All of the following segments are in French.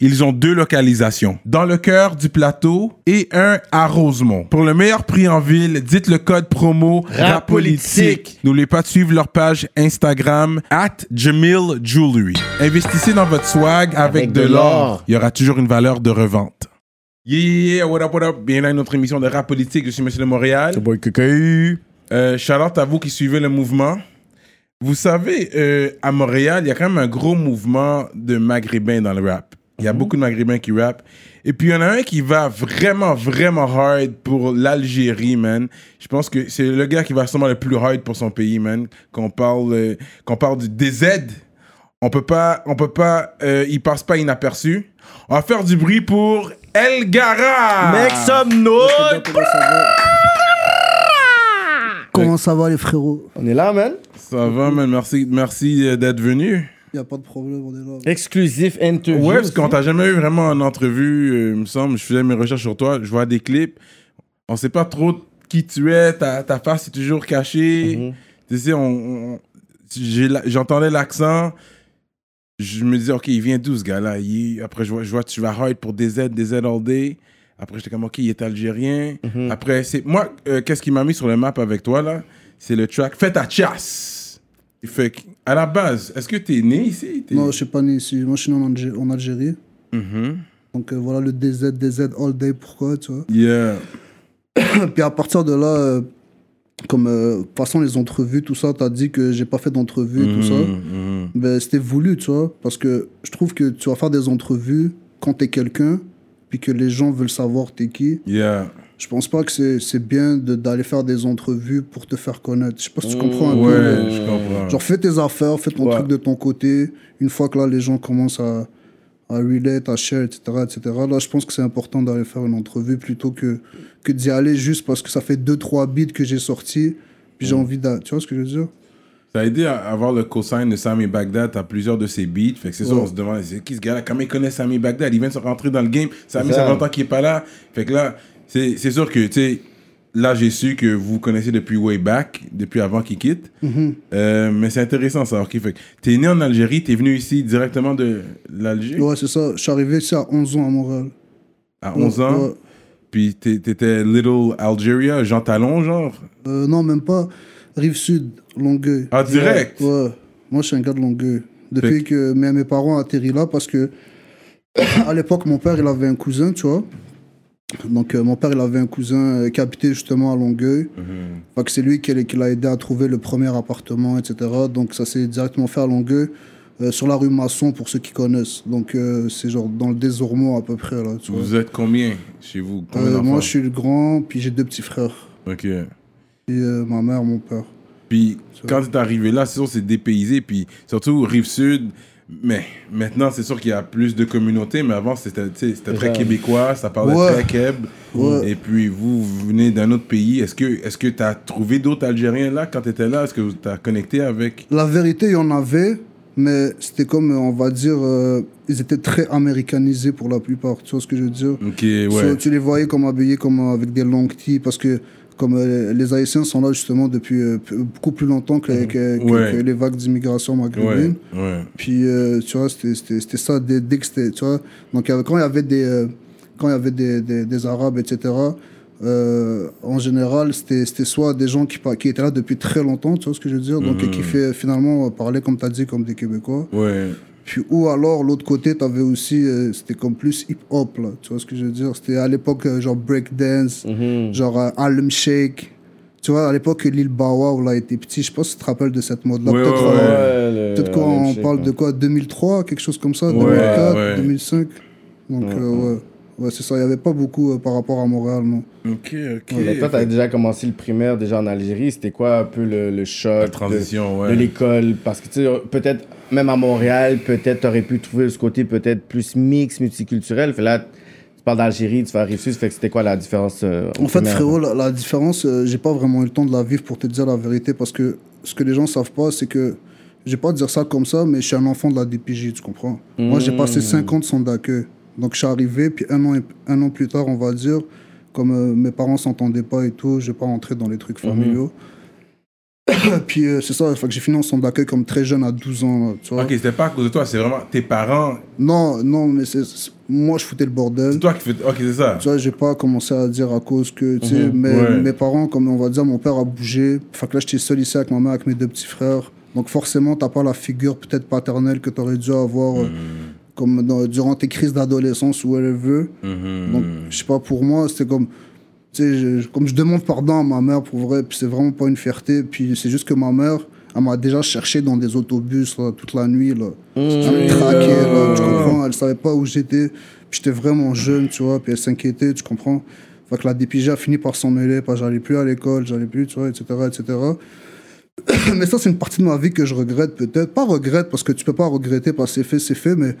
ils ont deux localisations. Dans le cœur du plateau et un à Rosemont. Pour le meilleur prix en ville, dites le code promo RAPOLITIQUE. N'oubliez pas de suivre leur page Instagram at Jamil Jewelry. Investissez dans votre swag avec, Avec de l'or. Il y aura toujours une valeur de revente. Yeah, yeah, yeah, what up, what up? Bienvenue à notre émission de rap politique. Je suis Monsieur de Montréal. Euh, shout out à vous qui suivez le mouvement. Vous savez, euh, à Montréal, il y a quand même un gros mouvement de maghrébins dans le rap. Il y a beaucoup de maghrébins qui rappent. Et puis, il y en a un qui va vraiment, vraiment hard pour l'Algérie, man. Je pense que c'est le gars qui va sûrement le plus hard pour son pays, man. Qu'on parle, euh, qu'on parle du DZ. On peut pas, on peut pas, euh, il passe pas inaperçu. On va faire du bruit pour El Gara. Make some noise! Comment ça va les frérots? On est là, man. Ça va, man. Merci, merci euh, d'être venu. Y a pas de problème, on est là. Exclusif interview. Ouais, parce qu'on t'a jamais eu vraiment en entrevue, euh, il me semble. Je faisais mes recherches sur toi, je vois des clips. On sait pas trop qui tu es, ta, ta face est toujours cachée. Mhm. Tu sais, on, on- j'entendais l'accent. Je me disais, OK, il vient d'où ce gars-là? Il- Après, je vois, je vois tu vas hard pour DZ, DZ all day. Après, j'étais comme, OK, il est algérien. Mhm. Après, c'est moi, euh, qu'est-ce qui m'a mis sur le map avec toi, là? C'est le track Fais ta chasse. Il fait que- à la base, est-ce que tu es né ici? Non, je suis pas né ici. Moi, je suis né en, Algé- en Algérie. Mhm. Donc euh, voilà le DZ, DZ all day, pourquoi, tu vois? Yeah. Puis à partir de là, euh, comme euh, passant les entrevues, tout ça, t'as dit que j'ai pas fait d'entrevue, tout ça. Mhm. Ben, c'était voulu, tu vois. Parce que je trouve que tu vas faire des entrevues quand t'es quelqu'un, puis que les gens veulent savoir t'es qui. Yeah. Je pense pas que c'est bien de- d'aller faire des entrevues pour te faire connaître. Je sais pas si tu comprends un Ouais, peu. je comprends. Genre, fais tes affaires, fais ton Ouais. truc de ton côté. Une fois que là, les gens commencent à, à relate, à share, etc., etc., là, je pense que c'est important d'aller faire une entrevue plutôt que, que d'y aller juste parce que ça fait 2-3 beats que j'ai sortis. Puis j'ai envie de. Tu vois ce que je veux dire? Ça a aidé à avoir le cosign de Sami Baghdad à plusieurs de ses beats. Fait que c'est ça, Ouais. on se demande, c'est qui ce gars-là? Comment il connaît Sami Baghdad? Il vient de se rentrer dans le game. Sami, ça ça. fait longtemps qu'il est pas là. Fait que là, c'est c'est sûr que, tu sais, là, j'ai su que vous connaissez depuis way back, depuis avant qu'il quitte. Mhm. Euh, mais c'est intéressant ça. Ok, fait t'es né en Algérie, t'es venu ici directement de l'Algérie? Ouais, c'est ça. Je suis arrivé ici à 11 ans à Montréal. à 11 ans? Ouais. Puis t'étais Little Algeria, Jean Talon, genre? Euh, non, même pas. Rive Sud, Longueuil. Ah, direct? Ouais. Moi, je suis un gars de Longueuil. Depuis Fait que mes, mes parents ont atterri là, parce que à l'époque, mon père, il avait un cousin, tu vois. Donc, euh, mon père, il avait un cousin euh, qui habitait justement à Longueuil. Que c'est lui qui, qui l'a aidé à trouver le premier appartement, etc. Donc, ça s'est directement fait à Longueuil, euh, sur la rue Masson, pour ceux qui connaissent. Donc, c'est genre dans le désormais à peu près, là, tu vois. Vous êtes combien chez vous? Combien moi, je suis le grand, puis j'ai deux petits frères. Ok. Et ma mère, mon père. Puis quand tu es arrivé là, c'est sûr c'est dépaysé, puis surtout rive sud. Mais maintenant, c'est sûr qu'il y a plus de communautés, mais avant c'était très québécois, ça parlait Ouais. très keb. Ouais. Et puis vous, vous venez d'un autre pays. Est-ce que tu as trouvé d'autres Algériens là quand tu étais là? Est-ce que tu as connecté avec? La vérité, il y en avait, mais c'était comme, euh, on va dire, euh, ils étaient très américanisés pour la plupart. Tu vois ce que je veux dire? Ok, ouais. So, Tu les voyais comme habillés comme euh, avec des longs tees parce que comme euh, les Haïtiens sont là justement depuis euh, beaucoup plus longtemps que, que- que- Ouais. que les vagues d'immigration ouais, maghrébine. ouais. Puis, euh, tu vois, c'était- ça dès, dès que c'était, tu vois. Donc, quand il y avait des, quand il y avait des, des, des Arabes, etc., euh, en général, c'était soit des gens qui, qui étaient là depuis très longtemps, tu vois ce que je veux dire, donc et qui fait, finalement parlaient, comme tu as dit, comme des Québécois. Ouais. Puis, ou alors, l'autre côté, tu avais aussi, euh, c'était comme plus hip-hop, là, tu vois ce que je veux dire? C'était à l'époque, euh, genre breakdance, Mhm. genre euh, Harlem Shake. Tu vois, à l'époque, Lil Bawa, où là, était petit, je sais pas si tu te rappelles de cette mode-là. Peut-être ouais, euh, Ouais, le- Peut-être quoi, Harlem on Shake, parle ouais. de quoi? 2003, quelque chose comme ça, Ouais, 2004, ouais. 2005. Donc, Ouais, ouais. C'est ça. Il n'y avait pas beaucoup euh, par rapport à Montréal, non. Ok, ok. Mais toi, t'as déjà commencé le primaire déjà en Algérie. C'était quoi un peu le, le choc La de- transition, de, ouais. l'école? Parce que tu sais, peut-être même à Montréal, peut-être t'aurais pu trouver ce côté peut-être plus mix, multiculturel. Fait là, Tu parles d'Algérie, tu vas arriver ça fait que c'était quoi la différence euh, En fait, primaire? frérot, la, la différence, euh, j'ai pas vraiment eu le temps de la vivre pour te dire la vérité parce que ce que les gens savent pas, c'est que je vais pas dire ça comme ça, mais je suis un enfant de la DPJ, tu comprends? Moi, j'ai passé 5 ans de centre d'accueil. Donc, je suis arrivé, puis un an, et- un an plus tard, on va dire, comme euh, mes parents s'entendaient pas et tout, je vais pas rentrer dans les trucs familiaux. puis euh, c'est ça, j'ai fini en centre d'accueil comme très jeune, à 12 ans, tu vois. Ok, c'était pas à cause de toi, c'est vraiment tes parents. Non, non, mais c'est moi, je foutais le bordel. C'est toi qui fais. Ok, c'est ça. Tu vois, j'ai pas commencé à dire à cause que, tu sais, mes, Ouais. mes parents, comme on va dire, mon père a bougé. Fait que là, j'étais seul ici avec ma mère, avec mes deux petits frères. Donc forcément, t'as pas la figure peut-être paternelle que t'aurais dû avoir euh, comme dans- durant tes crises d'adolescence ou whatever. Donc, je sais pas, pour moi, c'était comme... Tu sais, je- comme je demande pardon à ma mère pour vrai, puis c'est vraiment pas une fierté. Puis c'est juste que ma mère, elle m'a déjà cherché dans des autobus là, toute la nuit. Là. Elle me traquait, là, tu comprends? Elle savait pas où j'étais. Puis j'étais vraiment jeune, tu vois, puis elle s'inquiétait, tu comprends? Fait que la DPJ a fini par s'en mêler, parce que j'allais plus à l'école, j'allais plus, tu vois, etc., etc. mais ça, c'est une partie de ma vie que je regrette peut-être. Pas regrette, parce que tu peux pas regretter, parce que c'est fait, c'est fait, mais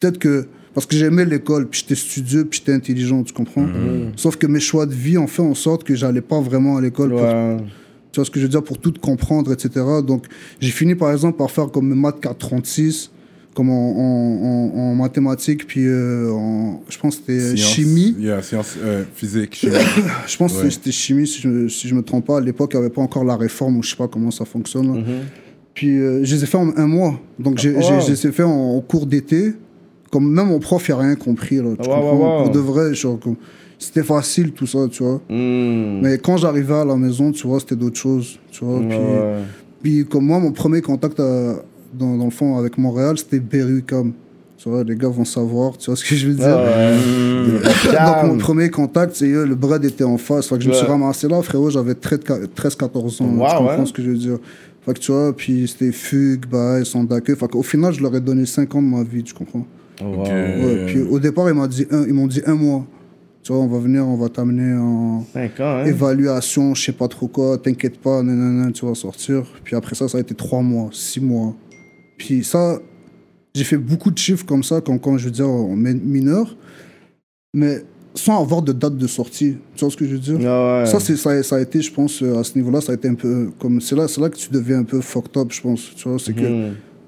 peut-être que parce que j'aimais l'école, puis j'étais studieux, puis j'étais intelligent, tu comprends? Sauf que mes choix de vie ont fait en sorte que j'allais pas vraiment à l'école Ouais. tu vois ce que je veux dire, pour tout comprendre, etc. Donc j'ai fini par exemple par faire comme maths 436, comme en, en, en, en mathématiques, puis euh, en, je pense que c'était chimie. Yeah, science euh, physique, chimie. Je pense Ouais. que c'était chimie, si je, me- si je me trompe pas. À l'époque, il n'y avait pas encore la réforme, ou je sais pas comment ça fonctionne. là. Puis euh, je les ai fait en un mois. Donc j'ai j'ai- wow. je les ai fait en, en cours d'été. Comme même mon prof, il n'a rien compris. Là, tu Ah, wow, comprends? wow, wow. Pour de vrai, genre, comme- c'était facile tout ça, tu vois. Hmm. Mais quand j'arrivais à la maison, tu vois, c'était d'autres choses, tu vois. Puis, Ouais. puis comme moi, mon premier contact euh, dans, dans le fond avec Montréal, c'était Berry-UQAM. Tu vois, les gars vont savoir, tu vois ce que je veux dire. Ah ouais. Donc mon premier contact, c'est eux, le bread était en face. Fait que je me suis ramassé là, frérot, j'avais 13-14 ans. Wow, tu comprends ouais. ce que je veux dire. Fait que tu vois, puis c'était fugue, bah, son d'accueil. Fait qu'au final, je leur ai donné 5 ans de ma vie, tu comprends? Oh, wow. Ouais, puis au départ, ils m'ont dit, un, ils m'ont dit un mois. Tu vois, on va venir, on va t'amener en Cinq ans, hein? évaluation, je sais pas trop quoi, t'inquiète pas, nanana, tu vas sortir. Puis après ça, ça a été 3 mois, 6 mois. Puis ça, j'ai fait beaucoup de chiffres comme ça, comme quand je veux dire en min- mineur, mais sans avoir de date de sortie. Tu vois ce que je veux dire? Ah ouais. ça, c'est, ça, ça a été, je pense, euh, à ce niveau-là, ça a été un peu comme. C'est là, c'est là que tu deviens un peu fucked up, je pense. Tu vois, c'est que.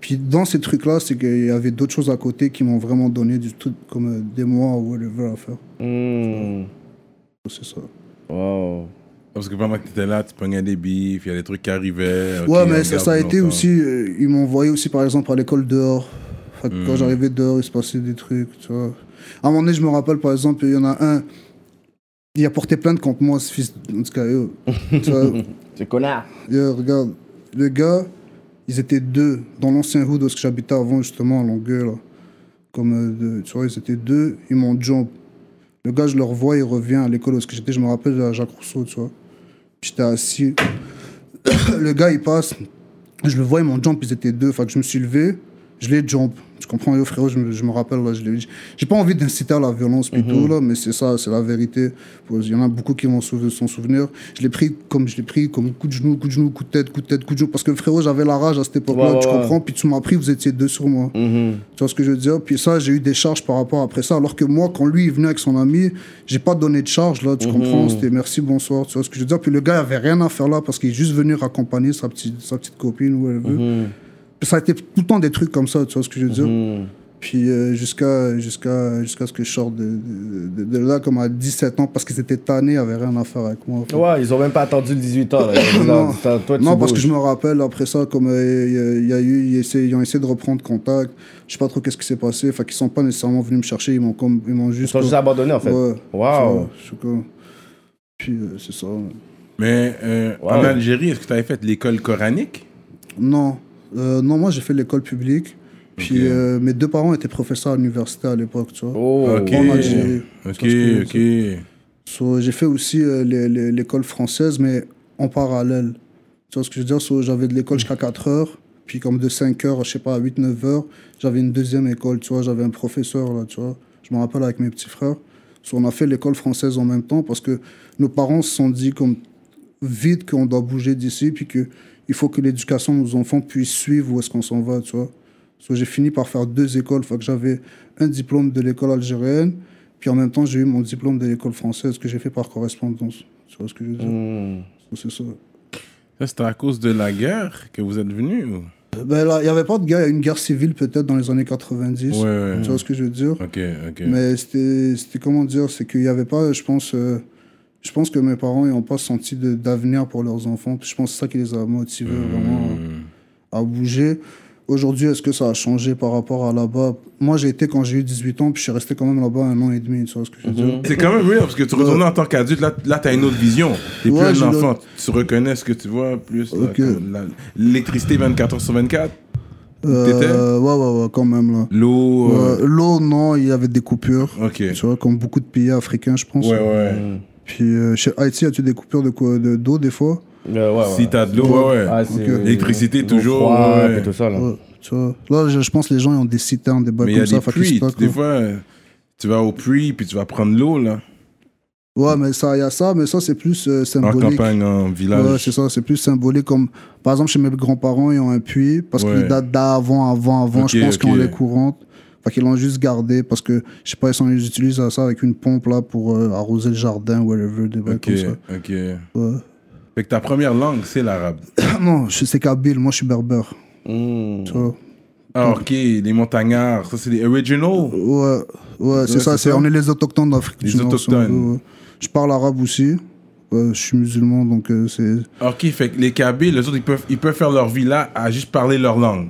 Puis dans ces trucs-là, c'est qu'il y avait d'autres choses à côté qui m'ont vraiment donné du truc comme euh, des mois ou whatever à faire. Hmm. C'est ça. Wow. Parce que pendant que tu étais là, tu prenais des bifs, il y a des trucs qui arrivaient. ouais, on mais ça, a été longtemps. aussi. euh, ils m'ont envoyé aussi, par exemple, à l'école dehors. Fait que Hmm. Quand j'arrivais dehors, il se passait des trucs, tu vois. À un moment donné, je me rappelle, par exemple, il y en a un. Il a porté plainte contre moi, ce fils. En tout cas, yo, tu vois, connard. yo, regarde. Le gars, ils étaient deux dans l'ancien hood où j'habitais avant, justement, à Longueuil. Comme, euh, de- tu vois, ils étaient deux, ils m'ont jump. Le gars, je le revois, il revient à l'école où j'étais, je me rappelle à Jacques Rousseau, tu vois. J'étais assis. le gars, il passe. Je le vois, ils m'ont jump, ils étaient deux. Fait que je me suis levé, je l'ai jump. Comprends, yo, frérot, je me, je me rappelle, là, je l'ai J'ai pas envie d'inciter à la violence, plutôt, là, mais c'est ça, c'est la vérité. Il y en a beaucoup qui vont s'en souvenir. Je l'ai pris comme je l'ai pris, comme coup de genou, coup de genou, coup de tête, coup de tête, coup de genou. Parce que, frérot, j'avais la rage à cette époque-là, tu comprends? Puis tu m'as pris, vous étiez deux sur moi. Mhm. Tu vois ce que je veux dire? Puis ça, j'ai eu des charges par rapport après ça. Alors que moi, quand lui est venu avec son ami, j'ai pas donné de charge, là, tu comprends? C'était merci, bonsoir. Tu vois ce que je veux dire? Puis le gars, il avait rien à faire là parce qu'il est juste venu raccompagner sa petite, sa petite copine ou elle veut. Ça a été tout le temps des trucs comme ça, tu vois ce que je veux dire Mhm. Puis euh, jusqu'à jusqu'à jusqu'à ce que je sorte de, de, de- de là, comme à 17 ans, parce qu'ils étaient tannés, ils avaient rien à faire avec moi. Ouais, ils ont même pas attendu le 18 ans. Là. Ils Non. Toi, tu Non, parce que je me rappelle, après ça, comme euh, il y a- il y, a eu, ils, essaient- ils ont essayé de reprendre contact. Je sais pas trop qu'est-ce qui s'est passé. Fait qu'ils sont pas nécessairement venus me chercher. Ils m'ont comme, ils m'ont Ils juste. sont juste abandonnés, en fait. Ouais. Wow. Comme- Puis euh, c'est ça. Mais euh, Wow. en Algérie, est-ce que tu avais fait l'école coranique? Non, Euh, non, moi j'ai fait l'école publique. Puis euh, mes deux parents étaient professeurs à l'université à l'époque, tu vois. Oh. Ok. En Algérie. Ok, ok. So, j'ai fait aussi euh, les- les- l'école française, mais en parallèle. Tu vois ce que je veux dire? So, J'avais de l'école jusqu'à 4 heures, puis comme de 5 heures, je sais pas, à 8-9 heures, j'avais une deuxième école, tu vois, j'avais un professeur, là, tu vois. Je me rappelle avec mes petits frères. So, on a fait l'école française en même temps parce que nos parents se sont dit comme vite qu'on doit bouger d'ici, puis qu'il faut que l'éducation de nos enfants puisse suivre où est-ce qu'on s'en va, tu vois. So, j'ai fini par faire deux écoles, fait que j'avais un diplôme de l'école algérienne, Puis en même temps, j'ai eu mon diplôme de l'école française que j'ai fait par correspondance. Tu vois ce que je veux dire? Hmm. C'est ça. Ça, c'était à cause de la guerre que vous êtes venu ou? Ben là, il n'y avait pas de guerre, il une guerre civile peut-être dans les années 90. Ouais, ouais. Tu vois ce que je veux dire? Ok, ok. Mais c'était, c'était comment dire, c'est qu'il n'y avait pas, je pense, euh, je pense que mes parents n'ont pas senti d'avenir pour leurs enfants. Puis je pense que c'est ça qui les a motivés vraiment Hmm. à, à bouger. Aujourd'hui, est-ce que ça a changé par rapport à là-bas? Moi, j'ai été quand j'ai eu 18 ans, puis je suis resté quand même là-bas un an et demi, tu vois ce que je veux dire? C'est quand même real parce que tu retournes en tant qu'adulte, là, là tu as une autre vision. Tu Ouais, plus un enfant, tu reconnais ce que tu vois plus. là, Ok. comme la- L'électricité 24 h sur 24, Euh, Ouais, ouais, ouais, quand même, là. l'eau. euh, L'eau, non, il y avait des coupures. Ok. Tu vois, comme beaucoup de pays africains, je pense. Ouais, ouais. Puis euh, chez Haïti, as-tu des coupures de quoi de- d'eau des fois? Euh, ouais, ouais. Si t'as de l'eau, ouais, ouais. Ah. L'électricité, toujours, froide ouais. tout ça, là. Ouais, tu vois. Là, je, je pense que les gens ils ont des citernes, des bails Mais il y a comme ça. des qu'ils puits. stockent, Des fois, euh, tu vas au puits puis tu vas prendre l'eau, là. Ouais, mais ça, il y a ça, mais ça, c'est plus euh, En symbolique. campagne, en village. Ouais, c'est ça, c'est plus symbolique. Comme, par exemple, chez mes grands-parents, ils ont un puits parce Ouais. qu'il date d'avant, avant, avant. Je pense ok. qu'ils ont les courantes. Fait qu'ils l'ont juste gardé parce que, je sais pas, ils, sont, ils utilisent ça avec une pompe là pour euh, arroser le jardin, whatever, des bails Ok, comme ça. ok. Ouais. Fait que ta première langue, c'est l'arabe. non, je sais kabyle, moi je suis berbère. Hmm. Tu vois. Ah, ok, les montagnards, ça c'est les original? Ouais, ouais, c'est ça, c'est c'est on est les autochtones d'Afrique Les autochtones. Je parle arabe aussi. Ouais, je suis musulman, donc euh, c'est. Ok, fait que les Kabyles, les autres, ils peuvent, ils peuvent faire leur vie là à juste parler leur langue.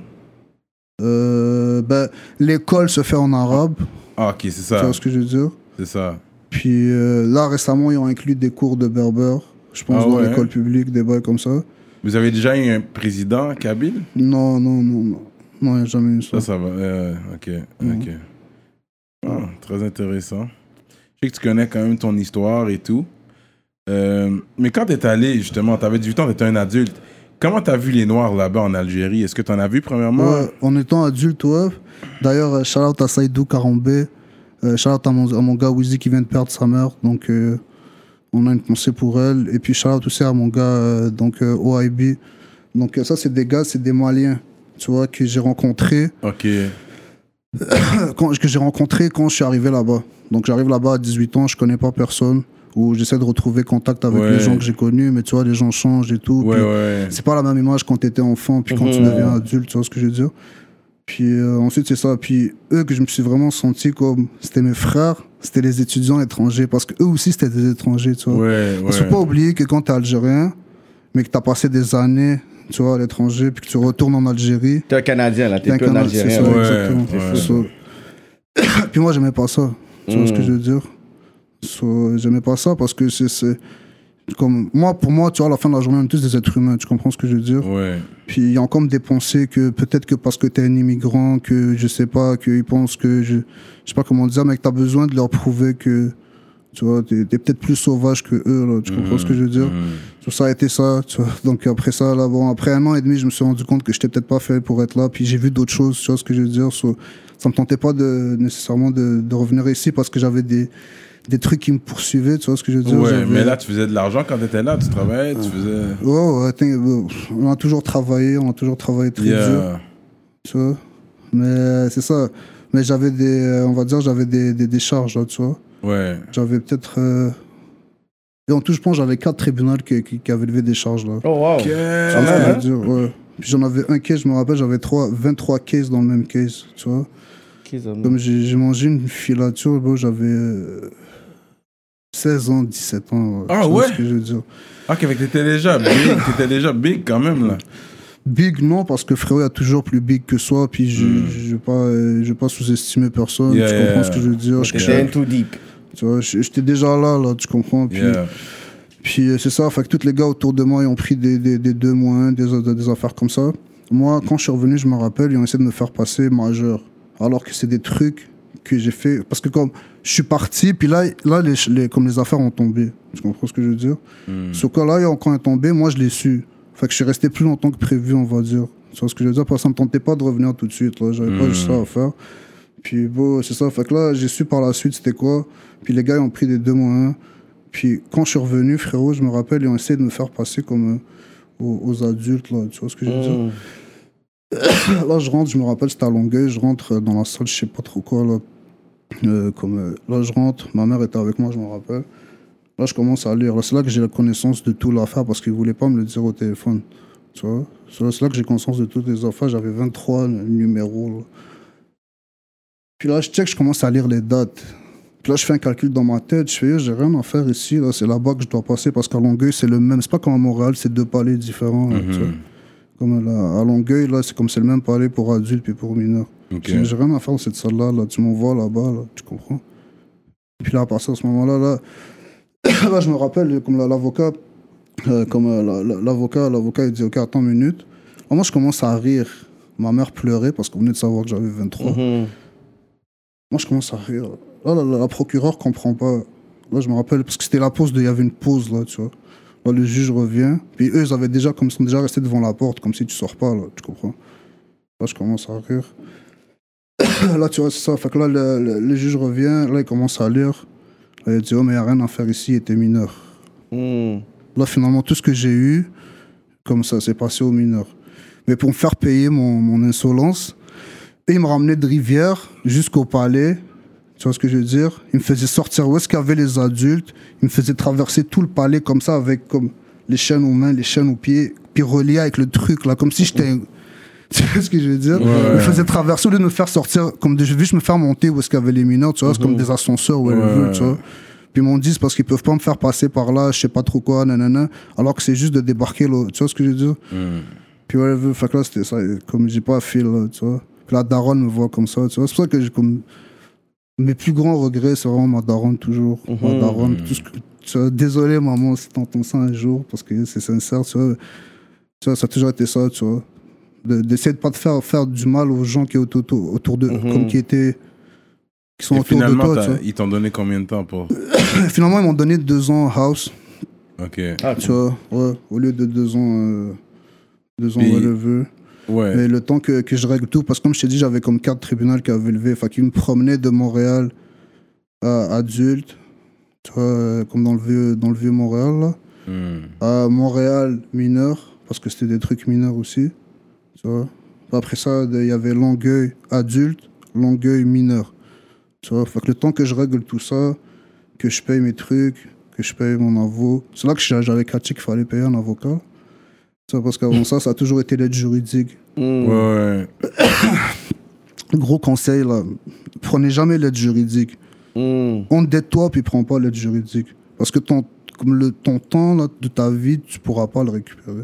Euh, ben, l'école se fait en arabe, Ah, ok, c'est tu ça. vois ce que je veux dire? C'est ça. Puis euh, là, récemment, ils ont inclus des cours de berbère, je pense, Ah dans ouais? l'école publique, des bails comme ça. Vous avez déjà eu un président Kabyle? Non, non, non, non. Non, il n'y a jamais eu ça. Ça, ça va. euh, ok, ok. Ah, très intéressant. Je sais que tu connais quand même ton histoire et tout. Euh, mais quand t'es allé, justement, t'avais 18 ans, t'étais un adulte. Comment t'as vu les Noirs là-bas en Algérie? Est-ce que t'en as vu premièrement? Ouais, en étant adulte, ouais. D'ailleurs, euh, shout out à Saïdou Karambé. Euh, shout out à mon, à mon gars Wizy qui vient de perdre sa mère. Donc, euh, on a une pensée pour elle. Et puis, shout out aussi à mon gars, euh, donc, euh, OIB. Donc, ça, c'est des gars, c'est des Maliens, tu vois, que j'ai rencontrés. Ok. quand, que j'ai rencontré quand je suis arrivé là-bas. Donc j'arrive là-bas à 18 ans, je connais pas personne, ou j'essaie de retrouver contact avec Ouais. les gens que j'ai connus, mais tu vois, les gens changent et tout. Ouais, ouais. C'est pas la même image quand t'étais enfant, puis quand tu deviens adulte, tu vois ce que je veux dire. Puis euh, ensuite, c'est ça. Puis eux que je me suis vraiment senti comme. C'était mes frères, c'était les étudiants étrangers, parce que eux aussi, c'était des étrangers, tu vois. Ouais, Parce qu'il ouais. faut pas oublier que quand t'es algérien, mais que t'as passé des années, tu vois, à l'étranger, puis que tu retournes en Algérie, T'es un Canadien, là. T'es plus un Algérien. ça, Ouais, exactement. ouais. Puis moi, j'aimais pas ça. Tu vois ce que Mm. je veux dire So, J'aimais pas ça parce que c'est-. Comme, moi, pour moi, tu vois, à la fin de la journée, on est tous des êtres humains. Tu comprends ce que je veux dire? Ouais. Puis il y a encore des pensées que peut-être que parce que t'es un immigrant, que je sais pas, qu'ils pensent que je. Je sais pas comment dire, mais que t'as besoin de leur prouver que. Tu vois, t'es t'es peut-être plus sauvage que eux, là. Tu comprends ce que je veux dire? Mhm. tout ça a été ça, tu vois. Donc après ça, là, bon, après un an et demi, je me suis rendu compte que j'étais peut-être pas fait pour être là. Puis j'ai vu d'autres choses, tu vois ce que je veux dire? So, ça me tentait pas de, nécessairement de, de revenir ici parce que j'avais des, des trucs qui me poursuivaient, tu vois ce que je veux dire? Ouais, J'avais- mais là, tu faisais de l'argent quand t'étais là, tu travaillais, tu faisais. Ouais, ouais, t'in- euh, on a toujours travaillé, on a toujours travaillé très dur, Yeah. tu vois. Mais c'est ça. Mais j'avais des, euh, on va dire, j'avais des, des, des charges, là, tu vois. Ouais. J'avais peut-être. euh, Et en tout, je pense, j'avais quatre tribunaux qui, qui, qui avaient levé des charges, là. Oh, wow. Ok. Tu vois Ah, ce que ouais, hein? Puis j'en avais un case, je me rappelle, j'avais trois- 23 cases dans le même case, tu vois. Comme j'ai j'ai mangé une filature, j'avais euh, 16 ans, 17 ans. ouais. Ah ouais? ce que je veux dire. Ah, ok, que t'étais déjà big, t'étais déjà big quand même là. Big, non, parce que frérot, il y a toujours plus big que soi, puis je Hmm. je vais pas, euh, pas sous-estimer personne, Yeah, tu comprends yeah. ce que je veux dire? In too deep. tu vois, j'étais déjà là, là, tu comprends? Puis, Yeah. Puis euh, c'est ça, fait que tous les gars autour de moi, ils ont pris des, des, des deux moins, des, des, des affaires comme ça. Moi, quand je suis revenu, je me rappelle, ils ont essayé de me faire passer majeur. Alors que c'est des trucs que j'ai fait. Parce que comme je suis parti, puis là, là les, les- comme les affaires ont tombé. Tu comprends ce que je veux dire? Hmm. Ce cas-là, quand il est tombé, moi, je l'ai su. Fait que je suis resté plus longtemps que prévu, on va dire. Tu vois ce que je veux dire? Parce que ça me tentait pas de revenir tout de suite. là. J'avais pas Mhm. juste ça à faire. Puis bon, c'est ça. Fait que là, j'ai su par la suite c'était quoi. Puis les gars, ils ont pris des deux un. Puis quand je suis revenu, frérot, je me rappelle, ils ont essayé de me faire passer comme euh, aux, aux adultes, là. Tu vois ce que je veux dire? Mm. Là, je rentre, je me rappelle, c'était à Longueuil. Je rentre dans la salle, je sais pas trop quoi, là. Euh, comme, euh, là, je rentre, ma mère était avec moi, je me rappelle. Là, je commence à lire. C'est là que j'ai la connaissance de toute l'affaire parce qu'ils ne voulaient pas me le dire au téléphone. Tu vois C'est là- que j'ai conscience de toutes les affaires. J'avais 23 numéros. là. Puis là, je check, je commence à lire les dates. Puis là, je fais un calcul dans ma tête. Je fais, j'ai rien à faire ici. Là. C'est là-bas que je dois passer parce qu'à Longueuil, c'est le même. C'est pas comme à Montréal, c'est deux palais différents. là, tu vois. Comme là, à Longueuil, là, c'est comme c'est le même palais pour adultes et pour mineurs. J'ai rien à faire dans cette salle-là. Là. Tu m'envoies là-bas, là, tu comprends? Puis là, à partir de ce moment-là, là, là, je me rappelle, comme la- l'avocat, euh, comme euh, la- la- l'avocat, l'avocat, il dit, OK, attends une minute. Moi, je commence à rire. Ma mère pleurait parce qu'on venait de savoir que j'avais 23. Mhm. Moi, je commence à rire. Là, la, la, la procureure comprend pas. Là, je me rappelle, parce que c'était la pause, il y avait une pause, là, tu vois. Là, le juge revient. Puis eux, ils avaient déjà, comme ils sont déjà restés devant la porte, comme si tu sors pas, là, tu comprends? Là, je commence à rire. là, tu vois, c'est ça. Fait que là, le, le- le juge revient, là, il commence à lire. Là, il dit, oh, mais il n'y a rien à faire ici, il était mineur. Mhm. Là, finalement, tout ce que j'ai eu, comme ça, c'est passé aux mineurs. Mais pour me faire payer mon, mon insolence, il me ramenait de Rivière jusqu'au palais. Tu vois ce que je veux dire? Il me faisait sortir où est-ce qu'il y avait les adultes. Il me faisait traverser tout le palais comme ça, avec comme les chaînes aux mains, les chaînes aux pieds, puis relié avec le truc, là, comme si j'étais. Tu vois ce que je veux dire? Il me faisait traverser, au lieu de me faire sortir, comme de, je veux juste me faire monter où est-ce qu'il y avait les mineurs, tu vois, c'est comme des ascenseurs où elle Ouais. veut, tu vois. Puis ils m'ont dit, parce qu'ils peuvent pas me faire passer par là, je sais pas trop quoi, nanana, alors que c'est juste de débarquer, là, tu vois ce que je veux dire? Puis ouais, elle veut, fait que là, c'était ça, comme j'ai pas fil, là, tu vois. Puis la daronne me voit comme ça, tu vois. C'est pour ça que j'ai comme. Mes plus grands regrets, c'est vraiment ma daronne, toujours. Ma daronne, tout ce que. tu vois, désolé, maman, si t'entends ça un jour, parce que c'est sincère, tu vois. Tu vois, ça a toujours été ça, tu vois. De- D'essayer de pas te faire faire du mal aux gens qui sont autour, autour de. Comme qui étaient. Qui sont Et autour de toi, ils t'ont donné combien de temps pour. Finalement, ils m'ont donné deux ans house, Ok. Ah, tu vois. Ouais, au lieu de deux ans. euh, deux ans Puis-. Ouais. Mais le temps que, que je règle tout, parce que comme je t'ai dit, j'avais comme quatre tribunaux qui avaient levé. Fait qu'ils me promenaient de Montréal à adulte, tu vois, euh, comme dans le vieux, dans le vieux Montréal, là, Hmm. à Montréal mineur, parce que c'était des trucs mineurs aussi, tu vois. Après ça, il y avait Longueuil adulte, Longueuil mineur, tu vois. Fait que le temps que je règle tout ça, que je paye mes trucs, que je paye mon avocat, c'est là que j'avais catché qu'il fallait payer un avocat. Tu vois, parce qu'avant ça, ça a toujours été l'aide juridique. Ouais, ouais. Gros conseil, là, prenez jamais l'aide juridique. Mhm. On dette toi, puis prends pas l'aide juridique. Parce que ton, comme le, ton temps là, de ta vie, tu pourras pas le récupérer.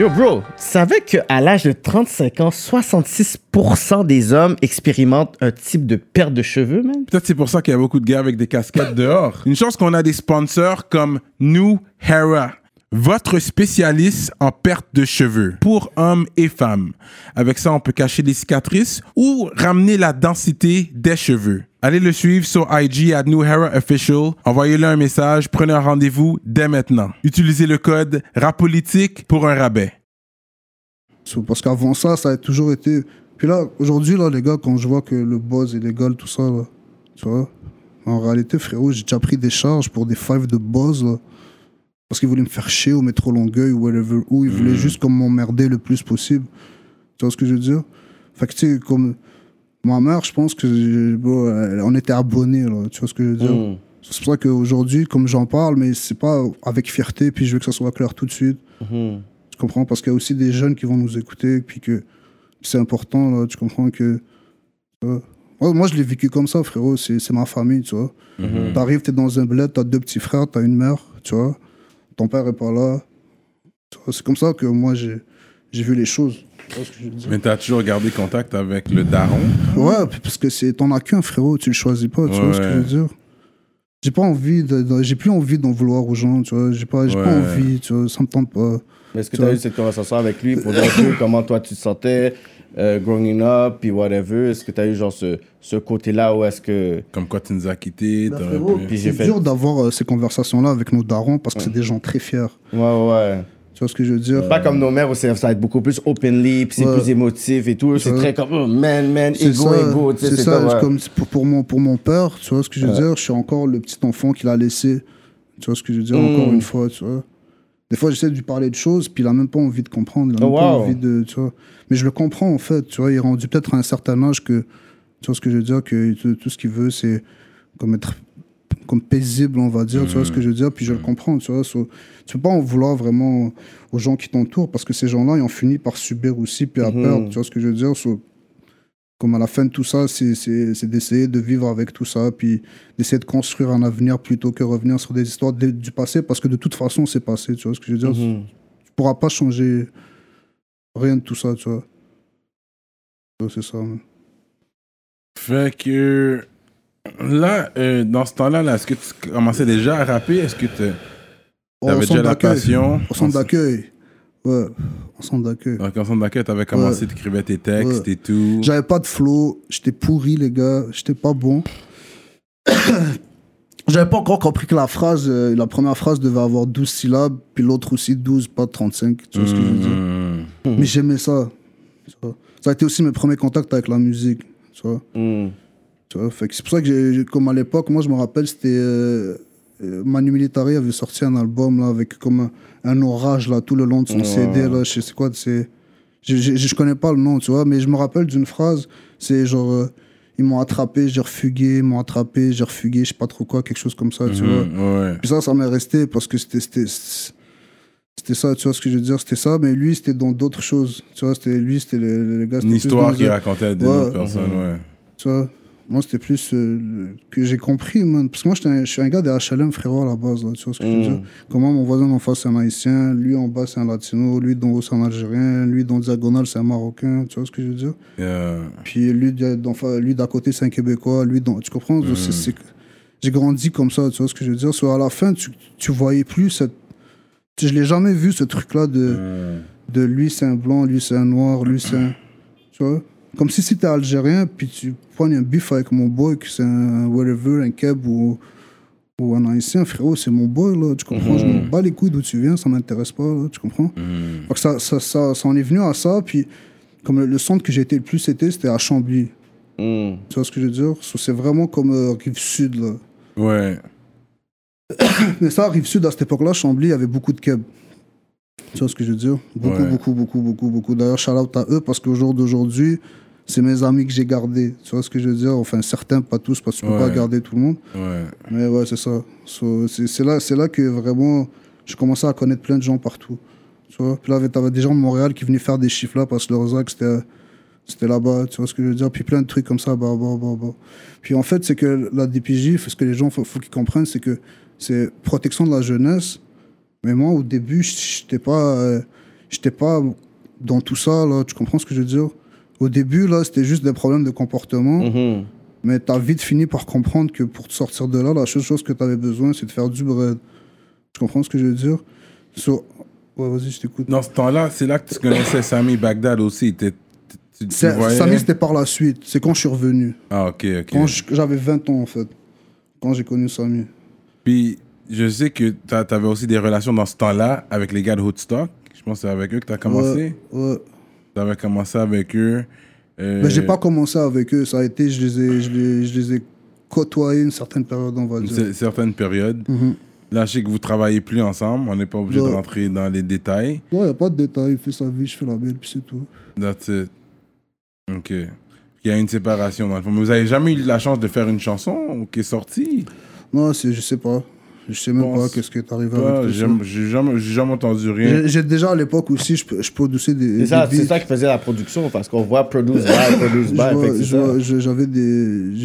Yo, bro, tu savais qu'à l'âge de 35 ans, 66% des hommes expérimentent un type de perte de cheveux, man? Peut-être c'est pour ça qu'il y a beaucoup de gars avec des casquettes dehors. Une chance qu'on a des sponsors comme New Hera. Votre spécialiste en perte de cheveux pour hommes et femmes. Avec ça, on peut cacher les cicatrices ou ramener la densité des cheveux. Allez le suivre sur IG à New Hera Official. Envoyez-le un message, prenez un rendez-vous dès maintenant. Utilisez le code RAPOLITIQUE pour un rabais. Parce qu'avant ça, ça a toujours été. Puis là, aujourd'hui, là, les gars, quand je vois que le buzz est légal, tout ça, là, tu vois, en réalité, frérot, j'ai déjà pris des charges pour des fives de buzz, là. Parce qu'ils voulaient me faire chier au métro Longueuil ou whatever, ou ils voulaient juste comme m'emmerder le plus possible. Tu vois ce que je veux dire? Fait que, tu sais, comme. Ma mère, je pense que. bon, elle- on était abonnés, là. Tu vois ce que je veux dire? Mm. C'est pour ça qu'aujourd'hui, comme j'en parle, mais c'est pas avec fierté, puis je veux que ça soit clair tout de suite. Mhm. Tu comprends? Parce qu'il y a aussi des jeunes qui vont nous écouter, puis que c'est important, là, tu comprends que... vois? Moi, je l'ai vécu comme ça, frérot, c'est ma famille, tu vois? T'arrives, t'es dans un bled, t'as deux petits frères, t'as une mère, tu vois? Ton père est pas là. C'est comme ça que moi, j'ai vu les choses. Mais t'as toujours gardé contact avec le daron? Ouais, parce que c'est t'en as qu'un, frérot, tu le choisis pas, tu vois ce que je veux dire? J'ai pas envie de, de- j'ai plus envie d'en vouloir aux gens tu vois j'ai pas j'ai pas Ouais. envie tu vois ça me tente pas Mais est-ce que Tu as eu cette conversation avec lui pour dire un peu comment toi tu te sentais euh, growing up, puis whatever? Est-ce que tu as eu genre ce, ce côté-là où est-ce que. Comme quoi tu nous as quittés. Bah, C'est fait- dur d'avoir euh, ces conversations-là avec nos darons parce que c'est des gens très fiers. Ouais, ouais. Tu vois ce que je veux dire? Pas comme nos mères où c'est- ça va être beaucoup plus openly, puis c'est Ouais. plus émotif et tout. C'est très comme oh, man, man, ego, ça, ego. c'est ça. comme, ouais. Comme pour, pour mon, pour mon père, tu vois ce que je veux dire? Je suis encore le petit enfant qu'il a laissé. Tu vois ce que je veux dire Mm. Encore une fois, tu vois? Des fois, j'essaie de lui parler de choses, puis il a même pas envie de comprendre. Il a Oh, pas wow. envie de. Tu vois? Mais je le comprends, en fait. Tu vois, il est rendu peut-être à un certain âge que. Tu vois ce que je veux dire Que tout, tout ce qu'il veut, c'est comme être comme paisible, on va dire, tu vois ce que je veux dire, puis je le comprends, tu vois. so- tu peux pas en vouloir vraiment aux gens qui t'entourent, parce que ces gens-là, ils ont fini par subir aussi, puis à Mhm. perdre, tu vois ce que je veux dire. so- comme à la fin de tout ça, c'est- d'essayer de vivre avec tout ça, puis d'essayer de construire un avenir plutôt que revenir sur des histoires de- du passé, parce que de toute façon, c'est passé, tu vois ce que je veux dire. Mhm. Tu pourras pas changer rien de tout ça, tu vois. So, C'est ça. man. Fait que. Là, euh, dans ce temps-là, là, est-ce que tu commençais déjà à rapper? Est-ce que tu avais déjà la d'accueil. passion? Au centre d'accueil. Ouais, au centre d'accueil. Donc, en centre d'accueil, tu avais commencé, Ouais. tu écrivais tes textes Ouais. et tout. J'avais pas de flow, j'étais pourri, les gars, j'étais pas bon. J'avais pas encore compris que la phrase, euh, la première phrase devait avoir 12 syllabes, puis l'autre aussi 12, pas 35, tu vois ce que je veux dire. Mhm. Mais j'aimais ça. Ça a été aussi mes premiers contacts avec la musique, tu vois. Mhm. Tu vois, c'est pour ça que comme à l'époque, moi je me rappelle, c'était euh, euh, Manu Militari avait sorti un album là avec comme un, un orage là tout le long de son. CD là, je sais quoi, c'est, je, je, je connais pas le nom, tu vois, mais je me rappelle d'une phrase, c'est genre euh, ils m'ont attrapé, j'ai refugué, ils m'ont attrapé, j'ai refugué, je sais pas trop quoi, quelque chose comme ça, tu vois. Mhm, ouais. Puis ça, ça m'est resté parce que c'était, c'était, ça, tu vois ce que je veux dire, c'était ça, mais lui c'était dans d'autres choses, tu vois, c'était lui, c'était les, les gars, Une histoire qu'il racontait à des Ouais. personnes, ouais. tu vois? Moi, c'était plus euh, le- que j'ai compris, man. Parce que moi, je suis un gars des HLM, frérot, à la base. Là, tu vois ce que je veux Mm. dire Comment mon voisin d'en face, c'est un haïtien. Lui, en bas, c'est un latino. Lui, d'en haut, c'est un algérien. Lui, dans diagonale, c'est un marocain. Tu vois ce que je veux dire? Puis lui, d'à côté, c'est un québécois. Lui, dans- tu comprends? Mm. J'ai grandi comme ça, tu vois ce que je veux dire? Soit à la fin, tu, tu voyais plus cette. Je l'ai jamais vu, ce truc-là de euh, de lui c'est un blanc, lui c'est un noir, lui c'est un. Tu vois? Comme si c'était algérien, puis tu prends un bif avec mon boy, que c'est un whatever, un keb ou, ou un haïtien, frérot, c'est mon boy, là. Tu comprends? Je m'en bats les couilles d'où tu viens, ça m'intéresse pas, là. Tu comprends? Mhm. Donc ça, ça, ça, ça en est venu à ça, puis comme le, le centre que j'ai été le plus été, c'était à Chambly. Mhm. Tu vois ce que je veux dire? So, C'est vraiment comme euh, rive sud, là. Ouais. Mais ça, rive sud, à cette époque-là, Chambly, il y avait beaucoup de keb. Tu vois ce que je veux dire? Beaucoup, Ouais. beaucoup, beaucoup, beaucoup, beaucoup. D'ailleurs, shout out à eux parce qu'au jour d'aujourd'hui, c'est mes amis que j'ai gardés. Tu vois ce que je veux dire? Enfin, certains, pas tous, parce que tu peux pas garder tout le monde. Ouais. Mais ouais, c'est ça. So, c'est là, c'est là que vraiment, je commençais à connaître plein de gens partout. Tu vois? Puis là, t'avais des gens de Montréal qui venaient faire des chiffres là parce que leur Zach, c'était c'était là-bas, tu vois ce que je veux dire? Puis plein de trucs comme ça, bah, bah, bah, bah. Puis en fait, c'est que la DPJ, ce que les gens, faut, faut qu'ils comprennent, c'est que c'est protection de la jeunesse. Mais moi, au début, j'étais pas, euh, j'étais pas dans tout ça, là. Tu comprends ce que je veux dire? Au début, là, c'était juste des problèmes de comportement. Mhm. Mais t'as vite fini par comprendre que pour te sortir de là, la seule chose que t'avais besoin, c'est de faire du bread. Tu comprends ce que je veux dire? So- Ouais, vas-y, je t'écoute. Dans ce temps-là, c'est là que tu connaissais Sami Bagdad aussi. T'es- tu- voyais- Samy, c'était par la suite. C'est quand je suis revenu. Ah, ok, ok. Quand j'avais 20 ans, en fait. Quand j'ai connu Samy. Puis, je sais que tu avais aussi des relations dans ce temps-là avec les gars de Hoodstock. Je pense que c'est avec eux que tu as commencé. Ouais, ouais. Tu avais commencé avec eux. Euh, Mais j'ai pas commencé avec eux. Ça a été, je les ai, je les, je les ai côtoyés une certaine période, on va dire. une certaine période. Mhm. Là, je sais que vous travaillez plus ensemble. On n'est pas obligé de Ouais. rentrer dans les détails. Ouais, y a pas de détails. Il fait sa vie, je fais la belle, puis c'est tout. That's it. Ok. Il y a une séparation dans le fond. Mais vous avez jamais eu la chance de faire une chanson qui est sortie? Non, je sais pas. Je sais même Pense pas qu'est-ce qui est arrivé Pas, avec tout J'ai jamais, j'ai jamais entendu rien. J'ai déjà à l'époque aussi, je, je produisais des. C'est ça, des c'est beats. ça qui faisait la production parce qu'on voit produce by, produce Je by. J'avais des.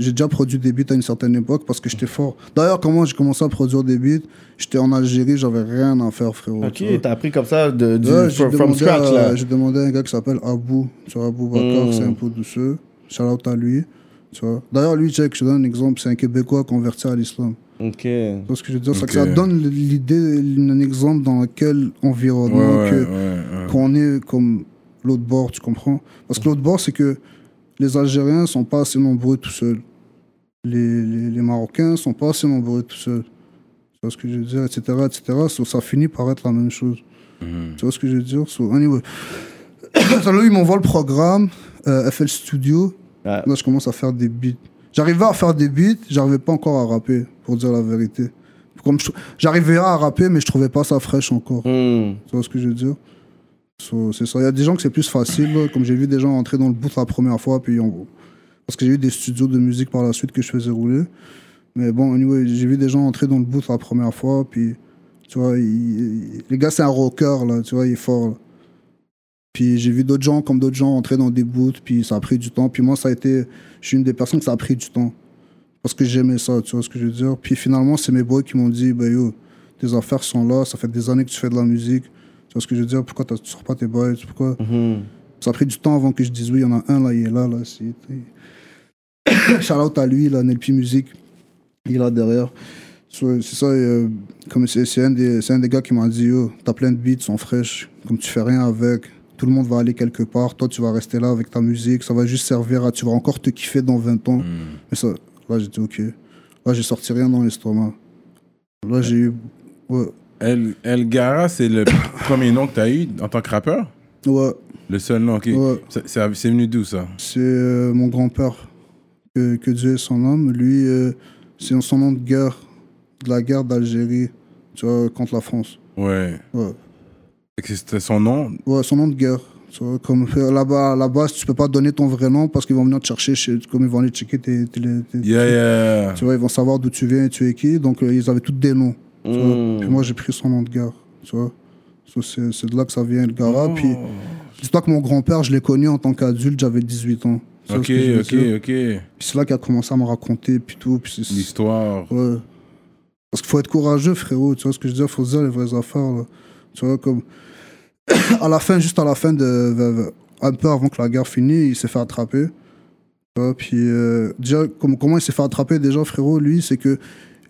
j'ai- déjà produit des beats à une certaine époque parce que j'étais fort. D'ailleurs, comment j'ai commencé à produire des beats J'étais en Algérie, j'avais rien à faire, frérot. Ok, t'as appris comme ça de, du, Ouais, j'ai from, scratch à- là. J'ai demandé à un gars qui s'appelle Abou, tu vois, Abou Bakar, Mm. c'est un peu douceux. Shout out à lui. Tu vois. D'ailleurs, lui, check, je te donne un exemple, c'est un Québécois converti à l'islam. Ok. Tu vois ce que je veux dire ça donne l'idée, un exemple dans quel Ouais, environnement ouais, que ouais, ouais. qu'on est comme l'autre bord, tu comprends? Parce que l'autre bord, c'est que les Algériens sont pas assez nombreux tout seuls. Les, les, les Marocains sont pas assez nombreux tout seuls. Tu vois ce que je veux dire, etc., etc. So, ça finit par être la même chose. Tu vois ce que je veux dire? So, anyway. Là, ils m'envoient le programme, euh, FL Studio. Ouais. Là, je commence à faire des beats. J'arrivais à faire des beats, j'arrivais pas encore à rapper, pour dire la vérité. Comme J'arrivais à rapper, mais je trouvais pas ça fraîche encore. Hmm. Tu vois ce que je veux dire? So, C'est ça. Il y a des gens que c'est plus facile, comme j'ai vu des gens entrer dans le booth la première fois, puis on- parce que j'ai eu des studios de musique par la suite que je faisais rouler. Mais bon, anyway, j'ai vu des gens entrer dans le booth la première fois, puis tu vois, il- les gars, c'est un rocker, là, tu vois, il est fort. là. Puis j'ai vu d'autres gens, comme d'autres gens, entrer dans des booths, puis ça a pris du temps. Puis moi, ça a été, je suis une des personnes que ça a pris du temps. Parce que j'aimais ça, tu vois ce que je veux dire. Puis finalement, c'est mes boys qui m'ont dit, bah yo, tes affaires sont là, ça fait des années que tu fais de la musique. Tu vois ce que je veux dire? Pourquoi tu sors pas tes boys? Pourquoi? Mhm. Ça a pris du temps avant que je dise oui, il y en a un là, il est là, là. Shout out à lui, là, Nelpi Music. Il est là derrière. C'est ça, euh, comme c'est, un des, c'est un des gars qui m'a dit Yo, t'as plein de beats, sont fraîches, comme tu fais rien avec, tout le monde va aller quelque part, toi tu vas rester là avec ta musique, ça va juste servir à. Tu vas encore te kiffer dans 20 ans. Mais ça, là j'ai dit Ok. Là j'ai sorti rien dans l'estomac. Là j'ai eu. Ouais. El, El Gara, c'est le premier nom que tu as eu en tant que rappeur? Ouais. Le seul nom, ok. Ouais. C'est venu d'où ça? C'est euh, mon grand-père, que, que Dieu ait son âme. Lui, euh, c'est son nom de guerre, de la guerre d'Algérie, tu vois, contre la France. Ouais. Ouais, C'était son nom? Ouais son nom de guerre. Tu vois, comme euh, là-bas, à la base, tu peux pas donner ton vrai nom parce qu'ils vont venir te chercher, chez, comme ils vont aller checker tes. tes- tes- Yeah, yeah. Tu vois, ils vont savoir d'où tu viens et tu es qui. Donc, euh, ils avaient tous des noms. tu vois. Mm. Puis moi, j'ai pris son nom de guerre. Tu vois. So, c'est c'est de là que ça vient, le Gara. Oh. Puis, dis-toi que mon grand-père, je l'ai connu en tant qu'adulte, j'avais 18 ans. Ok, ok, dire? ok. Puis c'est là qu'il a commencé à me raconter, puis tout. L'histoire. Ouais. Parce qu'il faut être courageux, frérot. Tu vois ce que je veux dire? faut se dire les vraies affaires, là. Tu vois, comme. à la fin, juste à la fin de. Un peu avant que la guerre finisse, il s'est fait attraper. Puis, euh, déjà, comme, comment il s'est fait attraper, déjà, frérot, lui, c'est que.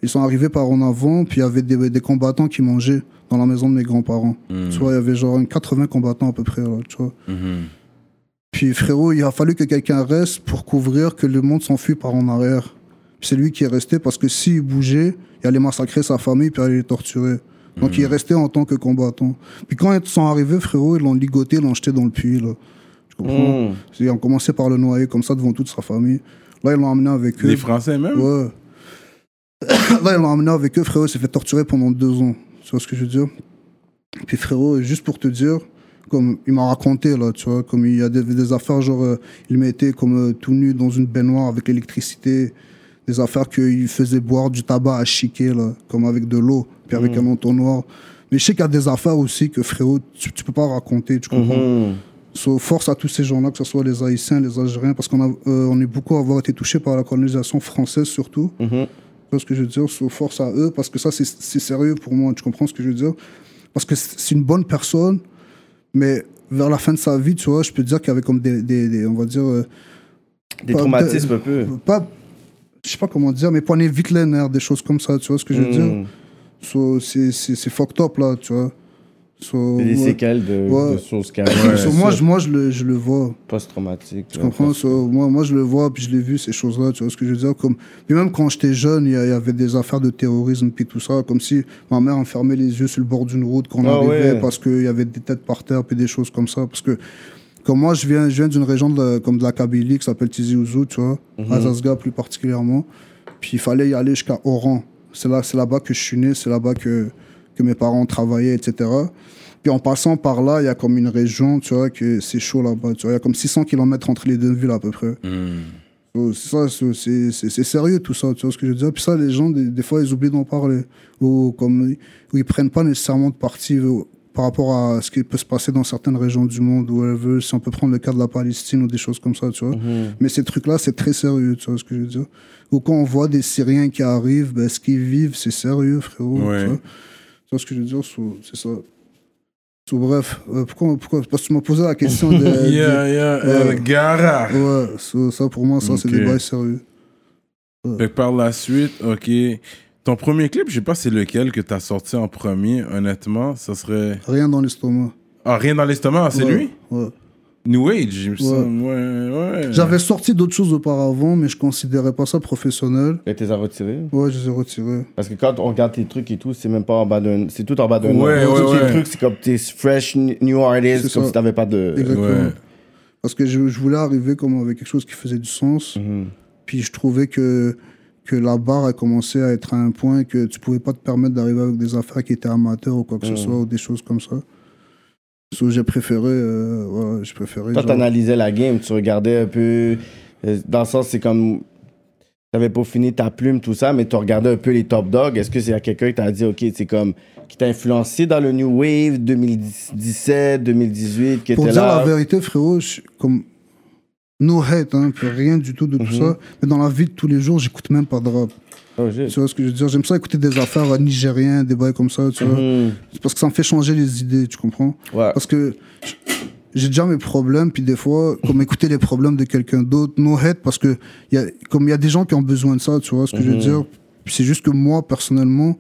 Ils sont arrivés par en avant, puis il y avait des, des combattants qui mangeaient dans la maison de mes grands-parents. Mm. Tu vois, il y avait genre une 80 combattants à peu près, là, tu vois. Mhm. Puis frérot, il a fallu que quelqu'un reste pour couvrir que le monde s'enfuit par en arrière. C'est lui qui est resté parce que s'il bougeait, il allait massacrer sa famille puis il allait les torturer. Donc il est resté en tant que combattant. Puis quand ils sont arrivés, frérot, ils l'ont ligoté, ils l'ont jeté dans le puits. Là. Tu comprends? Mm. Ils ont commencé par le noyer comme ça devant toute sa famille. Là, ils l'ont emmené avec eux. Les Français même? Ouais. Là, ils l'ont emmené avec eux, frérot, il s'est fait torturer pendant deux ans. Tu vois ce que je veux dire? Puis frérot, juste pour te dire, comme il m'a raconté, là, tu vois, comme il y a des, des affaires, genre, euh, il mettait comme euh, tout nu dans une baignoire avec l'électricité, des affaires qu'il faisait boire du tabac à chiquer, là, comme avec de l'eau, puis avec un entonnoir. Mais je sais qu'il y a des affaires aussi que, frérot, tu, tu peux pas raconter, tu comprends? So, force à tous ces gens-là, que ce soit les Haïtiens, les Algériens, parce qu'on a, euh, on est beaucoup à avoir été touchés par la colonisation française surtout. Mhm. Tu vois ce que je veux dire? So, Force à eux, parce que ça, c'est sérieux pour moi. Tu comprends ce que je veux dire? Parce que c'est une bonne personne, mais vers la fin de sa vie, tu vois, je peux te dire qu'il y avait comme des, des- des- on va dire, euh, Des Pas- traumatismes un peu. pas, je sais pas comment dire, mais poignées vite les nerfs, des choses comme ça, tu vois ce que je veux dire? Mm. So, C'est fucked up, là, tu vois. So, Des ouais. séquelles de, Ouais. de Ouais. So, moi, je, moi je, le, je le vois. Post-traumatique. Tu comprends? so, moi, moi, je le vois, puis je l'ai vu, ces choses-là, tu vois ce que je veux dire? Comme... Puis même quand j'étais jeune, il y, avait des affaires de terrorisme, puis tout ça, comme si ma mère fermait les yeux sur le bord d'une route quand on Ah arrivait, parce qu'il y avait des têtes par terre, puis des choses comme ça. Parce que, comme moi, je viens, je viens d'une région de la- comme de la Kabylie, qui s'appelle Tizi Ouzou, tu vois, à Zasga plus particulièrement. Puis il fallait y aller jusqu'à Oran. C'est là, c'est là-bas que je suis né, c'est là-bas que, que mes parents travaillaient, etc. Puis en passant par là, il y a comme une région, tu vois, que c'est chaud là-bas. Tu vois, il y a comme 600 km entre les deux villes à peu près. Mm. So, c'est ça, c'est- c'est c'est- sérieux tout ça, tu vois ce que je veux dire. Puis ça, les gens, des, des fois, ils oublient d'en parler. Ou comme ou ils prennent pas nécessairement de parti par rapport à ce qui peut se passer dans certaines régions du monde, ou si on peut prendre le cas de la Palestine ou des choses comme ça, tu vois. Mais ces trucs-là, c'est très sérieux, tu vois ce que je veux dire. Ou quand on voit des Syriens qui arrivent, ben, ce qu'ils vivent, c'est sérieux, frérot. Ouais. Tu vois, Tu vois ce que je veux dire? C'est ça. So, bref, euh, pourquoi, pourquoi Parce que tu m'as posé la question de... de- Yeah, yeah, Ouais. El Gara. Ouais, so, ça pour moi, ça, c'est Ok. des bails sérieux. Fait que par la suite, ok. Ton premier clip, je sais pas c'est lequel que t'as sorti en premier, honnêtement. Ça serait. Rien dans l'estomac. Ah, rien dans l'estomac, c'est Ouais, lui? Ouais. New Age, semble. Ouais, ouais. J'avais sorti d'autres choses auparavant, mais je considérais pas ça professionnel. Et t'es à retirer? Ouais, je les ai retirés. Parce que quand on regarde tes trucs et tout, c'est même pas en bas d'un. C'est tout en bas d'un. Ouais, nom. ouais, Tous ouais. tes trucs, c'est comme tes fresh new artists, comme ça. si t'avais pas de. Exactement. Ouais. Parce que je, je voulais arriver comme avec quelque chose qui faisait du sens. Mhm. Puis je trouvais que, que la barre a commencé à être à un point que tu pouvais pas te permettre d'arriver avec des affaires qui étaient amateurs ou quoi que ce soit, ou des choses comme ça. So, j'ai préféré. Euh, ouais, j'ai préféré. Toi, genre- t'analysais la game, tu regardais un peu. euh, Dans le sens, c'est comme. T'avais pas fini ta plume, tout ça, mais tu regardais un peu les top dogs. Est-ce que c'est quelqu'un qui t'a dit, OK, c'est comme. qui t'a influencé dans le New Wave 2017, 2018, qui Pour était dire là? la vérité, frérot, je- comme. No hate, hein, puis rien du tout de tout Mhm. ça. Mais dans la vie de tous les jours, j'écoute même pas de rap. Oh, shit. Tu vois ce que je veux dire? J'aime ça écouter des affaires euh, nigériennes, des bails comme ça, tu vois. Mhm. C'est parce que ça me fait changer les idées, tu comprends? Ouais. Parce que j'ai déjà mes problèmes, puis des fois, comme écouter les problèmes de quelqu'un d'autre, no hate, parce que y a, comme il y a des gens qui ont besoin de ça, tu vois ce que je veux Mhm. dire? C'est juste que moi, personnellement,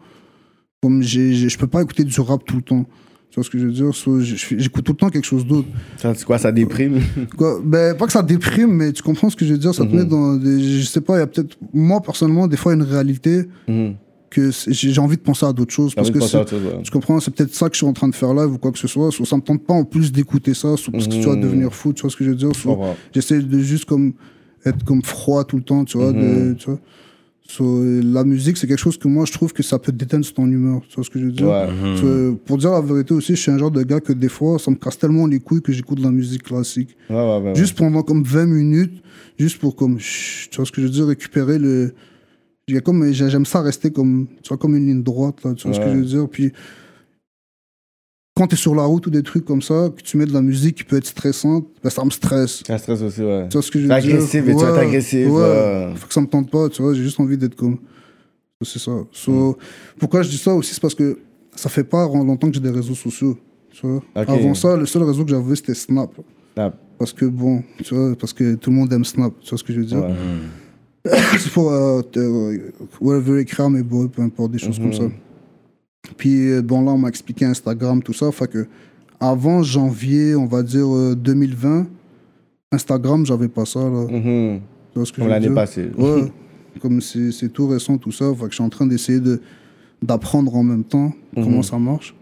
comme j'ai, j'ai- je peux pas écouter du rap tout le temps. Tu vois ce que je veux dire? So, J'écoute tout le temps quelque chose d'autre. Ça, C'est quoi, ça déprime? Quoi, ben, pas que ça déprime, mais tu comprends ce que je veux dire? Ça te Mhm. met dans des. Je sais pas, il y a peut-être. Moi, personnellement, des fois, une réalité Mhm. que j'ai envie de penser à d'autres choses. Parce que chose, ouais. tu comprends, c'est peut-être ça que je suis en train de faire live ou quoi que ce soit. Soit ça me tente pas en plus d'écouter ça, parce que tu vas Mhm. devenir fou, tu vois ce que je veux dire? Comprends. j'essaie de juste comme être comme froid tout le temps, tu vois. de- tu vois. So, la musique, c'est quelque chose que moi, je trouve que ça peut déteindre ton humeur, tu vois ce que je veux dire? Ouais. So, pour dire la vérité aussi, je suis un genre de gars que des fois, ça me casse tellement les couilles que j'écoute de la musique classique. Ouais, ouais, ouais. Juste pendant comme 20 minutes, juste pour comme, tu vois ce que je veux dire, récupérer le... comme- j'ai- J'aime ça rester comme, tu vois, comme une ligne droite, là, tu vois ce que je veux dire? Puis, quand t'es sur la route ou des trucs comme ça, que tu mets de la musique qui peut être stressante, ben, ça me stresse. Ça stresse aussi, ouais. Tu vois ce que je veux dire? agressif et tu vas être agressif, Ouais. ouais. Faut que ça me tente pas, tu vois. J'ai juste envie d'être comme. C'est ça. So, Mm. Pourquoi je dis ça aussi, c'est parce que ça fait pas longtemps que j'ai des réseaux sociaux. Tu vois. Avant ça, le seul réseau que j'avais, c'était Snap. Snap. Parce que bon, tu vois, parce que tout le monde aime Snap. Tu vois ce que je veux dire? Ouais. C'est pour euh, euh, whatever écrire mes boys, peu importe, des choses Mhm. comme ça. Puis euh, bon, là, on m'a expliqué Instagram, tout ça. Fait que avant janvier, on va dire euh, 2020, Instagram, j'avais pas ça. Là. Tu vois ce que Comme l'année passée. Ouais, comme c'est tout récent, tout ça. Fait que je suis en train d'essayer de- d'apprendre en même temps comment Mhm. ça marche.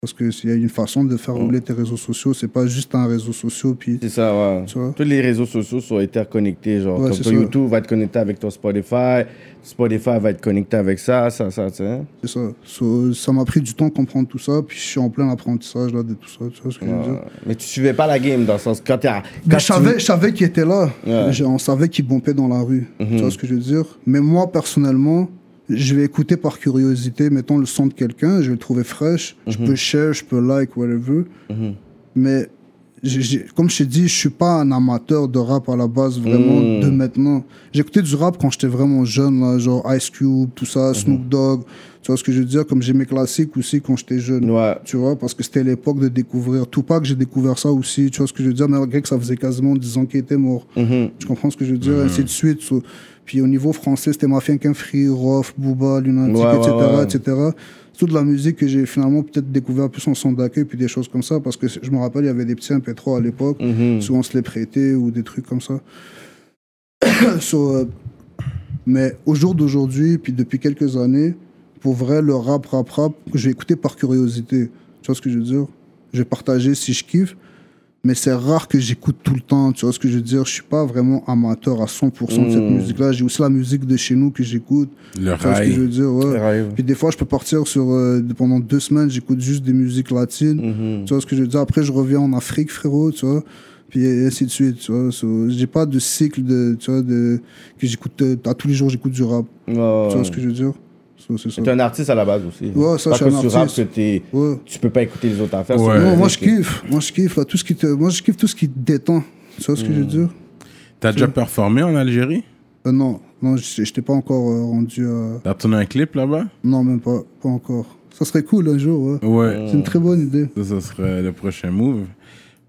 Parce que s'il y a une façon de faire Mhm. rouler tes réseaux sociaux, c'est pas juste un réseau social, puis C'est ça, ouais. tu. Tous les réseaux sociaux sont interconnectés. Genre, Ouais, comme c'est ton. YouTube va être connecté avec ton Spotify. Spotify va être connecté avec ça, ça, ça, tu sais. C'est ça. So, ça m'a pris du temps de comprendre tout ça, puis je suis en plein apprentissage là, de tout ça. Tu vois ce que je veux dire? Mais tu suivais pas la game dans le sens. Quand à- Ben, quand je, tu- savais, je savais qu'il était là. Ouais. On savait qu'il bombait dans la rue. Mhm. Tu vois ce que je veux dire? Mais moi, personnellement, je vais écouter par curiosité, mettons le son de quelqu'un, je vais le trouver fraîche, je peux share, je peux like, whatever. Mhm. Mais j'ai- j'ai- comme je t'ai dit, je suis pas un amateur de rap à la base, vraiment, Mhm. de maintenant. J'écoutais du rap quand j'étais vraiment jeune, là, genre Ice Cube, tout Mhm. ça, Snoop Dogg. Tu vois ce que je veux dire? Comme j'ai mes classiques aussi quand j'étais jeune. Ouais. Tu vois, parce que c'était l'époque de découvrir. Tupac, j'ai découvert ça aussi. Tu vois ce que je veux dire? Malgré que ça faisait quasiment 10 ans qu'il était mort. Mhm. Tu comprends ce que je veux dire? Ainsi de suite. So- Puis au niveau français, c'était Mafia Free, Rof, Booba, Lunatic, Ouais, etc., ouais. etc. Toute la musique que j'ai finalement peut-être découvert plus en son d'accueil, puis des choses comme ça. Parce que je me rappelle, il y avait des petits MP3 à l'époque. Mhm. Souvent, on se les prêtait ou des trucs comme ça. So, euh, mais au jour d'aujourd'hui, puis depuis quelques années, pour vrai, le rap, rap, rap, que j'ai écouté par curiosité. Tu vois ce que je veux dire? Je vais partager si je kiffe, mais c'est rare que j'écoute tout le temps. Tu vois ce que je veux dire? Je suis pas vraiment amateur à 100% de cette Mm. musique-là. J'ai aussi la musique de chez nous que j'écoute. Le Tu vois ce que je veux dire? Ouais. Ouais. Puis des fois, je peux partir sur. euh, pendant deux semaines, j'écoute juste des musiques latines. Mhm. Tu vois ce que je veux dire? Après, je reviens en Afrique, frérot, tu vois. Puis ainsi de suite, tu vois. So, j'ai pas de cycle de, tu vois, de, que j'écoute, euh, à tous les jours, j'écoute du rap. Tu vois ce que je veux dire? T'es un artiste à la base aussi. Ouais, ça, Pas je suis que un tu que Ouais. peux pas écouter les autres affaires. Ouais. c'est- Non, moi, je kiffe. Moi, je kiffe. là, tout ce qui te, moi, je kiffe tout ce qui te détend. Tu vois ce que je veux dire? T'as déjà performé en Algérie? Euh, Non, non, je t'ai pas encore euh, rendu à... T'as tourné un clip là-bas? Non, même pas. Pas encore. Ça serait cool un jour, ouais. Ouais. C'est une très bonne idée. Ça, ça serait le prochain move.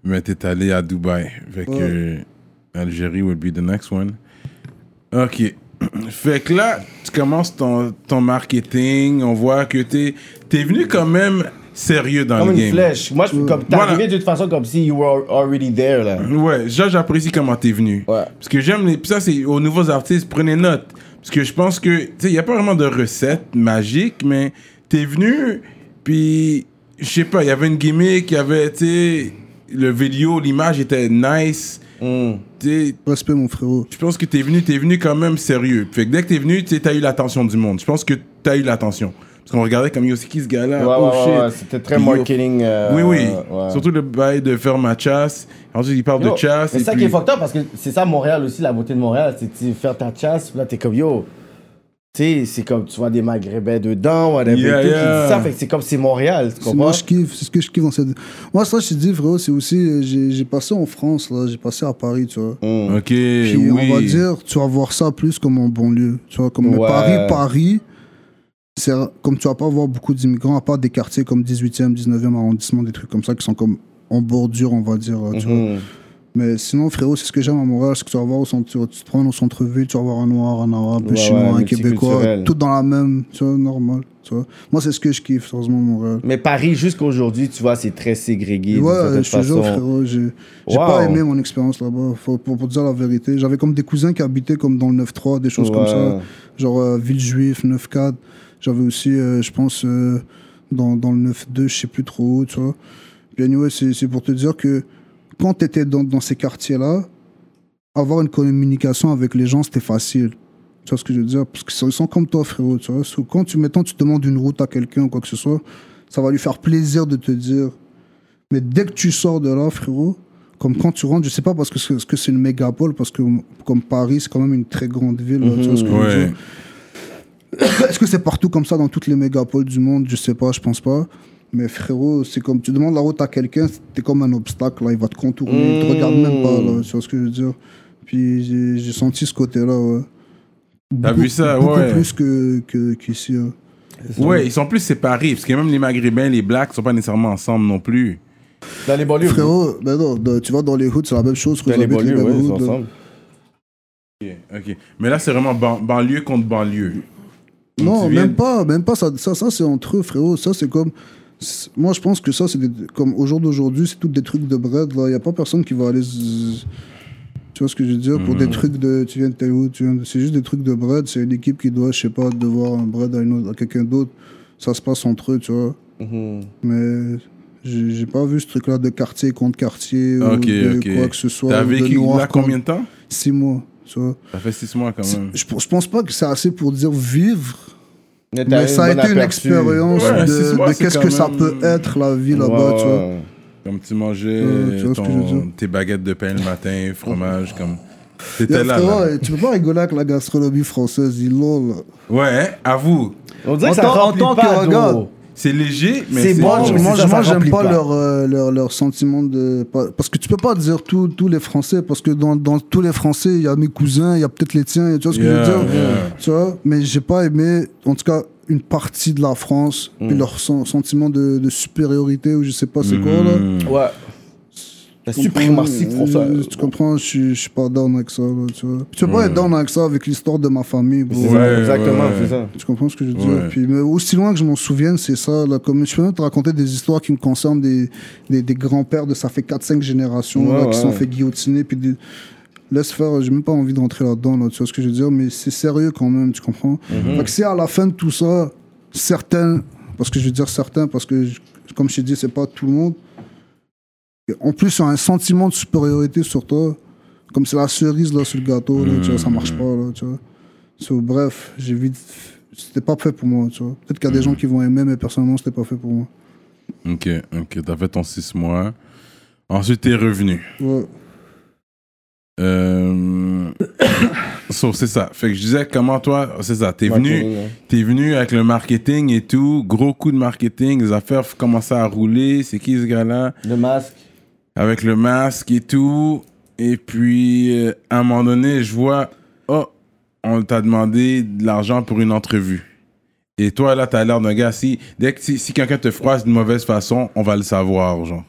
Mais t'es allé à Dubaï. Fait que Ouais. euh, Algérie will be the next one. Ok. Fait que là, tu commences ton, ton marketing. On voit que t'es es venu quand même sérieux dans Comme le une game. flèche. Moi, je, comme, t'es Voilà. arrivé d'une façon comme si you were already there, là. Ouais, déjà, j'apprécie comment t'es venu. Ouais. Parce que j'aime les. puis ça, c'est aux nouveaux artistes, prenez note. Parce que je pense que, tu sais, il n'y a pas vraiment de recette magique, mais t'es venu, puis, je sais pas, il y avait une gimmick, il y avait, tu sais, le vidéo, l'image était nice. Mm. Respect, mon frérot. je pense que t'es venu, t'es venu quand même sérieux. Fait que dès que t'es venu, t'as eu l'attention du monde. Je pense que t'as eu l'attention. Parce qu'on regardait comme, yo, c'est qui ce gars-là? Ouais, oh ouais, shit. ouais, ouais, c'était très marketing. euh, oui, oui. ouais. Surtout le bail de faire ma chasse. Ensuite, il parle Yo, de chasse. Et ça puis- qui est fucked up parce que c'est ça Montréal aussi, la beauté de Montréal, c'est faire ta chasse, là t'es comme yo. Tu sais, c'est comme tu vois des maghrébins dedans, whatever. Yeah, yeah. ça, fait que c'est comme c'est Montréal, tu C'est comprends? moi, je kiffe. C'est ce que je kiffe dans cette. Moi, ça, je te dis, frérot, c'est aussi. euh, J'ai passé en France, là. J'ai passé à Paris, tu vois. Mm. Ok, Puis oui. on va dire, tu vas voir ça plus comme en banlieue. Tu vois, comme Ouais. Paris, Paris, c'est comme tu vas pas voir beaucoup d'immigrants, à part des quartiers comme 18e, 19e arrondissement, des trucs comme ça qui sont comme en bordure, on va dire. Tu vois. Mais sinon, frérot, c'est ce que j'aime à Montréal, c'est que tu vas voir au centre, tu vas te prendre au centre-ville, tu vas voir un noir, un arabe, un Ouais, chinois, ouais, un québécois, tout dans la même, tu vois, normal. Tu vois. Moi, c'est ce que je kiffe, sérieusement, Montréal. Mais Paris, jusqu'à aujourd'hui, tu vois, c'est très ségrégué. Ouais, je te jure, frérot, j'ai pas aimé mon expérience là-bas, pour, pour dire la vérité. J'avais comme des cousins qui habitaient comme dans le 9-3, des choses comme ça, genre euh, Villejuif, 9-4. J'avais aussi, euh, je pense, euh, dans, dans le 9-2, je sais plus trop où, tu vois. Puis anyway, c'est c'est pour te dire que quand tu étais dans, dans ces quartiers-là, avoir une communication avec les gens, c'était facile. Tu vois ce que je veux dire? Parce qu'ils sont comme toi, frérot. Tu vois So, quand tu, mettons, tu demandes une route à quelqu'un ou quoi que ce soit, ça va lui faire plaisir de te dire. Mais dès que tu sors de là, frérot, comme quand tu rentres, je sais pas parce que c'est ce que c'est une mégapole, parce que comme Paris, c'est quand même une très grande ville. tu vois ce que je veux Ouais. dire? Est-ce que c'est partout comme ça dans toutes les mégapoles du monde? Je sais pas, je pense pas. Mais frérot, c'est comme tu demandes la route à quelqu'un, t'es comme un obstacle, là, il va te contourner, il te regarde même pas, là, tu vois ce que je veux dire? Puis j'ai- senti ce côté-là, ouais. T'as vu ça, beaucoup ouais. plus que que- qu'ici. hein. Ouais, ils sont plus séparés. Parce que même les Maghrébins, les Blacks sont pas nécessairement ensemble non plus. Dans les banlieues, Frérot, ben non, dans- tu vas dans les hoods, c'est la même chose que dans les banlieues, les ouais, mêmes ils sont hoods, là. ensemble. Ok, ok. Mais là, c'est vraiment ban- banlieue contre banlieue. Donc, Non, même pas, même pas. Ça, ça, ça c'est entre eux, frérot. Ça, c'est comme. Moi, je pense que ça, c'est des- comme au jour d'aujourd'hui, c'est tout des trucs de bread. Il n'y a pas personne qui va aller. z- Tu vois ce que je veux dire? Pour des Mhm. trucs de. Tu viens de tel où tu viens de- C'est juste des trucs de bread. C'est une équipe qui doit, je sais pas, devoir un bread à, une autre- à quelqu'un d'autre. Ça se passe entre eux, tu vois. Mhm. Mais. J'ai j'ai pas vu ce truc-là de quartier contre quartier ou de quoi que ce soit. T'as vécu là combien de temps? Six mois, tu vois. Ça fait six mois quand même. Je, je pense pas que c'est assez pour dire vivre. Mais, ça a été une expérience Ouais, de, qu'est-ce que ça peut être la vie là-bas, tu vois. Comme tu mangeais Ouais, tu ton- tes baguettes de pain le matin, fromage, comme. T'étais là, là. Tu peux pas rigoler avec la gastronomie française, ils l'ont là. Ouais, avoue. On dirait En que ça tant- en tant que pas regarde. C'est léger, mais C'est bon, Moi, bon. moi, j'aime pas, pas. leur, euh, leur, leur sentiment de. Parce que tu peux pas dire tous tous les Français, parce que dans, dans tous les Français, il y a mes cousins, il y a peut-être les tiens, tu vois ce que Yeah, je veux dire? yeah. Tu vois? Mais j'ai pas aimé, en tout cas, une partie de la France, Mm. puis leur sen- sentiment de, de supériorité, ou je sais pas c'est quoi là. Mm. Ouais. La Tu suprématie comprends, française. euh, Tu comprends, je suis- je suis pas down avec ça, là, tu vois. Tu peux pas être down avec ça avec l'histoire de ma famille, bro. C'est ça, Ouais, exactement, ouais. c'est ça. Tu comprends ce que je veux Ouais. dire Puis, mais aussi loin que je m'en souvienne, c'est ça. Là, comme je peux même te raconter des histoires qui me concernent des, des, des grands-pères de ça fait 4-5 générations Ouais, là, qui sont fait guillotiner. Puis des- laisse faire, j'ai même pas envie de rentrer là-dedans. Là, tu vois ce que je veux dire Mais c'est sérieux quand même, tu comprends? Mhm. Fait que si à la fin de tout ça, certains, parce que je veux dire certains, parce que je- comme je t'ai dit, c'est pas tout le monde. En plus, il y a un sentiment de supériorité sur toi. Comme c'est la cerise là, sur le gâteau, là, tu vois, ça marche pas. Là, tu vois. So, bref, j'ai vite. C'était pas fait pour moi, tu vois. Peut-être qu'il y a des gens qui vont aimer, mais personnellement, c'était pas fait pour moi. Ok, ok. T'as fait ton six mois. Ensuite, t'es revenu. Ouais. Euh... so, c'est ça. Fait que je disais, comment toi, c'est ça, t'es venu, t'es venu avec le marketing et tout, gros coup de marketing, les affaires commençaient à rouler, c'est qui ce gars-là? Le masque. Avec le masque et tout, et puis euh, à un moment donné, je vois, oh, on t'a demandé de l'argent pour une entrevue. Et toi, là, t'as l'air d'un gars, si, dès que si, si quelqu'un te froisse d'une mauvaise façon, on va le savoir, genre.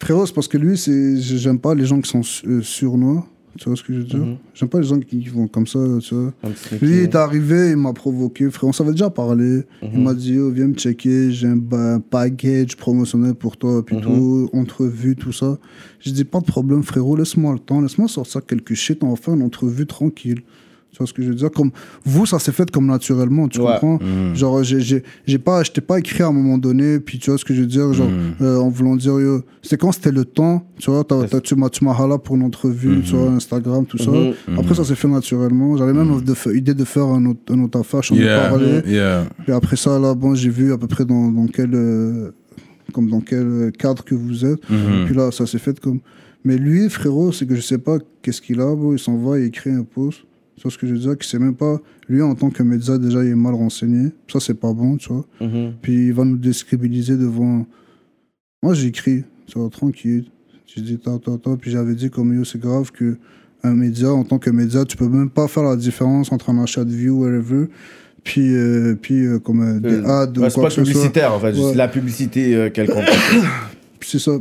Frérot, c'est parce que lui, c'est, j'aime pas les gens qui sont euh, surnois. Tu vois ce que je veux dire Mhm. J'aime pas les gens qui vont comme ça, tu vois. Lui, il est arrivé, il m'a provoqué. Frère, on s'avait déjà parlé. Il Mhm. m'a dit, oh, viens me checker, j'ai un package promotionnel pour toi, puis Mhm. tout, entrevue, tout ça. J'ai dit, pas de problème, frérot, laisse-moi le temps, laisse-moi sortir quelques shit, on va faire une entrevue tranquille. Tu vois ce que je veux dire? Comme vous, ça s'est fait comme naturellement, tu Ouais. comprends? Genre, j'ai- j'ai j'ai pas, je t'ai pas écrit à un moment donné, puis tu vois ce que je veux dire? Genre, euh, en voulant dire, yo, c'est quand c'était le temps, tu vois, t'as- t'as- tu m'as tu m'as pour une entrevue, tu vois, Instagram, tout ça. Mhm. Après, ça s'est fait naturellement. J'avais même de fa- idée de faire un autre, un autre affaire, j'en ai Yeah, parlé. yeah. Puis après ça, là, bon, j'ai vu à peu près dans, dans quel, euh, comme dans quel cadre que vous êtes. Puis là, ça s'est fait comme. Mais lui, frérot, c'est que je sais pas qu'est-ce qu'il a, bro. Il s'en va, il écrit un post. Tu vois ce que je veux dire Qu'il sait même pas. Lui, en tant que média, déjà, il est mal renseigné. Ça, c'est pas bon, tu vois. Mhm. Puis il va nous décrédibiliser devant. Moi, j'ai écrit, tu vois, tranquille. J'ai dit, ta, ta, ta. Puis j'avais dit, comme yo, c'est grave que un média, en tant que média, tu peux même pas faire la différence entre un achat de view, whatever, puis, euh, puis euh, comme euh, des Euh, ads Un ou quoi spot que ce soit. publicitaire, en fait. juste Ouais. la publicité quelconque. Puis c'est ça.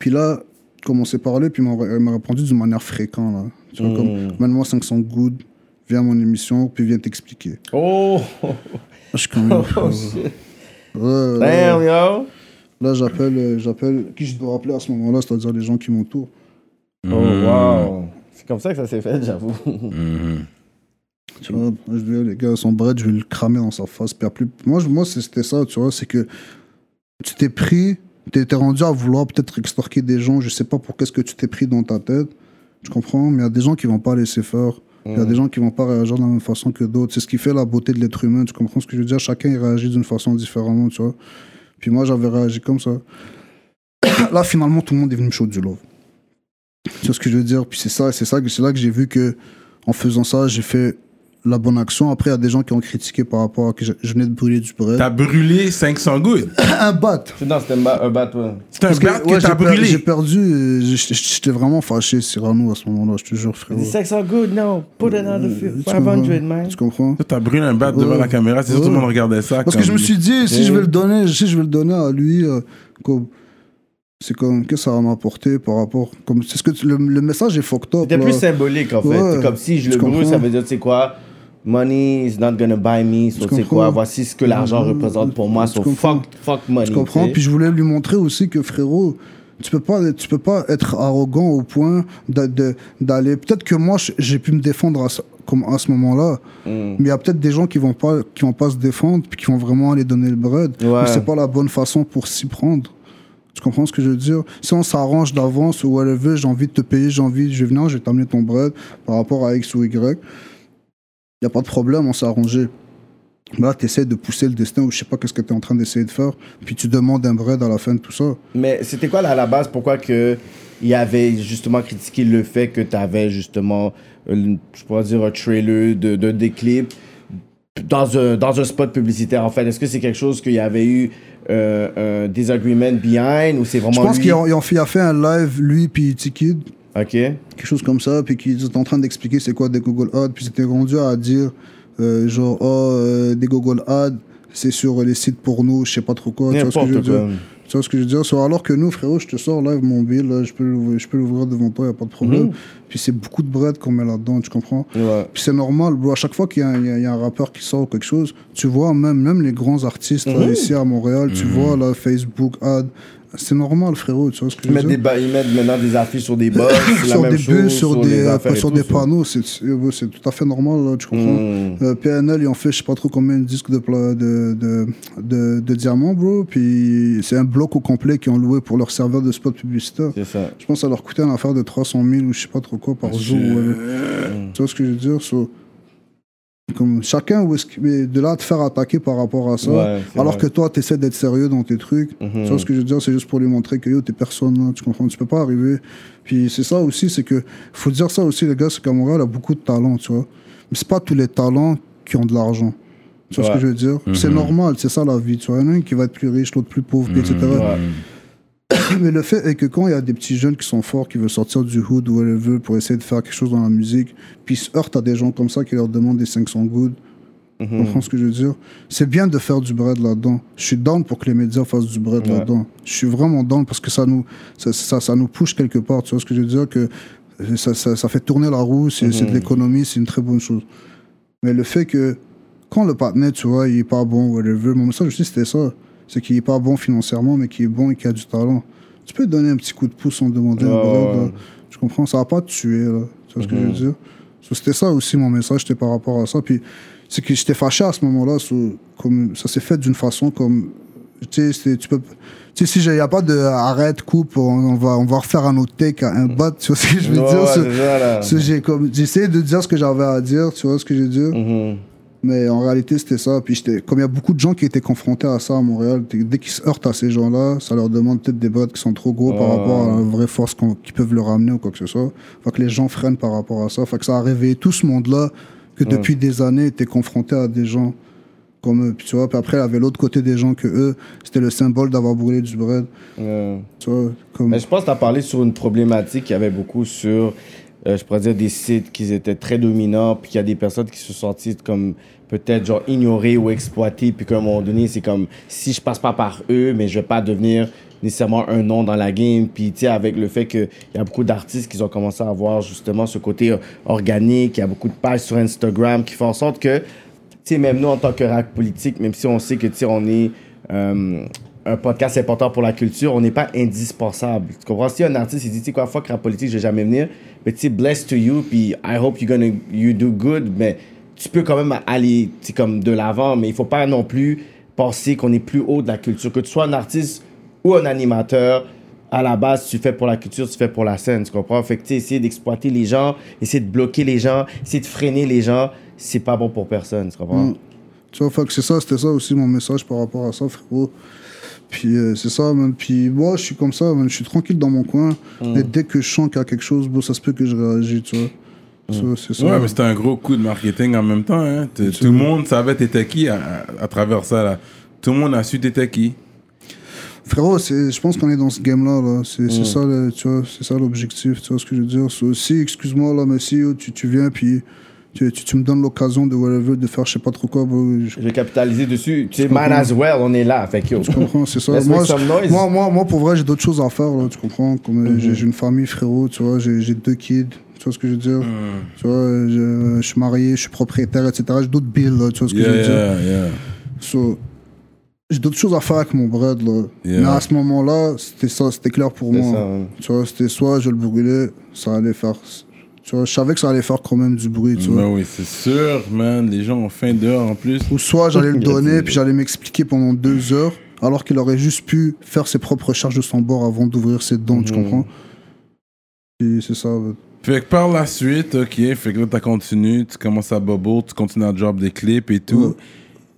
Puis là, comme on s'est parlé, puis il m'a répondu d'une manière fréquente, là. Tu vois, Mm. comme, donne-moi 500 good, viens à mon émission, puis viens t'expliquer. oh! Je suis comme, ouais, Oh, shit. ouais, Damn, ouais. yo! Là, j'appelle, euh, j'appelle qui je dois appeler à ce moment-là, c'est-à-dire les gens qui m'entourent. Oh, wow! C'est comme ça que ça s'est fait, j'avoue. Mhm. Tu vois, je dis, les gars, son bread, je vais le cramer dans sa face. Puis après, moi, je- moi c'est- c'était ça, tu vois, c'est que tu t'es pris, t'es t'es rendu à vouloir peut-être extorquer des gens, je sais pas pour qu'est-ce que tu t'es pris dans ta tête, tu comprends, mais il y a des gens qui vont pas laisser faire. Il y a des gens qui vont pas réagir de la même façon que d'autres. C'est ce qui fait la beauté de l'être humain, tu comprends ce que je veux dire? Chacun il réagit d'une façon différemment, tu vois. Puis moi, j'avais réagi comme ça. Là, finalement, tout le monde est venu me chaud du love. Tu vois ce que je veux dire? Puis c'est ça, c'est ça, que- c'est là que j'ai vu que en faisant ça, j'ai fait la bonne action. Après, il y a des gens qui ont critiqué par rapport à que je, je venais de brûler du bread. T'as brûlé 500 good. un bat. Non, c'était un, un bat, ouais. C'est un bat que ouais, t'as per- brûlé. J'ai perdu. euh, J'étais vraiment fâché, Cyrano, à ce moment-là, je te jure, frérot. The sex are good now. Put it on the field. Tu 500, comprends? man. Tu comprends? T'as brûlé un bat devant Ouais. la caméra, c'est sûr tout le monde regardait ça. Parce que je me suis dit, si Ouais. je vais le donner, si je vais le donner à lui, euh, comme, c'est comme, qu'est-ce que ça va m'apporter par rapport, comme, c'est ce que tu- le, le message est fucked up. C'était plus symbolique, en fait. Ouais. C'est comme si je le brûle, ça veut dire, tu sais quoi, money is not gonna buy me. So, Tu quoi, voici ce que l'argent Mhm. représente pour moi. So, fuck, fuck money. Tu comprends? Puis je voulais lui montrer aussi que frérot, tu peux pas, tu peux pas être arrogant au point d'aller. Peut-être que moi, je- j'ai pu me défendre à ce, comme à ce moment-là, Mm. mais il y a peut-être des gens qui vont pas, qui vont pas se défendre, puis qui vont vraiment aller donner le bread. Ouais. Mais c'est pas la bonne façon pour s'y prendre. Tu comprends ce que je veux dire? Si on s'arrange d'avance ou whatever, j'ai envie de te payer, j'ai envie, je vais venir, je vais t'amener ton bread par rapport à X ou Y. Il n'y a pas de problème, on s'est arrangé. Mais là, tu essaies de pousser le destin ou je sais pas qu'est-ce que tu es en train d'essayer de faire, puis tu demandes un bread à la fin de tout ça. Mais c'était quoi, là, à la base, pourquoi que il avait justement critiqué le fait que tu avais justement, euh, je pourrais dire, un trailer de, de des clips dans un, dans un spot publicitaire, en fait? Est-ce que c'est quelque chose qu'il y avait eu euh, un disagreement behind ou c'est vraiment Je pense qu'il a fait un live, lui, puis T-Kid, OK. quelque chose comme ça, puis qu'ils étaient en train d'expliquer c'est quoi des Google Ads, puis c'était rendu à dire, euh, genre, oh, euh, des Google Ads, c'est sur les sites porno, je sais pas trop quoi. Tu vois ce que je veux dire? Tu vois ce que je veux dire? So, alors que nous, frérot, je te sors live mon bill, là, je peux l'ouvrir je peux l'ouvrir devant toi, y a pas de problème. Mhm. Puis c'est beaucoup de bread qu'on met là-dedans, tu comprends? Ouais. Puis c'est normal, bro. À chaque fois qu'il y, a un- il y a- il y a un rappeur qui sort ou quelque chose, tu vois, même, même les grands artistes là, Mhm. ici à Montréal, tu vois, là, Facebook, ad. C'est normal, frérot, tu vois ce que je Ils veux mettent, dire? des ils mettent maintenant des affiches sur des la sur même des chose, bus, sur, des, euh, sur des panneaux, c'est euh, c'est tout à fait normal, là, tu comprends? Mm. Euh, PNL, ils ont fait je sais pas trop combien de disques de, de, de, de, de diamants, bro. Puis c'est un bloc au complet qu'ils ont loué pour leur serveur de spot publicitaire. C'est ça. Je pense que ça leur coûtait une affaire de 300 000 ou je sais pas trop quoi par jour. ouais. Tu vois ce que je veux dire? So, comme chacun, de là de faire attaquer par rapport à ça, Ouais, alors vrai. que toi, tu essaies d'être sérieux dans tes trucs. Mhm. Tu vois ce que je veux dire? C'est juste pour lui montrer que yo, t'es personne, là, tu comprends? Tu peux pas arriver. Puis c'est ça aussi, c'est que, faut dire ça aussi, les gars, c'est qu'à Montréal, a beaucoup de talent, tu vois. Mais c'est pas tous les talents qui ont de l'argent. Tu vois ce que je veux dire? C'est normal, c'est ça la vie, tu vois. Il y en a un qui va être plus riche, l'autre plus pauvre, etc. Ouais. Mais le fait est que quand il y a des petits jeunes qui sont forts, qui veulent sortir du hood ou whatever pour essayer de faire quelque chose dans la musique, puis ils se heurtent à des gens comme ça qui leur demandent des 500 good, Mhm. tu comprends ce que je veux dire? C'est bien de faire du bread là-dedans. Je suis down pour que les médias fassent du bread Ouais. là-dedans. Je suis vraiment down parce que ça nous, ça, ça, ça nous push quelque part. Tu vois ce que je veux dire? Que ça, ça, ça fait tourner la roue, c'est c'est de l'économie, c'est une très bonne chose. Mais le fait que quand le partenaire, tu vois, il est pas bon, whatever, mon message aussi c'était ça. C'est qu'il est pas bon financièrement, mais qu'il est bon et qu'il a du talent. Tu peux donner un petit coup de pouce un bread, ouais. là. Tu comprends? Ça va pas te tuer, là. Tu vois ce que je veux dire? So, c'était ça aussi mon message, c'était par rapport à ça. Puis c'est que j'étais fâché à ce moment-là. so, comme ça s'est fait d'une façon comme. Tu sais, tu peux. Tu sais, si il n'y a pas de arrête, coupe, on, on va, on va refaire un autre take un bot, tu vois ce que je veux dire? So- j'ai essayé de dire ce que j'avais à dire, tu vois ce que je veux dire? Mhm. Mais en réalité, c'était ça. Puis comme il y a beaucoup de gens qui étaient confrontés à ça à Montréal, dès qu'ils se heurtent à ces gens-là, ça leur demande peut-être des bots qui sont trop gros par Ouais. rapport à la vraie force qu'ils peuvent leur amener ou quoi que ce soit. Fait que les gens freinent par rapport à ça. Fait que ça a réveillé tout ce monde-là que depuis des années était confronté à des gens comme eux. Puis tu vois, puis après, il y avait l'autre côté des gens que eux, c'était le symbole d'avoir brûlé du bread. Ouais. Tu vois, comme... Mais je pense que tu as parlé sur une problématique qui avait beaucoup sur, euh, je pourrais dire, des sites qui étaient très dominants, puis qu'il y a des personnes qui se sont senties comme peut-être genre ignorées ou exploitées, puis qu'à un moment donné, c'est comme si je passe pas par eux, mais je vais pas devenir nécessairement un nom dans la game. Puis tu sais, avec le fait qu'il y a beaucoup d'artistes qui ont commencé à avoir justement ce côté euh, organique, il y a beaucoup de pages sur Instagram qui font en sorte que tu sais, même nous, en tant que rap politique, même si on sait que, tu sais, on est euh, un podcast important pour la culture, on n'est pas indispensable. Tu comprends? Si un artiste, il dit, tu sais quoi, fuck rap politique, je vais jamais venir, mais tu sais, blessed to you, puis I hope you're gonna, you do good, mais tu peux quand même aller, tu comme de l'avant, mais il faut pas non plus penser qu'on est plus haut de la culture. Que tu sois un artiste ou un animateur, à la base, tu fais pour la culture, tu fais pour la scène, tu comprends? Fait que, tu essayer d'exploiter les gens, essayer de bloquer les gens, essayer de freiner les gens, c'est pas bon pour personne, tu comprends? Mm. Tu vois, c'est ça, c'était ça aussi mon message par rapport à ça, frérot. Puis euh, c'est ça, man. Puis moi, je suis comme ça, man. Je suis tranquille dans mon coin. Mais dès que je sens qu'il y a quelque chose, bon, ça se peut que je réagisse, tu vois. Ça, c'est ça. Ouais, mais c'était un gros coup de marketing en même temps. Hein. Tout le monde savait t'étais qui à, à- à travers ça. Là. Tout le monde a su t'étais qui. Frérot, je pense qu'on est dans ce game-là. Là. C'est ça, le- tu vois, c'est ça l'objectif. Tu vois ce que je veux dire? So, si, excuse-moi, là, mais si tu, tu viens, puis tu, tu, tu me donnes l'occasion de whatever, de faire je sais pas trop quoi, bro, je Je vais capitaliser dessus. Tu sais, man as well, on est là. Fait que, yo. Tu comprends, c'est ça. Moi, je- moi, moi, moi, pour vrai, j'ai d'autres choses à faire, là, tu comprends? Comme euh, j'ai- j'ai une famille, frérot, tu vois, j'ai deux kids, tu vois ce que je veux dire? Tu vois, je, je suis marié, je suis propriétaire, etc. J'ai d'autres bills, là, tu vois ce que je veux Yeah, dire? yeah, yeah. So, j'ai d'autres choses à faire avec mon bread, là. Yeah. Mais à ce moment-là, c'était ça, c'était clair pour moi. ça, hein. Tu vois, c'était soit je le brûlais, ça allait faire. Tu vois, je savais que ça allait faire quand même du bruit, tu vois. Ben oui, c'est sûr, man. Les gens ont faim dehors en plus. Ou soit j'allais le donner, puis j'allais m'expliquer pendant deux heures, alors qu'il aurait juste pu faire ses propres charges de son bord avant d'ouvrir ses dents, tu Mhm. comprends? Et c'est ça. ouais. Fait que par la suite, ok, fait que là, t'as continué, tu commences à bubble, tu continues à drop des clips et tout.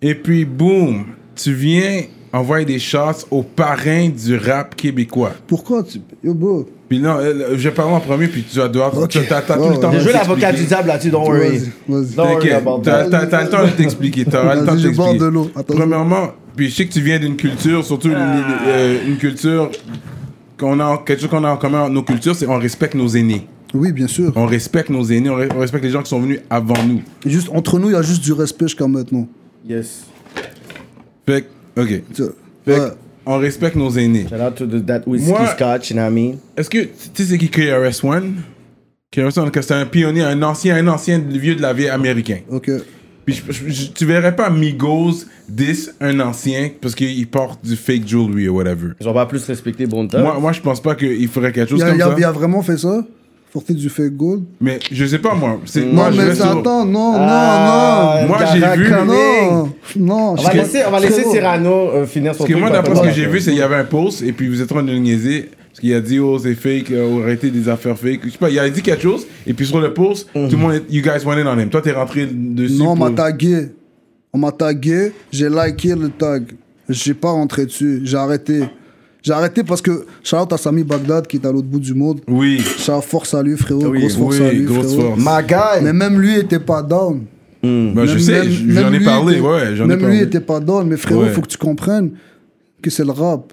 Et puis, boum, tu viens envoyer des shots aux parrains du rap québécois. Pourquoi tu... Yo, bro. Puis non, je vais parler en premier, puis tu vas devoir. Ok. tu- T'as tout le temps de joué l'avocat du diable là-dessus, don't worry. T'inquiète, t'as le temps de t'expliquer. T'auras le temps de je t'expliquer. Premièrement, puis je sais que tu viens d'une culture, surtout une, euh, une culture qu'on a, quelque chose qu'on a en commun nos cultures, c'est on respecte nos aînés. Oui, bien sûr. On respecte nos aînés, on, re- on respecte les gens qui sont venus avant nous. Et Juste, entre nous, il y a juste du respect jusqu'à maintenant. Yes. Fait que, ok. Fait que, ouais. On respecte nos aînés. Shout out to the, that whiskey Moi- scotch, you know what I mean? Est-ce que tu sais c'est qui KRS-One? KRS-One, que c'est un pionnier, un ancien, un ancien vieux de la vie américain. Ok. Puis je- je- je- tu verrais pas Migos 10 un ancien parce qu'il porte du fake jewelry ou whatever. Ils ont pas plus respecté Bonta. Moi, moi, je pense pas qu'il ferait quelque chose a, comme il a- ça. il a vraiment fait ça? Porter du fake gold Mais je sais pas, moi. C'est- Non, moi, je mais sur- attends, non, Ah, non, non. Moi, j'ai vu- Non, non. On va je- laisser, on va laisser. Cyrano euh, finir son Parce que moi, d'après après, ce que j'ai vu, c'est qu'il y avait un post et puis vous êtes en train de niaiser. Parce qu'il a dit, oh, c'est fake, euh, arrêtez des affaires fake. Je sais pas, il a dit quelque chose et puis sur le post, tout le monde, est- you guys went in on him. Toi, t'es rentré dessus. Non, on m'a tagué. On m'a tagué, j'ai liké le tag. J'ai pas rentré dessus, j'ai arrêté. J'ai arrêté parce que shout à Sami Bagdad qui est à l'autre bout du monde. Oui, Shout force à lui, frérot. Oui, grosse force à oui, lui, grosse frérot. force. My guy! Mais même lui était pas down. Ben, je sais, j'en ai parlé, était- ouais, j'en ai Même parlé. lui était pas down, mais frérot, Ouais. faut que tu comprennes que c'est le rap.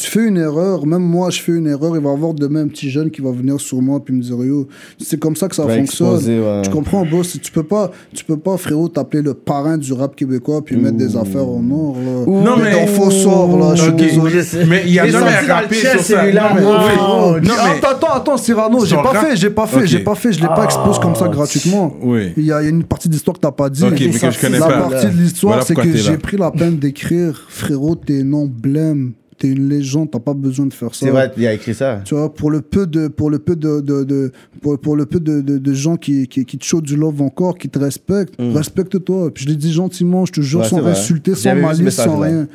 Tu fais une erreur, même moi, je fais une erreur, il va y avoir demain un petit jeune qui va venir sur moi puis me dire yo, c'est comme ça que ça fonctionne. exposer, ouais. Tu comprends, boss Tu peux pas, tu peux pas, frérot, t'appeler le parrain du rap québécois puis mettre des affaires en or. Là. Non, mais- dans faux sort, là, je suis Ok. désolé. Mais il y a jamais rappé sur ça. Non, mais- Oh, oui. Non, mais- Attends, attends, attends, Cyrano, j'ai pas fait, j'ai pas fait, j'ai pas fait, je l'ai pas exposé comme ça gratuitement. Oui. Il y, a il y a une partie de l'histoire que t'as pas dit. Ok, mais que je connais la pas. partie de l'histoire, c'est que j'ai pris la peine d'écrire, frérot, t'es un emblème, t'es une légende, t'as pas besoin de faire ça. C'est vrai, il a écrit ça. Tu vois, pour le peu de, pour le peu de, de, de- pour, pour le peu de, de, de gens qui, qui, qui te chaudent du love encore, qui te respectent, respecte-toi. Puis je l'ai dit gentiment, je te jure, Mm. Ouais, sans insulter, sans malice, sans rien.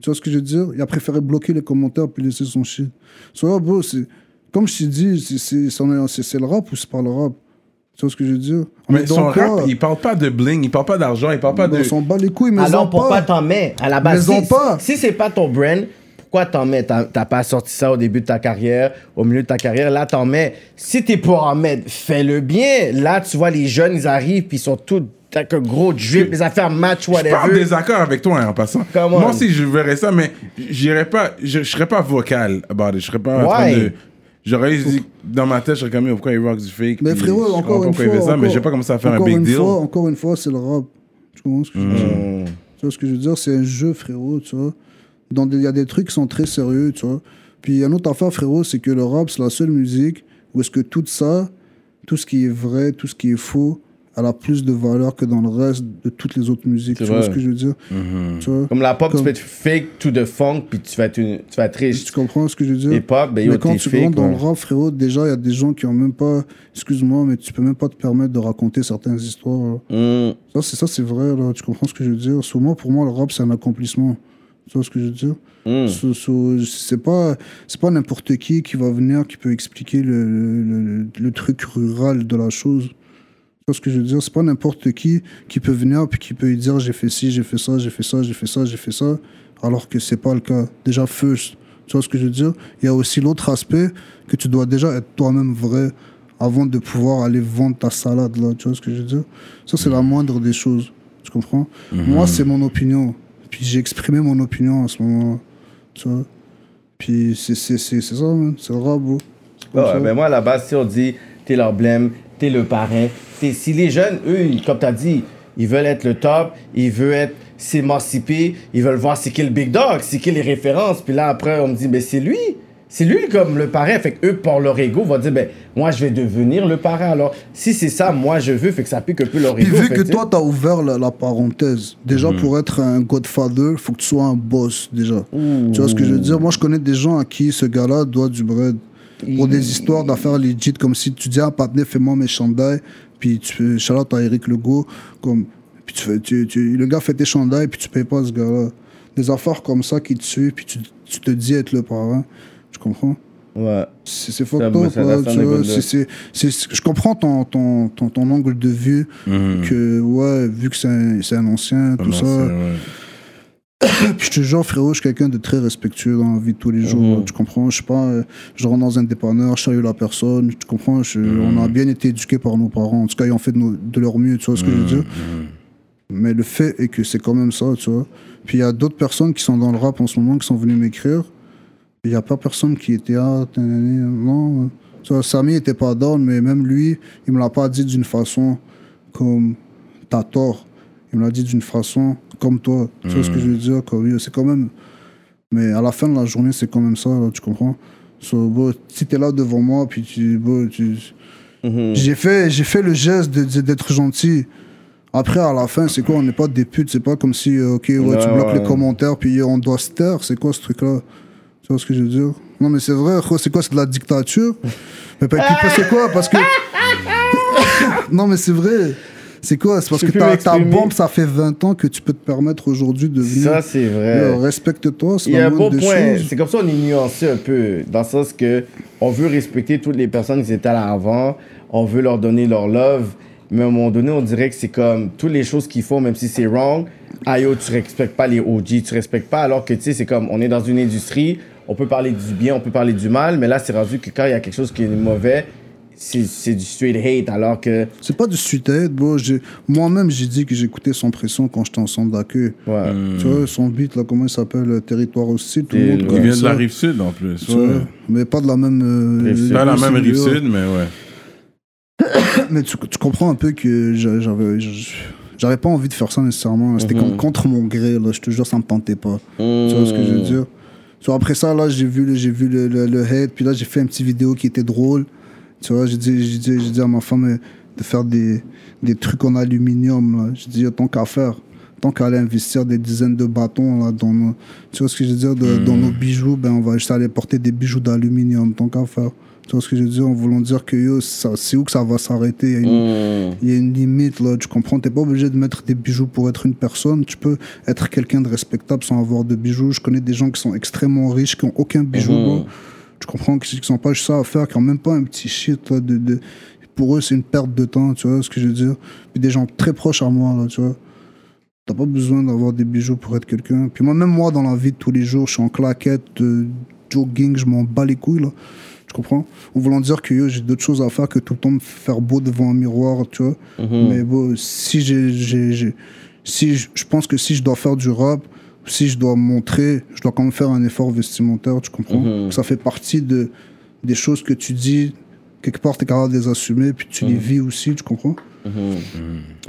Tu vois ce que je veux dire? Il a préféré bloquer les commentaires puis laisser son shit. So, là, bro, c'est, comme je t'ai dit, c'est, c'est, c'est, c'est- c'est le rap ou c'est pas le rap? Tu vois ce que je veux dire? Mais son rap, il parle pas de bling, il parle pas d'argent, il parle pas de. On s'en bat les couilles, mais Alors en pourquoi pas. t'en mets à la base Mais Si, pas. si c'est pas ton brand, pourquoi t'en mets? T'as t'as pas sorti ça au début de ta carrière, au milieu de ta carrière. Là, t'en mets. Si t'es pour en mettre, fais-le bien. Là, tu vois, les jeunes, ils arrivent, puis ils sont tous avec un gros drip, les affaires match, Je suis pas en whatever. désaccord avec toi hein, en passant. Come on. Moi aussi, je verrais ça, mais j'irais pas, je, je serais pas vocal about it. Je serais pas en train Why? de. J'aurais dit dans ma tête, je serais comme, pourquoi il rock du fake? Mais puis frérot, je encore comprends une pourquoi fois. il fait ça, mais encore- j'ai pas commencé à faire un encore big une deal. Fois, encore une fois, c'est le rap. Tu comprends ce que je veux dire? Mm. Tu vois ce que je veux dire? C'est un jeu, frérot, tu vois. Dans Il y a des trucs qui sont très sérieux, tu vois. Puis il y a une autre affaire, frérot, c'est que le rap, c'est la seule musique où est-ce que tout ça, tout ce qui est vrai, tout ce qui est faux, elle a plus de valeur que dans le reste de toutes les autres musiques. Tu vois ce que je veux dire? Tu vois? Comme la pop, Comme- tu peux être fake to the funk, puis tu vas être, une- tu vas être riche. Tu comprends ce que je veux dire? Et pop, ben mais yo, quand t'es tu fake. rentres dans le rap, frérot, déjà, il y a des gens qui ont même pas. Excuse-moi, mais tu peux même pas te permettre de raconter certaines histoires. là. Mm. Ça, c'est ça, c'est vrai, là. Tu comprends ce que je veux dire? Souvent, pour moi, le rap, c'est un accomplissement. Tu vois ce que je veux dire? Mm. So- so, C'est pas, n'importe qui qui va venir qui peut expliquer le, le, le- le truc rural de la chose. Tu vois ce que je veux dire? C'est pas n'importe qui qui peut venir puis qui peut dire j'ai fait ci, j'ai fait ça, j'ai fait ça, j'ai fait ça, j'ai fait ça, alors que c'est pas le cas. Déjà, first. Tu vois ce que je veux dire? Il y a aussi l'autre aspect que tu dois déjà être toi-même vrai avant de pouvoir aller vendre ta salade, là. Tu vois ce que je veux dire? Ça, c'est la moindre des choses. Tu comprends? Moi, c'est mon opinion. Puis j'ai exprimé mon opinion à ce moment-là. Tu vois Puis c'est c'est- c'est- c'est ça, man. C'est le rap, bro. Ouais, ça. ben moi, à la base, si on dit t'es l'emblème, t'es le parrain, t'es- si les jeunes, eux, comme t'as dit, ils veulent être le top, ils veulent être s'émanciper, ils veulent voir c'est qui le big dog, c'est qui les références. Puis là, après, on me dit, ben c'est lui. C'est lui comme le parrain. Fait que eux, par leur ego, vont dire, ben moi, je vais devenir le parrain. Alors, si c'est ça, moi, je veux, fait que ça pique un peu leur Puis ego. vu fait que toi, t'as ouvert la, la parenthèse, déjà pour être un godfather, faut que tu sois un boss, déjà. Tu vois ce que je veux dire? Moi, je connais des gens à qui ce gars-là doit du bread. Pour des histoires d'affaires legit, comme si tu dis à un partenaire, fais-moi mes chandails, puis tu fais shout à Eric Legault, comme, puis tu fais, tu, tu- le gars fait tes chandails, puis tu payes pas ce gars-là. Des affaires comme ça qui te suivent, puis tu, tu te dis être le parrain. Comprends Ouais. c'est fucked up, Je comprends ton, ton, ton, ton angle de vue, que, ouais, vu que c'est un, c'est un ancien, tout ça. ouais. Puis je te jure, frérot, je suis quelqu'un de très respectueux dans la vie de tous les jours. Tu comprends? Je sais pas, euh, je rentre dans un dépanneur, je salue la personne. Tu comprends? Je- On a bien été éduqués par nos parents. En tout cas, ils ont fait de, nos- de leur mieux, tu vois ce que je veux dire? Mais le fait est que c'est quand même ça, tu vois? Puis il y a d'autres personnes qui sont dans le rap en ce moment qui sont venues m'écrire. Il n'y a pas personne qui était ah, non. Samy était pas down, mais même lui, il me l'a pas dit d'une façon comme t'as tort. Il me l'a dit d'une façon comme toi. Tu vois ce que je veux dire C'est quand même. Mais à la fin de la journée, c'est quand même ça, là, tu comprends? So, bon, Si t'es là devant moi, puis tu. bon, tu j'ai fait, j'ai fait le geste d'être gentil. Après, à la fin, c'est quoi? On n'est pas des putes. C'est pas comme si, euh, ok, ouais, tu bloques ouais. les commentaires, puis on doit se taire. C'est quoi ce truc-là? Tu vois ce que je veux dire? Non, mais c'est vrai, c'est quoi C'est de la dictature? Mais pas c'est quoi? Parce que. non, mais c'est vrai. C'est quoi? C'est parce que ta, ta bombe, ça fait 20 ans que tu peux te permettre aujourd'hui de venir. Ça, c'est vrai. Respecte-toi, c'est un bon point. comme ça on est nuancé un peu. Dans le sens que on veut respecter toutes les personnes qui étaient là avant. On veut leur donner leur love. Mais à un moment donné, on dirait que c'est comme toutes les choses qu'ils font, même si c'est wrong. Ah yo, tu respectes pas les OG, tu respectes pas. Alors que tu sais, c'est comme on est dans une industrie, on peut parler du bien, on peut parler du mal. Mais là, c'est rendu que quand il y a quelque chose qui est mauvais, c'est c'est du straight hate, alors que. C'est pas du suite hate, bro. J'ai- Moi-même, j'ai dit que j'écoutais sans pression quand j'étais ensemble d'accueil. Ouais. Tu vois, son beat, là, comment il s'appelle euh, Territoire hostile, tout le monde Il vient de la rive sud en plus. Tu vois, Ouais. Mais pas de la même. euh. Pas la même rive sud, mais ouais. Mais tu, tu comprends un peu que j'a- j'avais. J'avais pas envie de faire ça nécessairement. C'était Mhm. comme contre mon gré, là. Je te jure, ça me tentait pas. Tu vois ce que je veux dire? So, après ça, là, j'ai vu, le- j'ai vu le, le, le hate, puis là, j'ai fait une petite vidéo qui était drôle. Tu vois, j'ai dit, j'ai dit, j'ai dit à ma femme euh, de faire des, des trucs en aluminium, là. J'ai dit, tant qu'à faire, tant qu'à aller investir des dizaines de bâtons, là, dans nos, tu vois ce que je veux dire, de- dans nos bijoux, ben, on va juste aller porter des bijoux d'aluminium, tant qu'à faire. Tu vois ce que je veux dire, en voulant dire que yo, ça- c'est où que ça va s'arrêter? Il y a une, Mm. il y a une limite, là, tu comprends? T'es pas obligé de mettre des bijoux pour être une personne. Tu peux être quelqu'un de respectable sans avoir de bijoux. Je connais des gens qui sont extrêmement riches, qui ont aucun bijou, bro. Tu comprends qui sont pas juste ça à faire, qui ont même pas un petit shit, là, de, de- Pour eux, c'est une perte de temps, tu vois ce que je veux dire? Puis des gens très proches à moi, là, tu vois. T'as pas besoin d'avoir des bijoux pour être quelqu'un. Puis moi, même moi, dans la vie de tous les jours, je suis en claquette, euh, jogging, je m'en bats les couilles, là. Tu comprends? En voulant dire que j'ai d'autres choses à faire que tout le temps me faire beau devant un miroir, tu vois. Mhm. Mais bon, si j'ai, si je, pense que si je dois faire du rap, si je dois montrer, je dois quand même faire un effort vestimentaire, tu comprends? Mhm. Ça fait partie de, des choses que tu dis, quelque part, tu es capable de les assumer, puis tu les vis aussi, tu comprends? Mhm.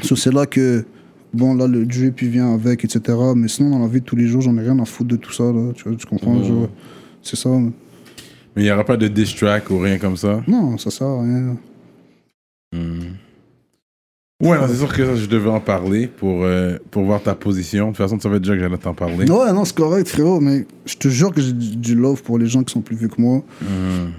So, c'est là que, bon, là, le drip, puis vient avec, etc. Mais sinon, dans la vie de tous les jours, j'en ai rien à foutre de tout ça, là, tu, vois, tu comprends? Mhm. C'est ça. Mais- il n'y aura pas de diss track ou rien comme ça? Non, ça sert à rien. Ouais, non, c'est sûr que ça, je devais en parler pour, euh, pour voir ta position. De toute façon, tu savais déjà que j'allais t'en parler. Ouais, non, c'est correct, frérot, mais je te jure que j'ai du love pour les gens qui sont plus vieux que moi. Mhm.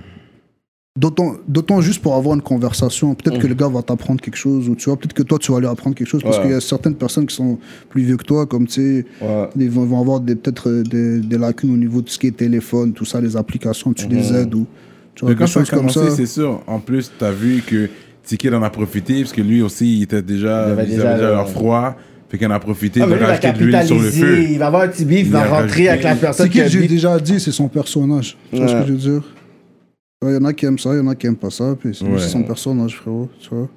D'autant, d'autant juste pour avoir une conversation. Peut-être que le gars va t'apprendre quelque chose, ou tu vois, peut-être que toi, tu vas lui apprendre quelque chose, parce Ouais. qu'il y a certaines personnes qui sont plus vieux que toi, comme tu sais, Ouais. ils vont, vont avoir des, peut-être euh, des, des lacunes au niveau de ce qui est téléphone, tout ça, les applications, tu les aides, ou tu vois, Mais quand des choses comme ça. c'est sûr. En plus, tu as vu que Tiki en a profité, parce que lui aussi, il était déjà, Il avait il déjà avait déjà le- leur froid. Fait qu'il en a profité Ah, de il rajouter de l'huile sur le feu. Il va avoir un petit il Il va rentrer avec la personne C'est qui j'ai déjà dit, c'est son personnage. Tu vois ce que je veux dire? Il y en a qui aiment ça, il y en a qui aiment pas ça, puis c'est Ouais. son personnage, frérot, tu vois.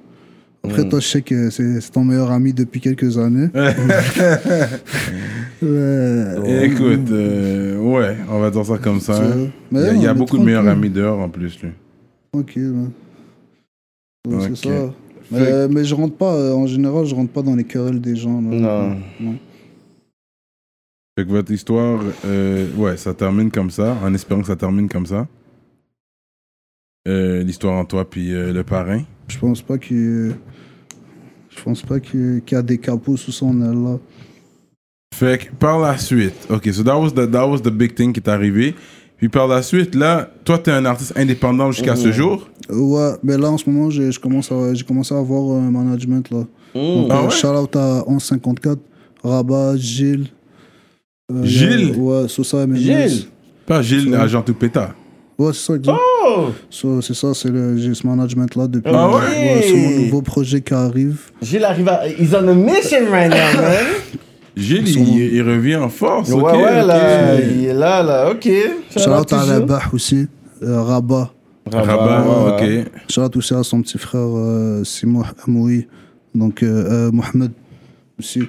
Après, toi, je sais que c'est c'est ton meilleur ami depuis quelques années. Ouais. Écoute, euh, ouais, on va dire ça comme ça. Il y a, y beaucoup de meilleurs amis dehors en plus, lui. Tranquille. ouais. Ouais, Ok. C'est ça. Mais, mais je rentre pas, euh, en général, je rentre pas dans les querelles des gens. là. Non. non. Fait que votre histoire, euh, ouais, ça termine comme ça, en espérant que ça termine comme ça. Euh, L'histoire en toi puis euh, le parrain? Je pense pas qu'il je pense pas qu'il qu'il y a des capots sous son aile là. Fait que par la suite, ok, so that was the, that was the big thing qui est arrivé. Puis par la suite, là, toi, t'es un artiste indépendant jusqu'à ce jour? Euh, Ouais, mais là en ce moment, j'ai je commence à- j'ai commencé à avoir un management là. Donc, Ah euh, ouais? shout out à 1154, Rabat, Gilles. Euh, Gilles? a- Ouais, Sosa. Gilles? Pas Gilles, agent tout pétard. Ouais, c'est ça, exact. Oh! So, c'est ça, c'est le, j'ai ce management là depuis. Ah ouais? ouais, c'est mon nouveau projet qui arrive. Gilles arrive à... He's on a mission right now, man. Gilles, il, il revient en force. ouais, ouais, là. Il est là, là. OK. Shout out à Rabat aussi, euh, Rabat. Rabat, ok. Shout out aussi à son petit frère euh, Simon Amoui. Donc, euh, euh, Mohamed aussi.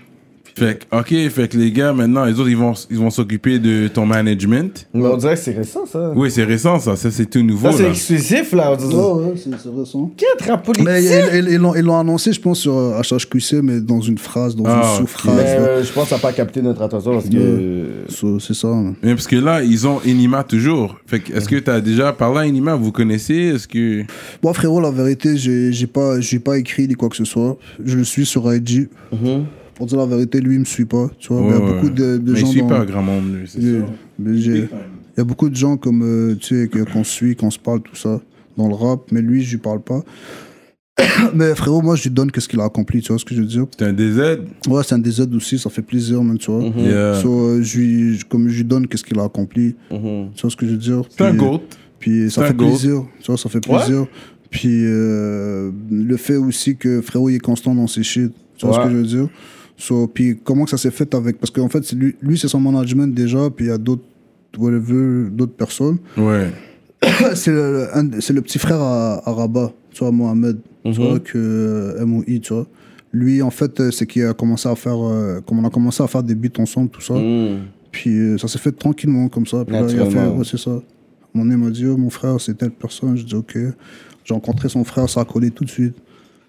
Fait que, ok, fait que les gars, maintenant, les autres, ils vont ils vont s'occuper de ton management. Mais on dirait que c'est récent, ça. Oui, c'est récent, ça. Ça, c'est tout nouveau, Ça, c'est exclusif, là. Ouais, ouais, c'est c'est récent. Quel rap politique? Mais ils- ils ils l'ont ils l'ont annoncé, je pense, sur euh, HHQC, mais dans une phrase, dans Ah, une sous-phrase. Mais là. euh, je pense que ça n'a pas capté notre attention parce que... So, c'est ça. Mais parce que là, ils ont Inima toujours. Fait que, est-ce que tu as déjà parlé à Inima Vous connaissez? Est-ce que. Moi, frérot, la vérité, j'ai j'ai pas, j'ai pas écrit ni quoi que ce soit. Je le suis sur IG. Pour dire la vérité, lui, il me suit pas. Tu vois, Ouais, il y a ouais. beaucoup de, de Mais gens il suit dans- pas un grand monde, lui, c'est Yeah. ça. Il y a beaucoup de gens comme, euh, tu sais, qu'on suit, qu'on se parle, tout ça, dans le rap, mais lui, je lui parle pas. mais frérot, moi, je lui donne qu'est-ce qu'il a accompli, tu vois ce que je veux dire? C'est un DZ Ouais, c'est un DZ aussi, ça fait plaisir, même, tu vois. Mhm. Yeah. So, euh, je lui, je- comme je lui donne qu'est-ce qu'il a accompli, Mhm. tu vois ce que je veux dire? C'est un GOAT. Puis ça fait goat. plaisir, tu vois, ça fait plaisir. Puis euh, le fait aussi que frérot, il est constant dans ses shit, tu vois Ouais. ce que je veux dire? So, Puis comment que ça s'est fait avec... Parce qu'en fait, lui, lui c'est son management déjà, puis il y a d'autres personnes. Ouais. c'est le, le petit frère à, à Rabat, tu vois, Mohamed, tu Mhm. vois, que euh, MOI, tu vois. Lui, en fait, euh, c'est qu'il a commencé à faire, euh, comme on a commencé à faire des beats ensemble, tout ça. Mm. Puis euh, ça s'est fait tranquillement, comme ça. Puis là, il a fait, ouais, c'est ça. Mon nez m'a dit, oh, mon frère, c'est telle personne. Je dis, ok. J'ai rencontré son frère, ça a collé tout de suite.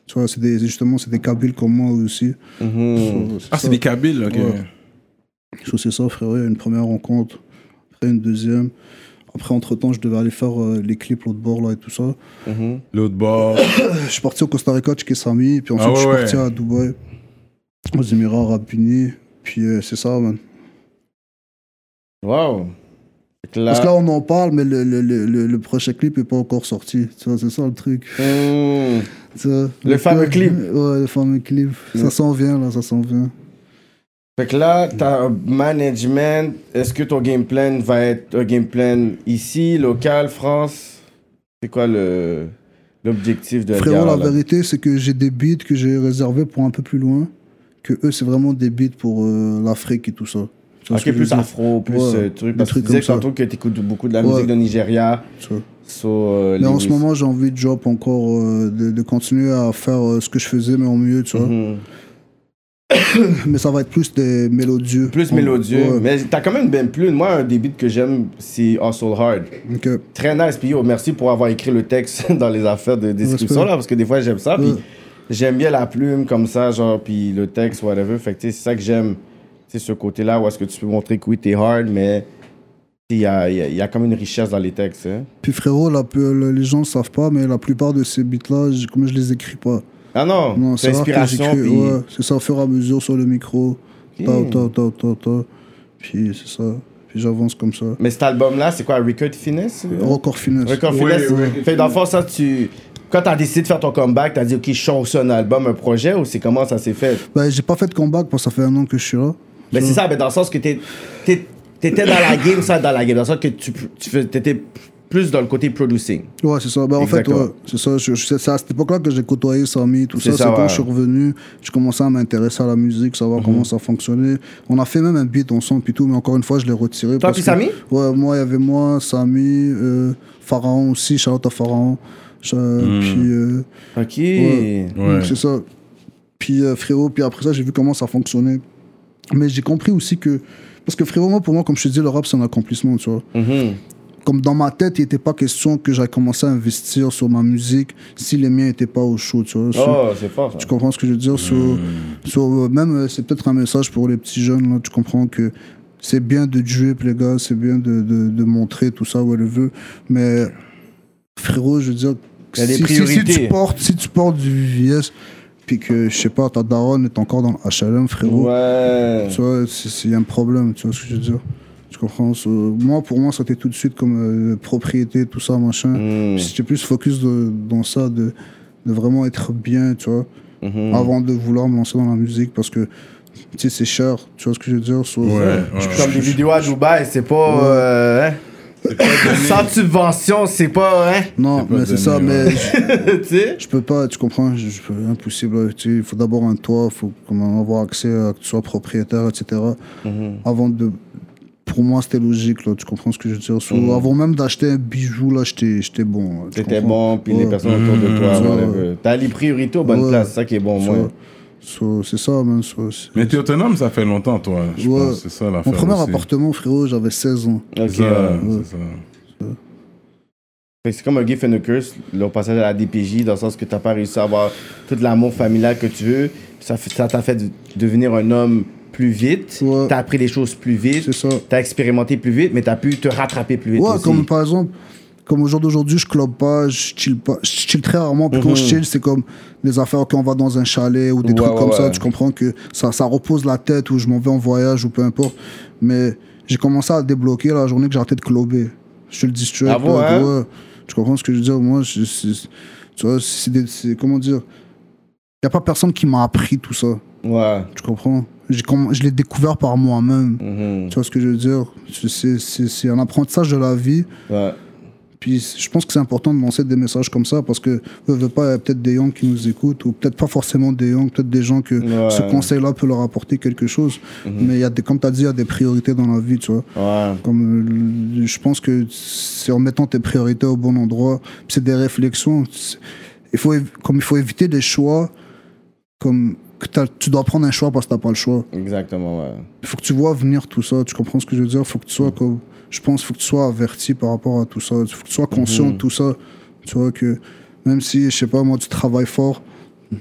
Tu vois, c'est des, justement, c'est des Kabyles comme moi aussi. Mhm. So, Ah, c'est des Kabyles, ok. Ouais. So, c'est ça, a une première rencontre, après une deuxième. Après, entre-temps, je devais aller faire euh, les clips l'autre bord, là, et tout ça. Mhm. L'autre bord. Je suis parti au Costa Rica, checker Samy, puis ensuite Ah ouais, je suis parti à Dubaï, aux Émirats Arabes Unis, puis euh, c'est ça, man. Wow. Là- Parce que là, on en parle, mais le, le, le, prochain clip est pas encore sorti, tu vois, c'est ça le truc. Mm. tu vois. Le fameux clip. Ouais, le fameux clip. Ça s'en vient, là, ça s'en vient. Fait que là, t'as management. Est-ce que ton game plan va être un game plan ici, local, France? C'est quoi le l'objectif de Frérot, Edgar, la là? vérité, c'est que j'ai des beats que j'ai réservés pour un peu plus loin, que eux, c'est vraiment des beats pour euh, l'Afrique et tout ça. Tu Ok, plus afro, plus Ouais, euh, truc. Parce que tu disais tantôt que t'écoutes beaucoup de la Ouais. musique de Nigeria. Tu. So, euh, Mais en ce moment, j'ai envie de drop encore, euh, de, de continuer à faire euh, ce que je faisais, mais en mieux, tu vois. Mhm. Mais ça va être plus des mélodieux. Plus En- mélodieux. Ouais. Mais t'as quand même une belle plume. Moi, un des beats que j'aime, c'est Hustle Hard. Très nice. Puis yo, merci pour avoir écrit le texte dans les affaires de description, Respect. là, parce que des fois, j'aime ça. Puis j'aime bien la plume comme ça, genre, puis le texte, whatever. Fait que tu c'est ça que j'aime. C'est ce côté-là où est-ce que tu peux montrer que oui, t'es hard, mais il y a, il y, a, y a comme une richesse dans les textes. Hein. Puis frérot, la, peu- les gens ne savent pas, mais la plupart de ces beats-là, comme je les écris pas. Ah non, Non, c'est inspiration. Puis... ouais, c'est ça, au fur et à mesure sur le micro. Ta, ta, ta, ta, ta. Puis c'est ça. Puis j'avance comme ça. Mais cet album-là, c'est quoi, Record Finesse? Record finesse. Record Finesse. oui. Fait dans le fond, ça, tu. Quand t'as décidé de faire ton comeback, t'as dit, OK, je chante un album, un projet, ou c'est comment ça s'est fait? Ben, j'ai pas fait de comeback parce que ça fait un an que je suis là. Mais c'est ça, mais dans le sens que t'es- t'es- t'étais dans la game, ça, dans la game. Dans le sens que tu, tu t'étais plus dans le côté producing. Ouais, c'est ça. Ben, en fait, ouais, c'est ça. Je- je- c'est à cette époque-là que j'ai côtoyé Samy, tout C'est ça. ça, C'est quand je suis revenu, je commençais à m'intéresser à la musique, savoir Mhm. comment ça fonctionnait. On a fait même un beat ensemble, puis tout, mais encore une fois, je l'ai retiré. Toi puis que- Samy Ouais, moi, il y avait moi, Samy, euh, Pharaon aussi, Charlotte à Pharaon. Cha- Puis. euh, OK. Ouais. Ouais. Donc, C'est ça. Puis euh, frérot, puis après ça, j'ai vu comment ça fonctionnait. Mais j'ai compris aussi que. Parce que frérot, moi, pour moi, comme je te dis, le rap, c'est un accomplissement, tu vois. Mhm. Comme dans ma tête, il n'était pas question que j'aille commencer à investir sur ma musique si les miens n'étaient pas au chaud, tu vois. So- Oh, c'est fort, ça. Tu comprends ce que je veux dire? So- so, euh, Même, euh, c'est peut-être un message pour les petits jeunes, là, tu comprends que c'est bien de drip, les gars, c'est bien de, de, de montrer tout ça, whatever. Mais frérot, je veux dire, si, si- si priorités. tu portes, si tu portes du VVS, puis que, je sais pas, ta daronne est encore dans le HLM, frérot, Ouais. tu vois, il y a un problème, tu vois ce que je veux dire Tu comprends? Moi, pour moi, c'était tout de suite comme euh, propriété, tout ça, machin. Puis J'étais plus focus de- dans ça, de, de vraiment être bien, tu vois, Mhm. avant de vouloir me lancer dans la musique parce que, tu sais, c'est cher, tu vois ce que je veux dire? So, Ouais, ouais. Comme des vidéos à Dubaï, c'est pas. euh, hein? Sans subvention, c'est pas. Hein? Non, mais c'est ça, mais je, tu sais? je peux pas, tu comprends, je, je peux, impossible. Tu sais, il faut d'abord un toit, il faut comment, avoir accès à que tu sois propriétaire, etc. Mhm. Avant de. Pour moi, c'était logique, là, tu comprends ce que je veux dire? So, Mhm. Avant même d'acheter un bijou, là, j'étais j'étais bon. là, tu C'était comprends? bon, puis les personnes autour de toi, Mhm. whatever. T'as les priorités aux bonnes Ouais. places, c'est ça qui est bon, So, moi. so, c'est ça, man. so, Mais t'es autonome, ça fait longtemps, toi. Je Ouais. pense. C'est ça l'affaire. Mon premier aussi. appartement, frérot, j'avais 16 ans. C'est ça, ouais. c'est ça. Fait que C'est comme un gift and a curse, le passage à la DPJ, dans le sens que t'as pas réussi à avoir tout l'amour familial que tu veux. Ça t'a fait de- devenir un homme plus vite. Ouais. T'as appris les choses plus vite. C'est ça. T'as expérimenté plus vite, mais t'as pu te rattraper plus vite Ouais, aussi. comme par exemple, comme au jour d'aujourd'hui, je club pas, je chill pas, je chill très rarement. Puis quand je chill, c'est comme des affaires quand on va dans un chalet ou des Mhm. Ouais, trucs ouais, comme ça. Tu comprends que ça, ça repose la tête ou je m'en vais en voyage ou peu importe. Mais j'ai commencé à débloquer la journée que j'ai arrêté de clubber. Je te le dis straight. Ah bon, hein? Tu comprends ce que je veux dire? Moi, je- tu vois, c'est comment dire? Il n'y a pas personne qui m'a appris tout ça. Ouais. Tu comprends? Je l'ai découvert par moi-même. Mhm. Tu vois ce que je veux dire? C'est un apprentissage de la vie. Ouais. Puis je pense que c'est important de lancer des messages comme ça parce que ne veut pas, il peut-être des young qui nous écoutent ou peut-être pas forcément des young, peut-être des gens que Ouais. ce conseil-là peut leur apporter quelque chose. Mais il y a des, comme tu as dit, il y a des priorités dans la vie, tu vois. Ouais. Comme, euh, je pense que c'est en mettant tes priorités au bon endroit, c'est des réflexions. Il faut, comme il faut éviter des choix comme que t'as- tu dois prendre un choix parce que tu n'as pas le choix. Exactement, ouais. Il faut que tu vois venir tout ça. Tu comprends ce que je veux dire? faut que tu sois comme. Je pense qu'il faut que tu sois averti par rapport à tout ça. Il faut que tu sois conscient de tout ça. Tu vois que même si, je sais pas, moi, tu travailles fort,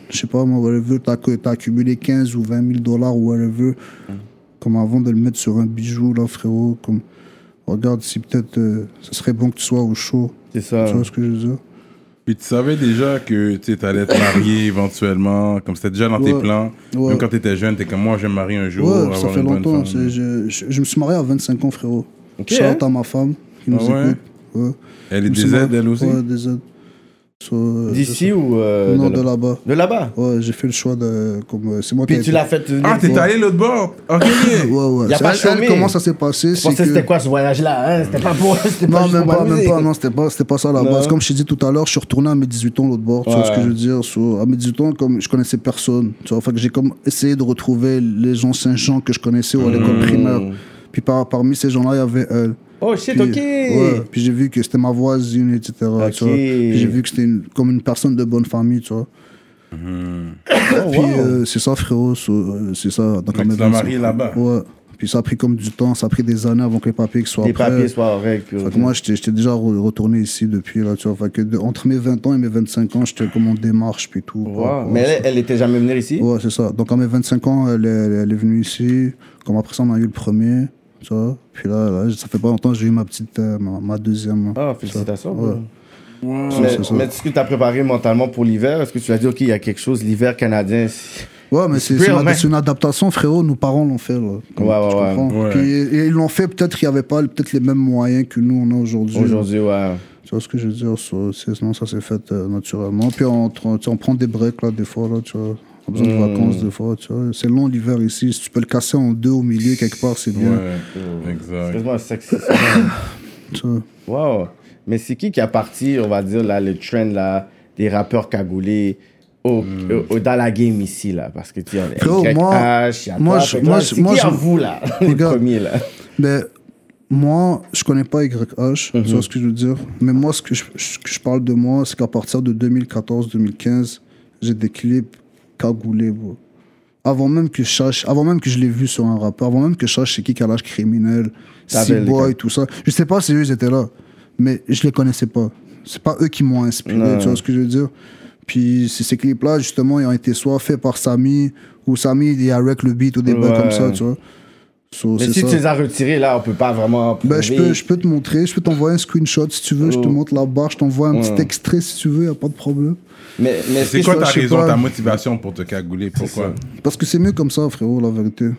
je sais pas, moi, whatever, t'as as accumulé 15 ou 20 000 dollars ou whatever, comme avant de le mettre sur un bijou, là, frérot, comme. Regarde si peut-être euh, ce serait bon que tu sois au chaud. C'est ça. Tu vois ce que je veux dire? Puis tu savais déjà que tu allais être marié éventuellement, comme c'était déjà dans tes plans. Ouais. Même quand tu étais jeune, t'es comme moi, je vais me marier un jour. Ouais, avoir ça fait une bonne longtemps. femme. C'est- Je, je, je me suis marié à 25 ans, frérot. Ok, Shout hein? à ma femme qui nous Ah ouais? écoute. Ouais. Elle est des aides, elle aussi Ouais, des aides. So, euh, D'ici ou. euh, Non, de, de là- là-bas. de là-bas? Ouais, j'ai fait le choix de. Comme, euh, c'est moi Puis qui ai tu l'as fait. Ah, t'es allé l'autre bord? Ok, Ouais, ouais. Y a pas elle- comment ça s'est passé? Je pensais que c'était quoi ce voyage-là hein? C'était pas pour. C'était Non, même pas, même pas, non, c'était pas, c'était pas ça à la Non. base. Comme je t'ai dit tout à l'heure, je suis retourné à mes 18 ans l'autre bord, tu vois ce que je veux dire? So, à mes 18 ans, comme je connaissais personne, tu vois, fait que j'ai comme essayé de retrouver les anciens gens que je connaissais à l'école Hmm. primaire. Puis par, parmi ces gens-là, il y avait elle. Oh shit, Puis, ok. ouais, puis j'ai vu que c'était ma voisine, etc. tu Ok. vois. Puis j'ai vu que c'était une- comme une personne de bonne famille, tu vois. Oh, Puis wow. euh, c'est ça, frérot, euh, c'est ça. Donc, tu l'as 25 marié là-bas. Ouais. Puis ça a pris comme du temps, ça a pris des années avant que les papiers soient Les prêts. papiers soient en règle. puis- moi, j'étais déjà re- retourné ici depuis, là, tu vois. Fait que de- entre mes 20 ans et mes 25 ans, j'étais comme en démarche, puis tout. Wow. quoi. Mais Ouais, elle, elle était jamais venue ici? Ouais, c'est ça. Donc, à mes 25 ans, elle est, elle est venue ici. Comme après ça, on a eu le premier, tu vois. Puis là, là, ça fait pas longtemps que j'ai eu ma petite, euh, ma, ma deuxième. Ah, félicitations. Ouais. Wow. Ça, Mais, ça. est-ce que tu as préparé mentalement pour l'hiver? Est-ce que tu as dit, OK, il y a quelque chose, l'hiver canadien Ouais, mais c'est une, adaptation, frérot. Nos parents l'ont fait, là. Comme- Ouais, ouais, tu ouais. comprends? Ouais. Puis et ils l'ont fait, peut-être qu'il n'y avait pas peut-être les mêmes moyens que nous, on a aujourd'hui. Aujourd'hui, ouais. Tu vois ce que je veux dire? C'est- Sinon, ça s'est fait euh, naturellement. Puis on, on prend des breaks, là, des fois, là, tu vois. On a besoin de Mm. vacances, des fois, tu vois. C'est long l'hiver ici. Si tu peux le casser en deux au milieu, quelque part, c'est bien. Ouais, exact. Excuse-moi, sexy. wow. Mais c'est qui qui a parti, on va dire, là, le trend là, des rappeurs cagoulés au, au- dans la game ici, là? Parce que tu sais, YH, moi- il y a moi, toi, je- moi, je- c'est moi, qui je- à vous, là, les Regarde. premiers, là Mais moi, je connais pas YH, tu vois ce que je veux dire? Mais moi, ce que je, ce que je parle de moi, c'est qu'à partir de 2014-2015, j'ai des clips cagoulés, bro. Avant même que je sache, avant même que je l'ai vu sur un rappeur, avant même que je sache c'est qui Kalash criminel, C-Boy, tout ça. Je sais pas si eux étaient là, mais je les connaissais pas. C'est pas eux qui m'ont inspiré, Non. tu vois ce que je veux dire? Puis ces clips-là, justement, ils ont été soit faits par Samy, ou Samy, il y a avec le beat ou des bails Ouais. comme ça, tu vois. So, Mais si ça. tu les as retirés, là, on peut pas vraiment. Ben, je, peux, je peux te montrer, je peux t'envoyer un screenshot si tu veux, je te Oh. montre la barre, je t'envoie un Ouais. petit extrait si tu veux, y a pas de problème. Mais, mais C'est quoi je- ta raison, pas. ta motivation pour te cagouler? Pourquoi? Parce que c'est mieux comme ça, frérot, la vérité.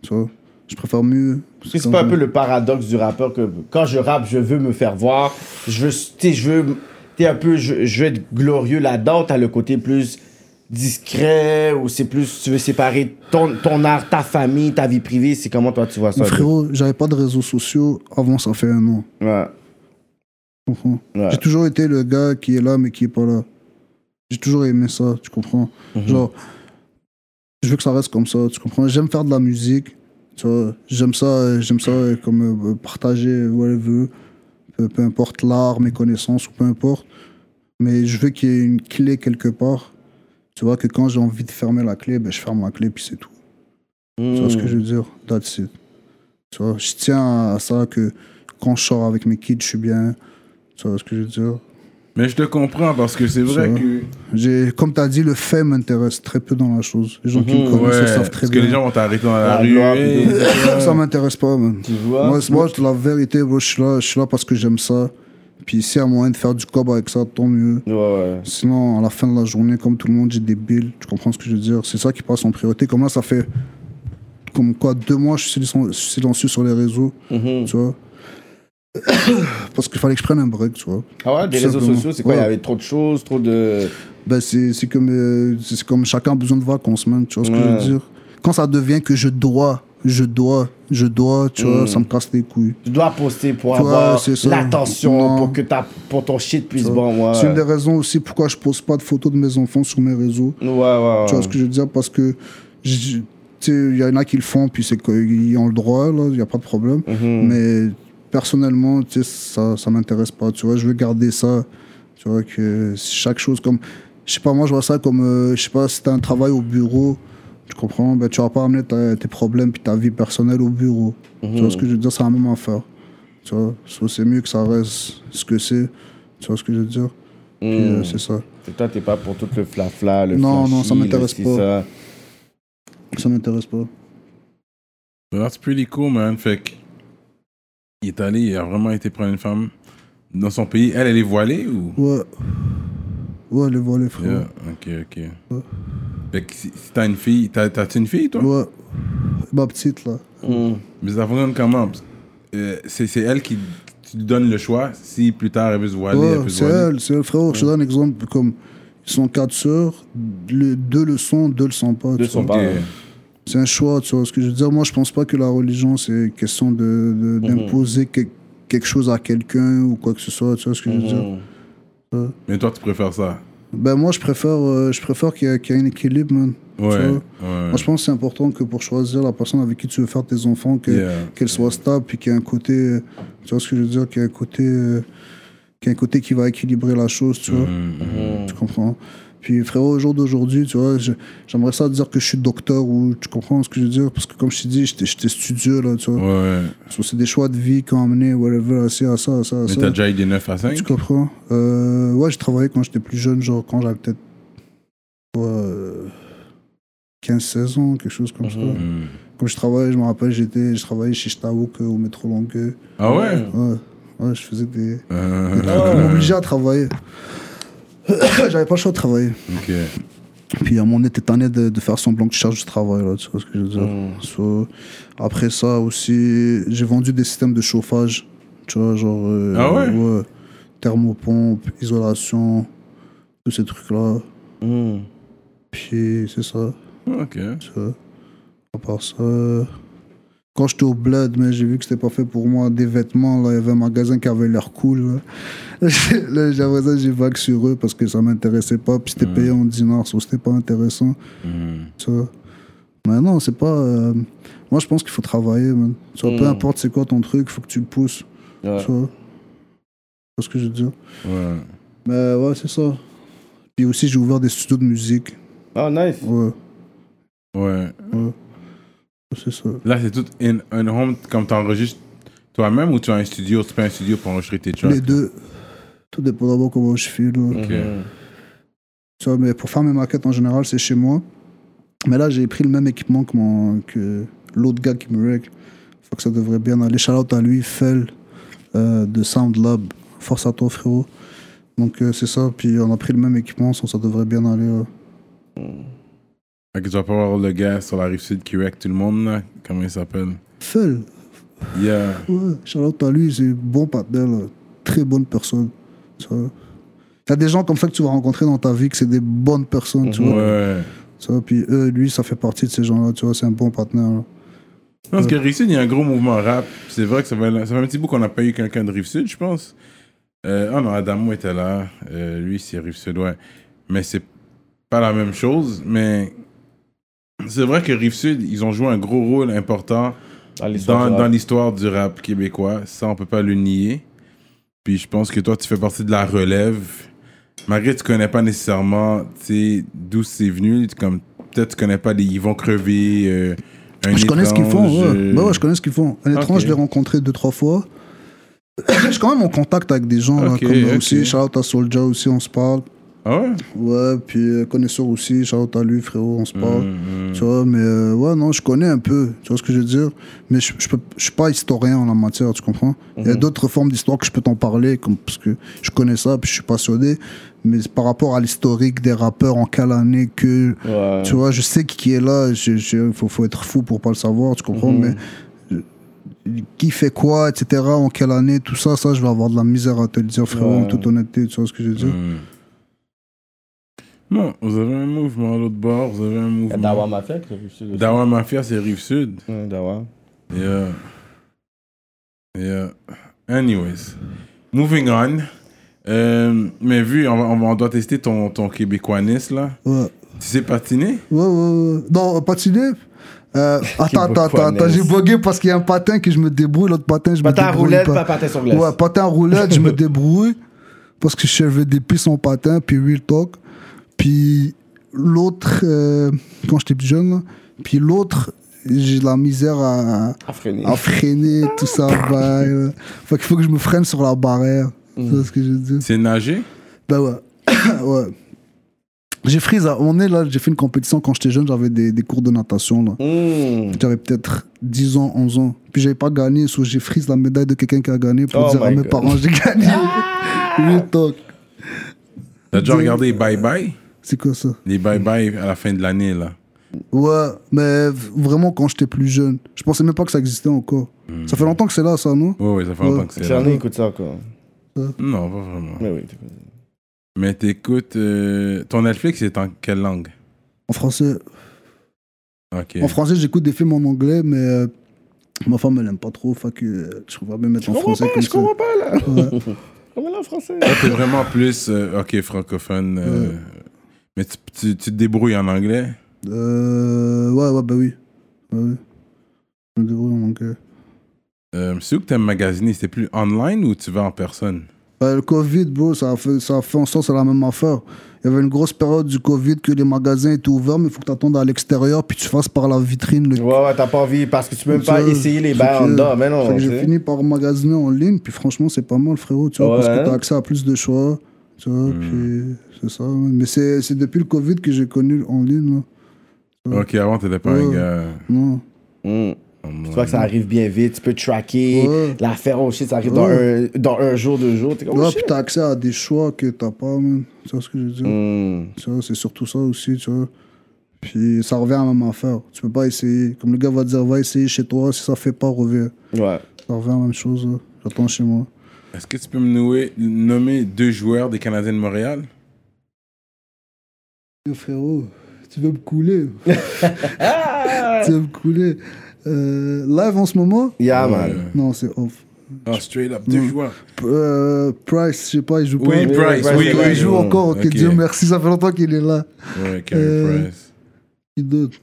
Tu vois, je préfère mieux. C'est pas un ça. peu le paradoxe du rappeur que quand je rappe, je veux me faire voir, je veux, tu sais, je veux, t'es un peu, je, je veux être glorieux là-dedans, t'as le côté plus discret ou c'est plus, tu veux séparer ton, ton art, ta famille, ta vie privée, c'est comment toi tu vois ça frérot, j'avais pas de réseaux sociaux avant ça fait un an. Ouais, Tu comprends? Ouais. J'ai toujours été le gars qui est là mais qui est pas là. J'ai toujours aimé ça, tu comprends? Mhm. Genre, je veux que ça reste comme ça, tu comprends? J'aime faire de la musique, tu vois? J'aime ça, euh, j'aime ça euh, comme euh, partager whatever, peu, peu importe l'art, mes connaissances ou peu importe. Mais je veux qu'il y ait une clé quelque part. Tu vois que quand j'ai envie de fermer la clé, ben, je ferme la clé puis c'est tout. Tu vois ce que je veux dire? That's it. Tu vois, je tiens à ça que quand je sors avec mes kids, je suis bien. Tu vois ce que je veux dire? Mais je te comprends parce que c'est vrai que. J'ai, Comme tu as dit, le fait m'intéresse très peu dans la chose. Les gens qui me Mhm, connaissent Ouais, le savent très parce que bien. les gens vont t'arrêter dans la La rue. c'est Ça m'intéresse pas, man. Tu vois? Moi, c'est- moi, la vérité, bro, je suis là, je suis là parce que j'aime ça. Puis s'il y a moyen de faire du cob avec ça, tant mieux. Ouais, ouais. Sinon, à la fin de la journée, comme tout le monde, j'ai des billes. Tu comprends ce que je veux dire? C'est ça qui passe en priorité. Comme là, ça fait comme quoi deux mois, je suis silen- silencieux sur les réseaux, Mhm. tu vois. Parce qu'il fallait que je prenne un break, tu vois. Ah ouais, des réseaux simplement. sociaux, c'est quoi? Il y avait trop de choses, trop de. Ben, c'est c'est comme, euh, c'est comme chacun a besoin de vacances, man. Tu vois ce que je veux dire? Quand ça devient que je dois je dois, je dois, tu vois, ça me casse les couilles. Tu dois poster pour Tu avoir l'attention, pour que ta, pour ton shit puisse bon. Ouais, C'est une des raisons aussi pourquoi je pose pas de photos de mes enfants sur mes réseaux. ouais, ouais. Tu vois ce que je veux dire? Parce que, tu sais, il y en a qui le font, puis c'est qu'ils ont le droit, là, il n'y a pas de problème. Mhm. Mais personnellement, tu sais, ça, ça m'intéresse pas, tu vois. Je veux garder ça, tu vois, que chaque chose comme. Je sais pas, moi, je vois ça comme, euh, je sais pas, si un travail au bureau, tu comprends, ben, tu vas pas amener ta- tes problèmes puis ta vie personnelle au bureau. Tu vois ce que je veux dire? C'est la même affaire. Tu vois, c'est mieux que ça reste ce que c'est. Tu vois ce que je veux dire? Puis, euh, Mm. c'est ça. Et toi, t'es pas pour tout le flafla, le Non, non, flashy, ça m'intéresse pas. ça? Ça m'intéresse pas. That's pretty cool, man. Fait que, il est allé, il a vraiment été prendre une femme dans son pays. Elle, elle est voilée ou? Ouais. Ouais, les volets, frère. Yeah, ok, ok. Fait que si, si t'as une fille, t'as- t'as-tu une fille, toi? Ouais. Ma petite, là. Mm. Mais ça fonctionne comment? Euh, C'est c'est elle qui tu lui donnes le choix. Si plus tard elle veut se voiler, elle Ouais, peut se c'est voiler. elle, c'est elle. Frérot, je te donne un exemple. Comme, ils sont quatre sœurs. Le, deux le sont, deux le sont pas. Deux tu sont vois. pas. Ok. C'est un choix, tu vois ce que je veux dire. Moi, je pense pas que la religion, c'est question de, de- d'imposer que- quelque chose à quelqu'un ou quoi que ce soit. Tu vois ce que je veux dire. Mm. Mais toi, tu préfères ça? Ben, moi, je préfère, euh, je préfère qu'il y, ait- un équilibre, man. Ouais. Moi, je pense que c'est important que pour choisir la personne avec qui tu veux faire tes enfants, Yeah. qu'elle soit stable, puis qu'il y ait un côté, euh, tu vois ce que je veux dire, qu'il y ait un côté, euh, qu'il y ait un côté qui va équilibrer la chose, tu vois? Mhm. Tu comprends? Puis frérot, au jour d'aujourd'hui, tu vois, j'aimerais ça dire que je suis docteur ou tu comprends ce que je veux dire Parce que comme je t'ai dit, j'étais j'étais studieux, là, tu vois. Ouais. C'est des choix de vie qui ont amené, whatever, à ça, à ça, à ça. Mais t'as déjà eu des 9 à 5 Tu comprends? Euh, Ouais, j'ai travaillé quand j'étais plus jeune, genre quand j'avais peut-être euh, 15-16 ans, quelque chose comme ça. Mhm. Comme je travaillais, je me rappelle, j'étais, je travaillais chez Staouk euh, au métro Longueuil. Ah ouais? Ouais, ouais, je faisais des. Euh, Ils m'obligeaient à travailler. J'avais pas le choix de travailler. Ok. Puis à mon était tanné de, de faire semblant que je cherche du travail, là, tu vois ce que je veux dire. So, après ça aussi, j'ai vendu des systèmes de chauffage, tu vois, genre. euh, Ah ouais? Thermopompe, isolation, tous ces trucs-là. Mm. Puis c'est ça. Ok. ça. À part ça. Quand j'étais au bled, mais j'ai vu que c'était pas fait pour moi. Des vêtements, là, il y avait un magasin qui avait l'air cool. Là, Là, j'avais ça, j'ai vague sur eux parce que ça m'intéressait pas. Puis c'était payé en dinars, so c'était pas intéressant. Vois. Mais non, c'est pas. euh, Moi, je pense qu'il faut travailler, man. Vois, Peu Mm. importe c'est quoi ton truc, faut que tu le pousses. Ouais. Tu vois. C'est ce que je veux dire. Ouais. Mais ouais, c'est ça. Puis aussi, j'ai ouvert des studios de musique. Oh, nice. Ouais, Ouais. C'est ça. Là, c'est tout in, un home, comme t'enregistres toi-même ou tu as un studio, tu payes un studio pour enregistrer tes tracks? Les deux. Tout dépend d'abord comment je file. là. Ok. Mhm. Tu vois, mais pour faire mes maquettes en général, c'est chez moi. Mais là, j'ai pris le même équipement que, mon- que l'autre gars qui me règle. Faut que ça devrait bien aller. Shout out à lui, Fel, euh, de SoundLab. Force à toi, frérot. Donc, euh, c'est ça. Puis, on a pris le même équipement, so ça devrait bien aller. Que tu vas pas voir le gars sur la rive sud qui wreck tout le monde, là. Comment il s'appelle? Fel, Yeah. ouais, out à lui, c'est un bon partenaire, là. très bonne personne. Tu vois. A des gens comme ça que tu vas rencontrer dans ta vie, que c'est des bonnes personnes, tu vois. Ouais. Tu vois. Puis, eux, lui, ça fait partie de ces gens-là, tu vois, c'est un bon partenaire. là. Parce que Rive-Sud, il y a un gros mouvement rap. C'est vrai que ça fait, ça fait un petit bout qu'on n'a pas eu quelqu'un de Rive-Sud, je pense. Euh, oh non, Adamo était là. Euh, lui, c'est Rive-Sud, ouais. Mais c'est pas la même chose. Mais c'est vrai que Rive-Sud, ils ont joué un gros rôle important Dans l'histoire du rap. québécois. Ça, on peut pas le nier. Puis je pense que toi, tu fais partie de la relève. Malgré que tu connais pas nécessairement tu sais, d'où c'est venu, comme peut-être tu connais pas des Ils vont crever. euh, un Je connais ce qu'ils font, étrange, ouais. euh, Bah ouais, je connais ce qu'ils font. Un étrange, je l'ai rencontré deux, trois fois. je suis quand même en contact avec des gens, là, Ok, comme ok. aussi, shout out à Soulja aussi, on se parle. Ah ouais? Ouais, puis euh, connaisseur aussi, shout out à lui, frérot, on se parle. Mm, mm. Tu vois, mais euh, ouais, non, je connais un peu, tu vois ce que je veux dire. Mais je, je suis pas historien en la matière, tu comprends? Il y a d'autres formes d'histoire que je peux t'en parler, comme, parce que je connais ça, puis je suis passionné. Mais par rapport à l'historique des rappeurs, en quelle année que. Ouais. Tu vois, je sais qui est là, il faut, faut être fou pour pas le savoir, tu comprends, Mhm. mais euh, qui fait quoi, etc., en quelle année, tout ça, ça, je vais avoir de la misère à te le dire, frérot, Ouais. en toute honnêteté, tu vois ce que je veux dire? Non, vous avez un mouvement à l'autre bord, vous avez un mouvement. Dawa Mafia, qui est sud. Dawa Mafia, c'est Rive-Sud. Ouais, Dawa. Yeah. Yeah. Anyways. Moving on. Euh, mais vu, on, doit tester ton, ton québécoisness, là. Ouais. Tu sais patiner? Ouais, ouais, ouais. Non, patiner. Euh, attends, attends, attends, attends, j'ai bugué parce qu'il y a un patin que je me débrouille, l'autre patin, je me Patin à débrouille roulette, pas. pas patin sur glace. Ouais, patin à roulette, je me débrouille parce que je savais des pistes en patin, puis real talk. Puis l'autre, euh, quand j'étais plus jeune, puis l'autre, j'ai de la misère à, À freiner. à freiner, tout ça. bah, euh, Fait qu'il faut que je me freine sur la barrière. Mm. C'est ce que je dis. C'est nager? Ben ouais. ouais. J'ai freeze à- on est là, j'ai fait une compétition quand j'étais jeune, j'avais des, des cours de natation là. Mmh. J'avais peut-être 10 ans, 11 ans. Puis j'avais pas gagné, so j'ai freeze la médaille de quelqu'un qui a gagné pour Oh dire à mes God. parents j'ai gagné. Real talk. T'as déjà regardé les bye-bye? C'est quoi ça? Les bye-bye à la fin de l'année, là. Ouais, mais vraiment quand j'étais plus jeune. Je pensais même pas que ça existait encore. Ça fait longtemps que c'est là, ça, non? Ouais, ouais, ça fait Ouais. longtemps que c'est là. Cerné, écoute ça encore. Non, pas vraiment. Mais oui, t'écoutes. Mais t'écoutes. euh, ton Netflix, c'est en quelle langue? En français. Ok. En français, j'écoute des films en anglais, mais euh, ma femme, elle aime pas trop. Fait que euh, je préfère bien mettre en français comme je ça. comprends pas, là. Ouais. Comment là, en français t'es vraiment plus. euh, ok, francophone. Mais tu, tu, tu te débrouilles en anglais? Euh, ouais, ouais, bah oui. Ouais, oui. Je me débrouille en anglais. Euh, c'est où que t'aimes magasiner? C'est plus online ou tu vas en personne? Euh, le Covid, bro, ça a fait, ça a fait en sorte que c'est la même affaire. Il y avait une grosse période du Covid que les magasins étaient ouverts, mais il faut que tu attendes à l'extérieur, puis tu fasses par la vitrine. Le... Ouais, ouais, t'as pas envie parce que tu peux même pas essayer les bails en que- dedans. Mais non, fait que tu j'ai fini par magasiner en ligne, puis franchement, c'est pas mal, frérot, tu vois, Ouais, parce hein. que tu as accès à plus de choix. Tu vois, Hmm. puis ça. Mais c'est c'est depuis le Covid que j'ai connu en ligne. là. Ok, avant, t'étais pas un gars. Non. Mmh. Tu vois que ça arrive bien vite, tu peux tracker, Ouais. l'affaire, oh shit, ça arrive dans, un, dans un jour, deux jours. T'es comme, oh Ouais, shit. puis t'as accès à des choix que t'as pas, man. Tu vois ce que je veux dire? Mmh. Tu vois, c'est surtout ça aussi, tu vois. Puis ça revient à la même affaire. Tu peux pas essayer. Comme le gars va dire, va essayer chez toi. Si ça fait pas, reviens. Ouais. Ça revient à la même chose. là. J'attends chez moi. Est-ce que tu peux me nouer- nommer deux joueurs des Canadiens de Montréal? Yo, frérot, tu veux me couler? Tu veux me couler? Euh, Live en ce moment? Yeah, man. Non, c'est off. Ah, straight up, deux joueurs. Euh, Price, je sais pas, il joue pas. Oui, Price, oui, il oui. joue encore. Ok. Dieu merci, ça fait longtemps qu'il est là. Ouais, Carey Euh, Price. Qui d'autre?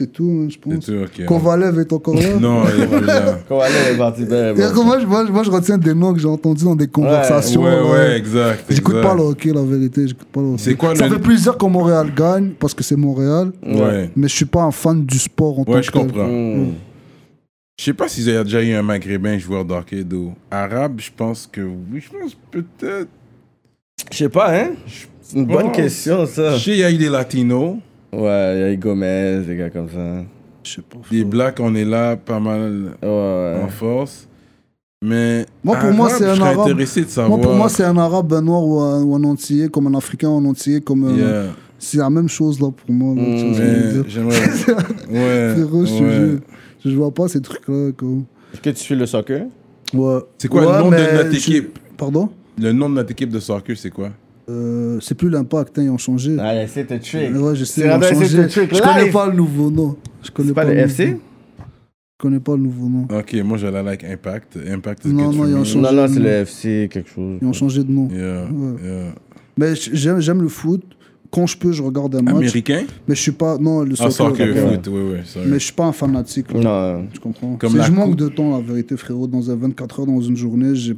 C'est tout, hein, je C'est pense. tout, ok. Kovalev est encore là. Non, il est là. Aller est parti bien. Moi, je- moi, je- moi, je retiens des noms que j'ai entendus dans des conversations. Ouais, euh, ouais, exact. J'écoute pas le hockey, la vérité. J'écoute pas le hockey. C'est quoi Ça le- fait plaisir quand Montréal gagne, parce que c'est Montréal. Ouais. Mais je suis pas un fan du sport en tant Ouais, que je tel. comprends. Mmh. Je sais pas s'il y a déjà eu un maghrébin joueur d'hockey d'eau. Arabe, je pense que oui. Je pense peut-être. Je sais pas, hein? C'est une bonne question, ça. Je sais, il y a eu des latinos. Ouais, il y a eu Gomez, des gars comme ça. Je sais pas. Frérot. blacks, on est là pas mal Ouais, ouais. en force. Mais. Moi, pour moi, c'est je un arabe. intéressé de savoir. Moi, pour moi, c'est un arabe, un noir ou un, ou un antillais, comme un africain ou un antillais. Comme Yeah. C'est la même chose, là, pour moi. dire. j'aimerais. Ouais. Frérot, je ouais. Je vois pas ces trucs-là. Est-ce que tu fais le soccer? Ouais. C'est quoi Ouais, le nom de notre je- équipe? Pardon? Le nom de notre équipe de soccer, c'est quoi? Euh, C'est plus l'impact, hein, ils ont changé. Ah, essaie de trick. Ouais, je sais, C'est ils ont c'est changé. le truc Je connais pas le nouveau nom. Je connais C'est pas le nouveau FC? nom. Je connais pas le nouveau nom. Ok, moi j'allais like Impact. Impact is Non, non, ils ont changé. Non, non, c'est le. FC quelque chose. Ils ont changé de nom. Yeah, Ouais. yeah. Mais j'aime j'aime le foot. Quand je peux, je regarde un match. Américain? Mais je suis pas. Non, le Ah, soccer. soccer, ouais. foot, oui, oui. sorry. Mais je suis pas un fanatique. là. Non. Tu comprends Comme C'est- la Je manque coupe. de temps, la vérité, frérot. Dans un 24 heures, dans une journée, j'ai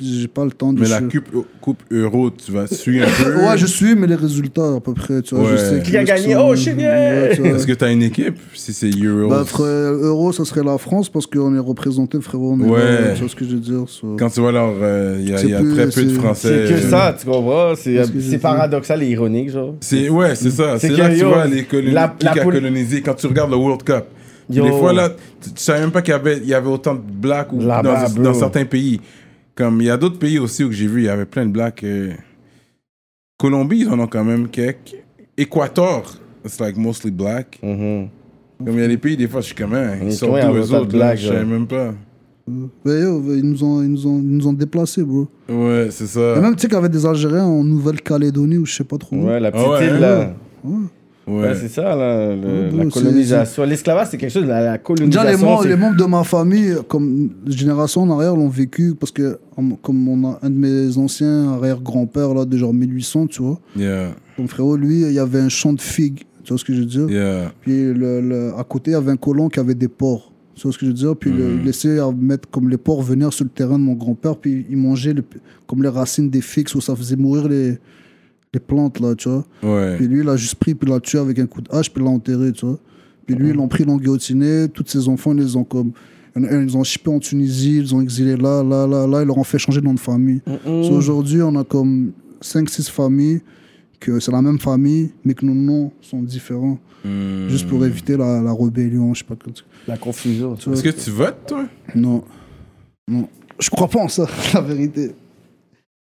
j'ai- pas le temps de Mais la coupe, coupe Euro, tu vas suivre un peu? Ouais, je suis, mais les résultats à peu près, tu vois, je Ouais. sais Qui a gagné? sont- Oh, shit, yeah! Ouais, tu vois. Est-ce que t'as une équipe Si c'est Euro. Bah, frère, Euro, ça serait la France parce qu'on est représenté, frérot. On est Ouais. tu vois ce que je veux dire so- Quand tu vois alors, euh, il y a, C'est il y a plus- très peu de Français. C'est que ça, tu comprends? C'est paradoxal et ironique, genre. C'est ouais, c'est ça. C'est là que tu vois les colonies la- qui la a colonisé. Quand tu regardes le World Cup, Yo. des fois là, tu, tu savais même pas qu'il y avait, il y avait autant de blacks ou dans certains pays. Comme il y a d'autres pays aussi où j'ai vu, il y avait plein de blacks. euh, Colombie, ils en ont quand même quelques. Équateur, it's like mostly black. Mhm. Comme il y a des pays, des fois, je suis comme, hein, ils sont autant de autres, là, blacks, je savais même pas. Mais yo, ils nous ont, ils nous ont, ils nous ont déplacés, bro. Ouais, c'est Et ça. même, tu sais qu'il y avait des Algériens en Nouvelle-Calédonie ou je sais pas trop. où. Ouais, la petite Ah ouais, île, là. Ouais. Ouais. C'est ça, là, le- Ouais, la colonisation. L'esclavage, c'est quelque chose, la, la Déjà, colonisation. les membres, les membres de ma famille, comme génération en arrière, l'ont vécu parce que, comme on a un de mes anciens arrière-grands-pères, là, de genre 1800, tu vois. Yeah, Mon frérot, lui, il y avait un champ de figues, tu vois ce que je veux dire? Yeah. Puis le, le- à côté, il y avait un colon qui avait des porcs. Tu vois ce que je veux dire? Puis le- il laissait à mettre comme les porcs venir sur le terrain de mon grand-père, puis il mangeait le- comme les racines des figues, où ça faisait mourir les, les plantes, là, tu vois. Ouais. Puis lui, il a juste pris, puis il l'a tué avec un coup de hache, puis il l'a enterré, tu vois. Puis lui, ils l'ont pris, ils l'ont guillotiné. Tous ses enfants, ils les ont comme. Ils ont chippé en Tunisie, ils ont exilé là, là, là, là. Ils leur ont fait changer de nom de famille. So, Aujourd'hui, on a comme 5-6 familles, que c'est la même famille, mais que nos noms sont différents. Hmm. Juste pour éviter la, la rébellion, je sais pas. quoi. La confusion. tu vois. Est-ce que tu votes, toi? Non. Non. Je crois pas en ça, la vérité.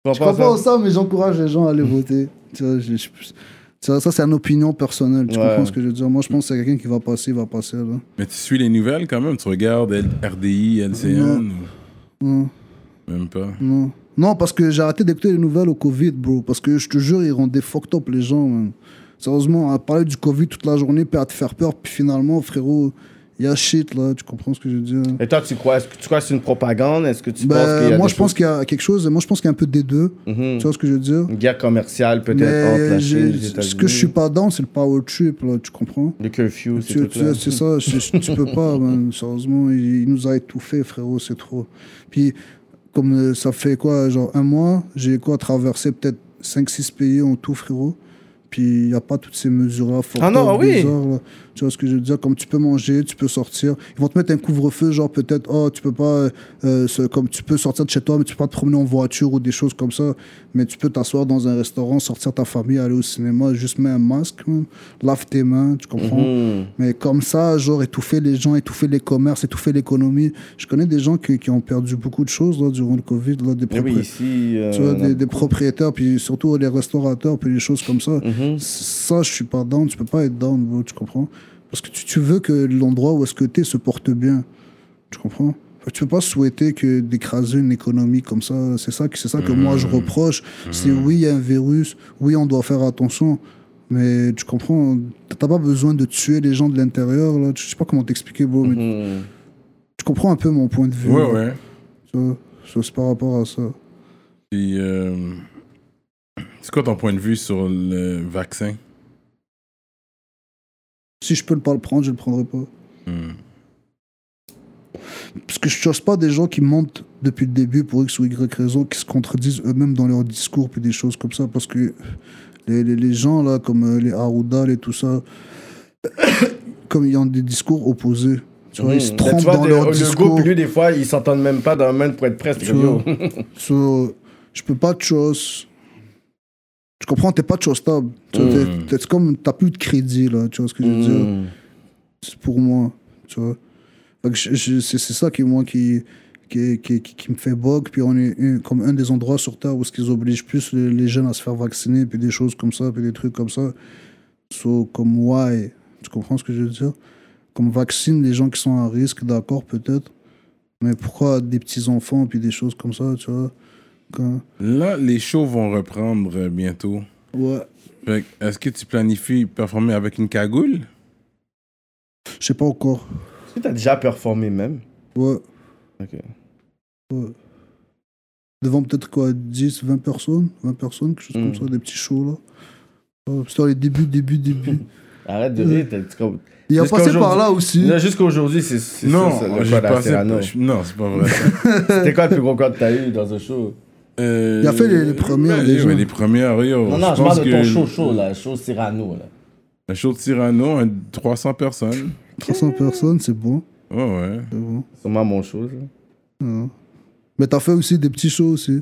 Je crois pas en ça, mais j'encourage les gens à aller voter. Tu vois, je- je- tu vois, ça, c'est une opinion personnelle. Tu Ouais. comprends ce que je veux dire? Moi, je pense que c'est quelqu'un qui va passer, il va passer. Là. Mais tu suis les nouvelles quand même? Tu regardes L- RDI, LCN ou... Non, Même pas? non. Non, parce que j'ai arrêté d'écouter les nouvelles au Covid, bro. Parce que je te jure, ils rendaient fucked up les gens, man. Sérieusement, à parler du Covid toute la journée, puis à te faire peur, puis finalement, frérot, y a shit, là. Tu comprends ce que je veux dire? Et toi, tu crois, est-ce que tu crois que c'est une propagande? Est-ce que tu Ben, penses qu'il y a Moi, je pense choses- qu'il y a quelque chose. Moi, je pense qu'il y a un peu des deux. Mhm. Tu vois ce que je veux dire? Une guerre commerciale peut-être entre la Chine et les ce États-Unis. que je suis pas dans, c'est le power trip, là. Tu comprends? Le curfew, c'est Tu- tout tu-. C'est ça, je- tu peux pas, man. Sérieusement, il, il nous a étouffés, frérot, c'est trop. Puis, comme euh, ça fait quoi, genre un mois, j'ai quoi traversé peut-être 5-6 pays en tout, frérot. Puis, il n'y a pas toutes ces mesures-là. Ah non, up, oui. bizarres. Tu vois ce que je veux dire? Comme tu peux manger, tu peux sortir. Ils vont te mettre un couvre-feu, genre peut-être, oh, tu peux pas, euh, ce- comme tu peux sortir de chez toi, mais tu peux pas te promener en voiture ou des choses comme ça. Mais tu peux t'asseoir dans un restaurant, sortir ta famille, aller au cinéma, juste mets un masque, man. lave tes mains, tu comprends? Mhm. mais comme ça, genre étouffer les gens, étouffer les commerces, étouffer l'économie. Je connais des gens qui, qui ont perdu beaucoup de choses là, durant le Covid, là, des, Eh oui, propri- ici. euh, tu vois, a- des, des propriétaires, puis surtout les restaurateurs, puis les choses comme ça. Mhm. Ça, je suis pas down, tu peux pas être down, bro, tu comprends? Parce que tu, tu veux que l'endroit où est-ce que t'es se porte bien, tu comprends? Tu peux pas souhaiter que d'écraser une économie comme ça. C'est ça, que- c'est ça que moi je reproche. C'est oui, il y a un virus, oui, on doit faire attention. Mais tu comprends, t'as pas besoin de tuer les gens de l'intérieur. Là. Je sais pas comment t'expliquer, bro, mais Mhm. tu comprends un peu mon point de vue. Ouais, là. ouais. Tu vois, C'est par rapport à ça. Puis, euh, c'est quoi ton point de vue sur le vaccin? Si je peux pas le prendre, je le prendrai pas. Hmm. Parce que je cherche pas des gens qui mentent depuis le début pour X ou Y raison, qui se contredisent eux-mêmes dans leurs discours, puis des choses comme ça. Parce que les, les, les gens, là, comme euh, les Haroudal et tout ça, comme ils ont des discours opposés. Tu vois, ils se Mhm. trompent Tu vois, dans de- leurs le discours. groupe, lui, des fois, ils s'entendent même pas dans le même pour être. Tu vois. So, je peux pas te chose. Tu comprends, t'es pas de chose stable. Tu Mm. t'es- comme, t'as plus de crédit, là. Tu vois ce que je veux dire? Mhm. C'est pour moi, tu vois. C'est c'est ça qui, moi, qui, qui, qui, qui- qui me fait bug. Puis on est un- comme un des endroits sur Terre où ce qu'ils obligent plus les, les jeunes à se faire vacciner, puis des choses comme ça, puis des trucs comme ça. So, comme why? Tu comprends ce que je veux dire? Comme vaccine les gens qui sont à risque, d'accord, peut-être. Mais pourquoi des petits-enfants, puis des choses comme ça, tu vois? Quand- Là, les shows vont reprendre bientôt. Ouais. Fait Est-ce que tu planifies performer avec une cagoule? Je sais pas encore. Est-ce que t'as déjà performé même Ouais. Ok. devant peut-être quoi 10, 20 personnes, 20 personnes, quelque chose Mm. comme ça, des petits shows là. Euh, C'était les débuts, débuts, débuts. Arrête de rire. t'as- tu com- Il a Jusqu'à passé par aujourd'hui- là aussi. Là, Jusqu'à aujourd'hui, c'est c'est Non, ça, c'est le code à. Non, c'est pas vrai. C'était quoi le plus gros code que t'as eu dans un show? Euh, Il a fait les- les premières, ouais, déjà. ouais, les premières, yo. Non, non, je, parle de ton que show, show, là. Show Cyrano, là. Le show de Cyrano, un- 300 personnes. 300 personnes, c'est bon. Ouais, ouais. c'est bon. Sûrement mon show, ça. Ouais. Mais t'as fait aussi des petits shows aussi.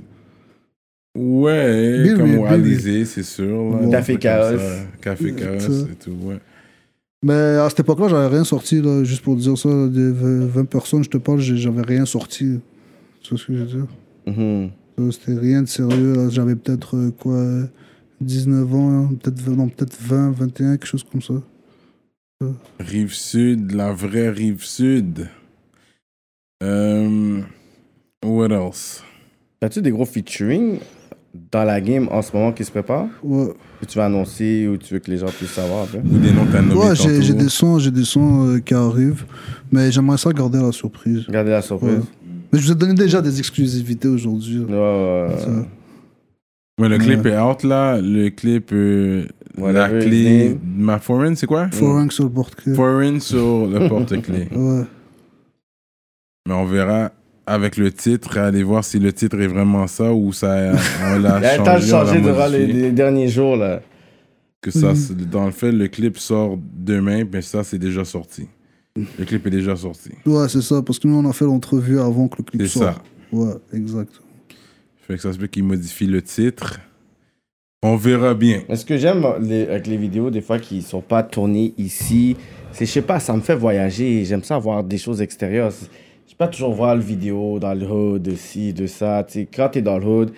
Ouais, Bill, comme. Alizé, c'est sûr. là, Café Chaos. Café Chaos et tout, ouais. Mais à cette époque-là, j'avais rien sorti, là, juste pour dire ça. Des 20 20 personnes, je te parle, j'avais rien sorti. C'est ce que je veux dire? Mhm. Ça, C'était rien de sérieux. J'avais peut-être euh, quoi 19 ans, peut-être 20, non, peut-être 20, 21, quelque chose comme ça. Rive sud, la vraie rive sud. Euh, what else? As-tu des gros featuring dans la game en ce moment qui se préparent? Ouais, Que tu vas annoncer ou tu veux que les gens puissent savoir Ou des noms que t'as ouais j'ai des sons, j'ai des sons euh, qui arrivent. Mais j'aimerais ça garder la surprise. Regardez la surprise. Ouais. Mais je vous ai donné déjà des exclusivités aujourd'hui. Ouais, ouais, ouais. Ouais, le clip Ouais. est out là. Le clip, euh, la clé. name. Ma foreign, c'est quoi? Foreign sur le portrait. Foreign sur le porte-clés. Ouais. Mais on verra avec le titre, aller voir si le titre est vraiment ça ou ça on l'a Il y a changé, changer durant les, derniers jours, là. Que ça, c'est- dans le fait, le clip sort demain, mais ça, c'est déjà sorti. Le clip est déjà sorti. Ouais, c'est ça, parce que nous, on a fait l'entrevue avant que le clip C'est sorte. ça. Ouais, exact. Fait que ça se peut qu'il modifie le titre. On verra bien. Mais ce que j'aime les- avec les vidéos, des fois, qui sont pas tournées ici, c'est, je sais pas, ça me fait voyager. J'aime ça voir des choses extérieures. Je peux pas toujours voir le vidéo dans le hood, de ci, de ça. Tu sais, quand t'es dans le hood,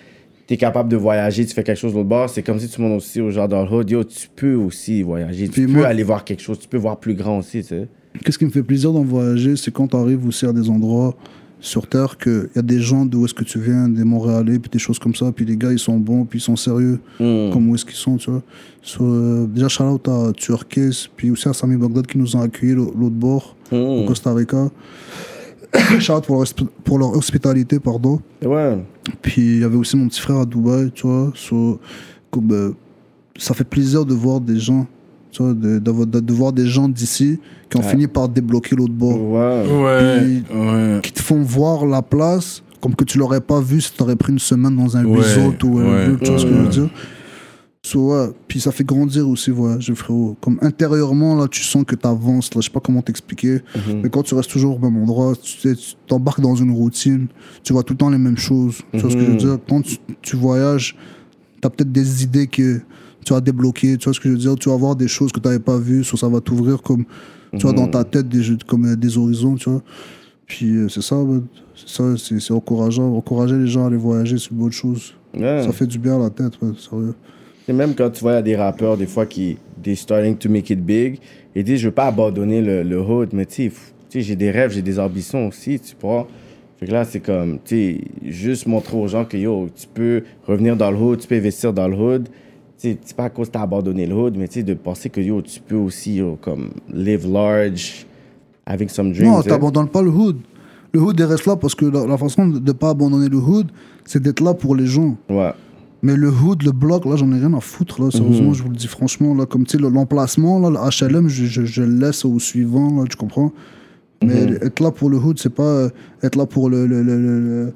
t'es capable de voyager, tu fais quelque chose de l'autre bord. C'est comme si tu montes aussi aux gens dans le hood. Yo, tu peux aussi voyager. Tu Puis peux moi- aller voir quelque chose. Tu peux voir plus grand aussi, tu sais. Qu'est-ce qui me fait plaisir d'en voyager, c'est quand tu arrives aussi à des endroits sur Terre qu'il y a des gens d'où est-ce que tu viens, des Montréalais, puis des choses comme ça, puis les gars, ils sont bons, puis ils sont sérieux, Hmm. comme où est-ce qu'ils sont, tu vois. So, euh, déjà, shout out à Turquès, puis aussi à Sami Bagdad qui nous ont accueillis l'au- l'autre bord, Hmm. au Costa Rica. shout out pour leur, hospi- pour leur hospitalité, pardon. Ouais. Puis il y avait aussi mon petit frère à Dubaï, tu vois. So, comme, euh, ça fait plaisir de voir des gens, de, de- de- de voir des gens d'ici qui ont Ouais. fini par débloquer l'autre bord. Ouais. Ouais. Puis- ouais. Qui te font voir la place comme que tu l'aurais pas vu si tu aurais pris une semaine dans un Ouais, resort ou ouais, whatever, tu vois ce que je veux ouais. dire? So, ouais. Puis ça fait grandir aussi, voyager, frérot. Comme intérieurement, là, tu sens que tu avances, là, je sais pas comment t'expliquer. Mhm. Mais quand tu restes toujours au même endroit, tu t'embarques dans une routine, tu vois tout le temps les mêmes choses. Tu vois ce que je veux Mhm. dire? Quand tu, tu voyages, tu as peut-être des idées que tu vas débloquer, tu vois ce que je veux dire? Tu vas voir des choses que tu n'avais pas vues, so ça va t'ouvrir comme, tu vois, dans ta tête des, jeux- comme euh, des horizons, tu vois. Puis euh, c'est ça, c'est ça, c'est encourageant. Encourager les gens à aller voyager, c'est une bonne chose. Ça fait du bien à la tête, ouais, sérieux. Et même quand tu vois, des rappeurs, des fois, qui they starting to make it big, et disent, je veux pas abandonner le, le hood, mais tu sais, f- tu sais, j'ai des rêves, j'ai des ambitions aussi, tu vois. Fait que là, c'est comme, tu sais, juste montrer aux gens que, yo, tu peux revenir dans le hood, tu peux investir dans le hood. C'est pas à cause que t'as abandonné le hood, mais tu sais, de penser que, yo, tu peux aussi, yo, comme, live large, avec some dreams. Non, sais. t'abandonnes pas le hood. Le hood, il reste là parce que la, la façon de ne pas abandonner le hood, c'est d'être là pour les gens. Ouais. Mais le hood, le bloc, là, j'en ai rien à foutre, là. Sérieusement, je vous le dis franchement, là. Comme, tu sais, le- l'emplacement, là, le HLM, je, je, laisse au suivant, là, tu comprends? Mais être là pour le hood, c'est pas euh, être là pour le... le, le, le- le-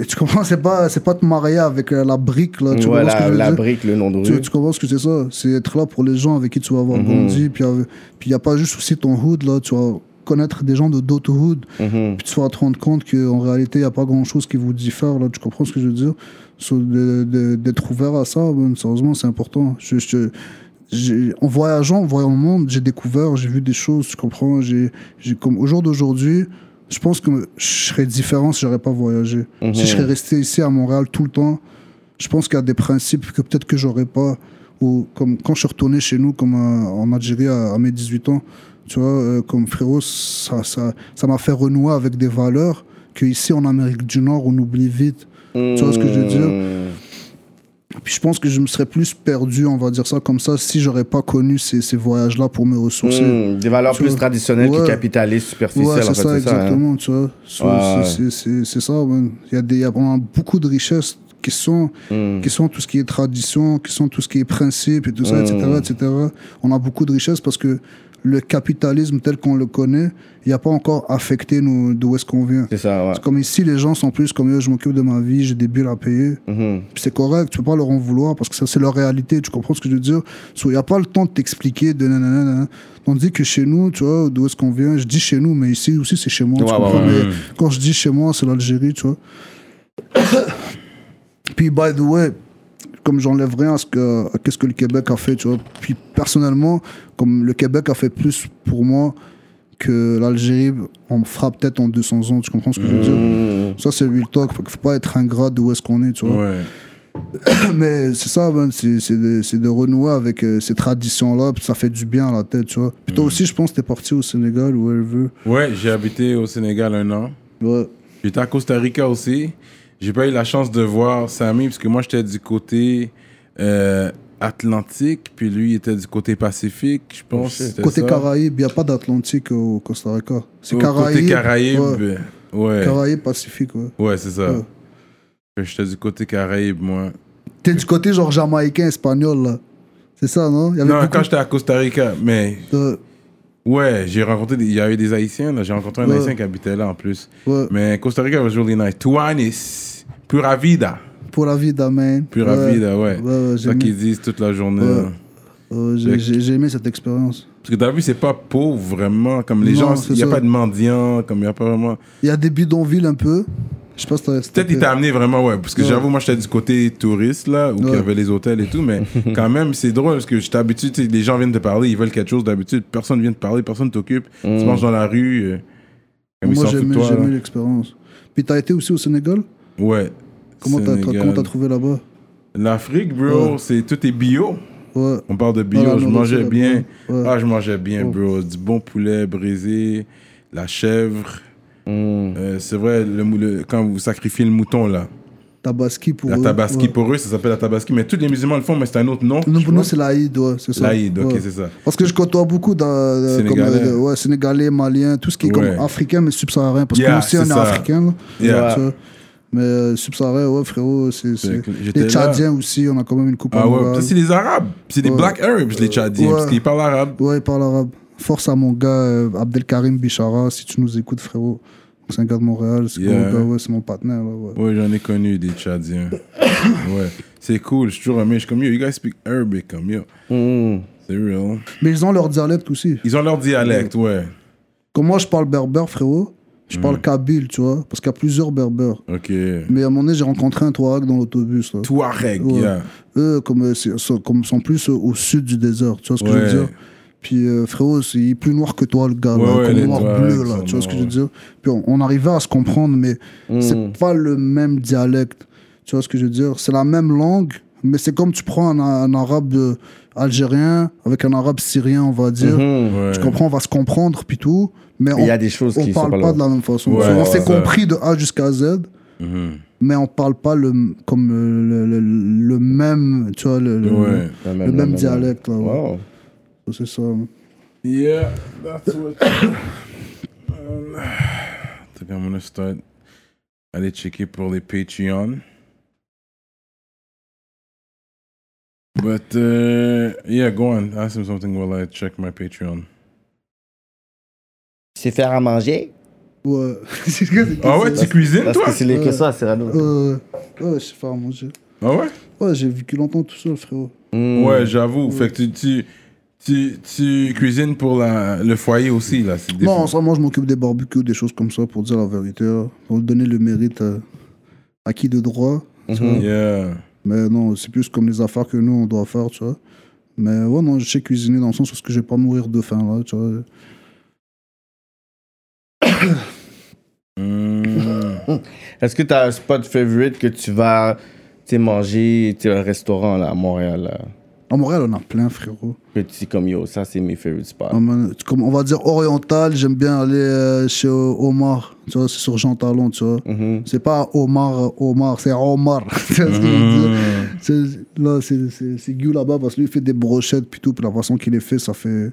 Tu, tu comprends C'est pas, c'est pas te marier avec euh, la brique, là. Tu ouais, comprends ce que la, la brique, le nom de tu, rue. tu comprends ce que c'est ça? C'est être là pour les gens avec qui tu vas avoir Mhm. grandi. Puis il n'y a pas juste aussi ton hood, là. Tu vas connaître des gens de d'autres hoods. Mhm. Puis tu vas te rendre compte qu'en réalité, il n'y a pas grand-chose qui vous diffère. Là. Tu comprends ce que je veux dire? So, D'être ouvert à ça, ben, sérieusement, c'est important. Je, je- en voyageant, en voyant le monde, j'ai découvert, j'ai vu des choses, tu comprends? J'ai, j'ai, comme Au jour d'aujourd'hui, je pense que je serais différent si j'aurais pas voyagé. Mhm. Si je serais resté ici à Montréal tout le temps, je pense qu'il y a des principes que peut-être que j'aurais pas. Ou comme quand je suis retourné chez nous, comme euh, en Algérie à, à mes 18 ans, tu vois, euh, comme frérot, ça ça, ça m'a fait renouer avec des valeurs que ici en Amérique du Nord, on oublie vite. Tu vois ce que je veux dire? Mhm. Puis je pense que je me serais plus perdu, on va dire ça comme ça, si j'aurais pas connu ces, ces voyages-là pour me ressourcer. Mhm. Des valeurs Tu plus vois? traditionnelles que Ouais. capitalistes, superficielles, Ouais, en c'est fait, ça, hein. exactement, tu vois. So, Ouais. c'est- c'est- C'est c'est ça, man. Il y a, des, il y a vraiment beaucoup de richesses qui sont, Mhm. qui sont tout ce qui est tradition, qui sont tout ce qui est principe et tout ça, etc., Mm. etc. On a beaucoup de richesses parce que le capitalisme tel qu'on le connaît, il n'a pas encore affecté nous d'où est-ce qu'on vient. C'est ça, ouais. C'est comme ici, les gens sont plus comme je m'occupe de ma vie, j'ai des billes à payer. Mhm. C'est correct, tu peux pas leur en vouloir parce que ça, c'est leur réalité, tu comprends ce que je veux dire? Il n'y a pas le temps de t'expliquer de nanana. Tandis que chez nous, tu vois, d'où est-ce qu'on vient Je dis chez nous, mais ici aussi, c'est chez moi, tu Ouais, comprends? ouais, ouais. Mais quand je dis chez moi, c'est l'Algérie, tu vois. Puis, by the way, comme j'enlève rien à ce que, qu'est-ce que le Québec a fait, tu vois. Puis, personnellement, comme le Québec a fait plus pour moi que l'Algérie, on me fera peut-être en 200 ans, tu comprends ce que je veux dire? Mhm. Ça, c'est real talk. Faut, faut pas être ingrat d'où est-ce qu'on est, tu vois. Ouais. Mais c'est ça, man, c'est de, de renouer avec euh, ces traditions-là, puis ça fait du bien à la tête, tu vois. Puis toi aussi, je pense que t'es parti au Sénégal ou elle veut. Ouais, j'ai habité au Sénégal un an. Ouais. J'étais à Costa Rica aussi. J'ai pas eu la chance de voir Samy parce que moi j'étais du côté euh, Atlantique, puis lui il était du côté Pacifique, je pense. c'était Côté ça. Caraïbes, il n'y a pas d'Atlantique au Costa Rica. C'est Au Caraïbes. Côté Caraïbes. Ouais. Ouais, Caraïbes, Pacifique, ouais. ouais, c'est ça. Ouais. J'étais du côté Caraïbes, moi. T'es du côté genre jamaïcain, espagnol, là. C'est ça, non? Il y avait Non, beaucoup quand j'étais à Costa Rica, mais de- ouais, j'ai rencontré, des- il y avait des Haïtiens, là. J'ai rencontré un Ouais. Haïtien qui habitait là en plus. Ouais. Mais Costa Rica was really nice. Tuanis, pura vida. Pour la vie d'Amen. Pura ouais. vida, ouais. Ouais, ouais, ça qu'ils disent toute la journée. Ouais. ouais, j'ai- aimé cette expérience. Parce que t'as vu, c'est pas pauvre vraiment. Comme les Non, gens, il n'y a ça. pas de mendiants, comme il n'y a pas vraiment. Il y a des bidonvilles un peu. Je sais pas si Peut-être il t'a amené vraiment, ouais. Parce que Ouais. j'avoue, moi j'étais du côté touriste, là, où il y Ouais. avait les hôtels et tout. Mais quand même, c'est drôle parce que j'étais habitué, tu sais, les gens viennent te parler, ils veulent quelque chose d'habitude. Personne vient te parler, personne t'occupe. Tu marches dans la rue. euh, comme Moi, j'ai aimé, aimé l'expérience. Puis t'as été aussi au Sénégal? Ouais. Comment t'as trouvé là-bas? L'Afrique, bro, Ouais. c'est tout est bio. Ouais. On parle de Ah, bio, la je mangeais bien. ouais. Ah, je mangeais bien, bro. Du bon poulet brisé, la chèvre. Mm. Euh, c'est vrai, le, mou- le- quand vous sacrifiez le mouton, là. Tabaski pour La eux. tabaski, ouais. pour eux, ça s'appelle la tabaski. Mais tous les musulmans le font, mais c'est un autre nom. Nous, je pour nous, c'est l'Aïd, ouais, c'est ça. L'Aïd, ok, Ouais. c'est ça. Parce que je côtoie beaucoup de, de- Sénégalais. comme, euh, ouais, Sénégalais, Maliens, tout ce qui est Ouais. comme africain, mais subsaharien. Parce Yeah, que nous aussi, on c'est est ça. africain. là. Yeah. Mais euh, subsaharien, ouais, frérot, c'est. Les là. Tchadiens aussi, on a quand même une coupe Ah ouais, c'est les Arabes. C'est des Ouais. Black Arabs, les Tchadiens, Ouais. parce qu'ils parlent arabe. Ouais, il parle arabe. Force à mon gars, euh, Abdelkarim Bichara, si tu nous écoutes, frérot. C'est un gars de Montréal, c'est Yeah. mon gars, ouais, c'est mon partenaire. là, ouais. Ouais, j'en ai connu des Tchadiens. ouais, c'est cool, je suis toujours aimé. Je suis comme yo, you guys speak Arabic, comme yo. Mm. C'est real. Mais ils ont leur dialecte aussi. Ils ont leur dialecte, ouais. Comme moi, je parle berbère, frérot. Je parle kabyle, tu vois, parce qu'il y a plusieurs berbères. Ok. Mais à un moment donné, j'ai rencontré un Touareg dans l'autobus. là. Touareg, Ouais. yeah. Eux, comme, euh, c'est- sont, comme sont plus euh, au sud du désert, tu vois ce que je Ouais. veux dire? Puis euh, frérot, c'est il est plus noir que toi, le gars, Ouais, là, ouais, comme noir Touaregs bleu, là, sont tu vois ce que je veux noirs, dire? Puis on, on arrivait à se comprendre, mais Mm. c'est pas le même dialecte, tu vois ce que je veux dire? C'est la même langue, mais c'est comme tu prends un, un arabe euh, algérien avec un arabe syrien, on va dire. Mhm. Ouais. Tu comprends, on va se comprendre, puis tout, mais Il y a on, des choses on qui sont parle pas pas de la même façon. Ouais, on ouais, compris de A jusqu'à Z Mhm. mais on parle pas le comme euh, le, le, le même tu vois le, même- même la dialecte là, ouais. Wow. c'est ça Yeah, that's what. Um, I think I'm gonna start. Aller checker pour les Patreon. But uh, yeah, go on. Ask him something while I check my Patreon. C'est faire à manger? Ouais que Ah ouais, tu cuisines Parce toi? que c'est les Ouais. questions à Cyrano. euh, ouais je sais faire à manger Ah ouais? ouais j'ai vécu longtemps tout seul frérot Mm. Ouais, j'avoue. Fait que tu, tu, tu, tu cuisines pour la, le foyer aussi là. non ça moi je m'occupe des barbecues des choses comme ça pour dire la vérité pour donner le mérite à, à qui de droit tu vois. Yeah. Mais non c'est plus comme les affaires que nous on doit faire tu vois. Mais ouais non je sais cuisiner dans le sens où je vais pas mourir de faim là tu vois. Mm. Est-ce que tu as un spot favorite que tu vas manger tu un restaurant là, à Montréal là, à Montréal on a plein frérot que tu dis comme yo, ça c'est mes favorite spots. Comme on va dire oriental, j'aime bien aller euh, chez Omar, tu vois, c'est sur Jean Talon, tu vois. Mhm. C'est pas Omar, euh, Omar, c'est Omar. Tu vois ce que je veux dire? C'est- Là, c'est- Guy là-bas parce que lui, il fait des brochettes, puis tout, puis la façon qu'il les fait, ça fait,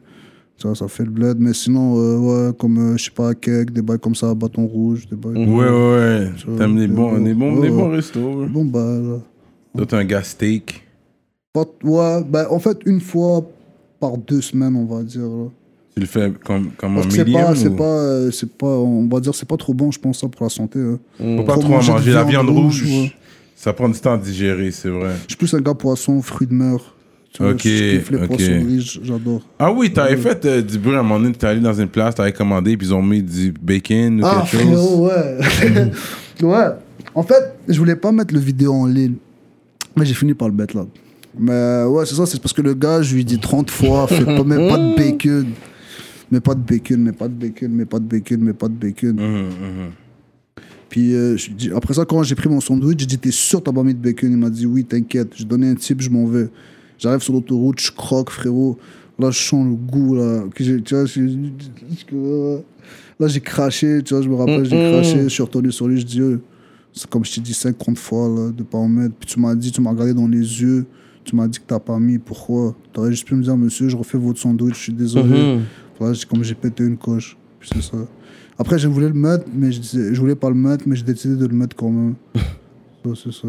vois, ça fait le bled. Mais sinon, euh, ouais, comme, euh, je sais pas, cake, des bails comme ça, bâton rouge, des bails. Ouais, ouais, ouais. T'aimes les des bons, les bons, ouais, bons restos. Bon, bah, là. Toi, un gars steak. Pas- ouais, bah, en fait, une fois par deux semaines, on va dire. là. Tu le fais comme, comme Parce un que c'est medium pas, c'est ou- pas, euh, c'est pas, on va dire, c'est pas trop bon, je pense, ça, pour la santé. hein. Faut pas Trop trop en manger de. La viande rouge, rouge, ouais. ça prend du temps à digérer, c'est vrai. Je suis plus un gars poisson, fruits de mer. Tu vois, Ok, je kiffe les ok. poissonneries, j'adore. Ah oui, t'avais fait euh, du bruit à un moment donné, t'es allé dans une place, t'avais commandé, puis ils ont mis du bacon ou Ah, quelque chose. frérot, ouais. ouais. En fait, je voulais pas mettre le vidéo en ligne. Mais j'ai fini par le mettre là. Mais ouais, c'est ça, c'est parce que le gars, je lui dis 30 fois, fais pas, mets pas de bacon. Mais pas de bacon, mais pas de bacon, mais pas de bacon, mais pas de bacon. Puis euh, je dis- après ça, quand j'ai pris mon sandwich, j'ai dit T'es sûr t'as pas mis de bacon? Il m'a dit Oui, t'inquiète. J'ai donné un type, je m'en vais. J'arrive sur l'autoroute, je croque, frérot. Là, je sens le goût, là. Que tu vois, je- je- là, j'ai craché, tu vois, je me rappelle, j'ai Mm-mm. craché, je suis retourné sur lui, je dis, euh, c'est comme je t'ai dit 50 fois, là, de pas en mettre. Puis tu m'as dit, tu m'as regardé dans les yeux, tu m'as dit que t'as pas mis, pourquoi? T'aurais juste pu me dire, monsieur, je refais votre sandwich, je suis désolé. Mhm. Comme j'ai pété une coche. Puis c'est ça. Après, je voulais le mettre, mais je, disais- je voulais pas le mettre, mais j'ai décidé de le mettre quand même. C'est ça.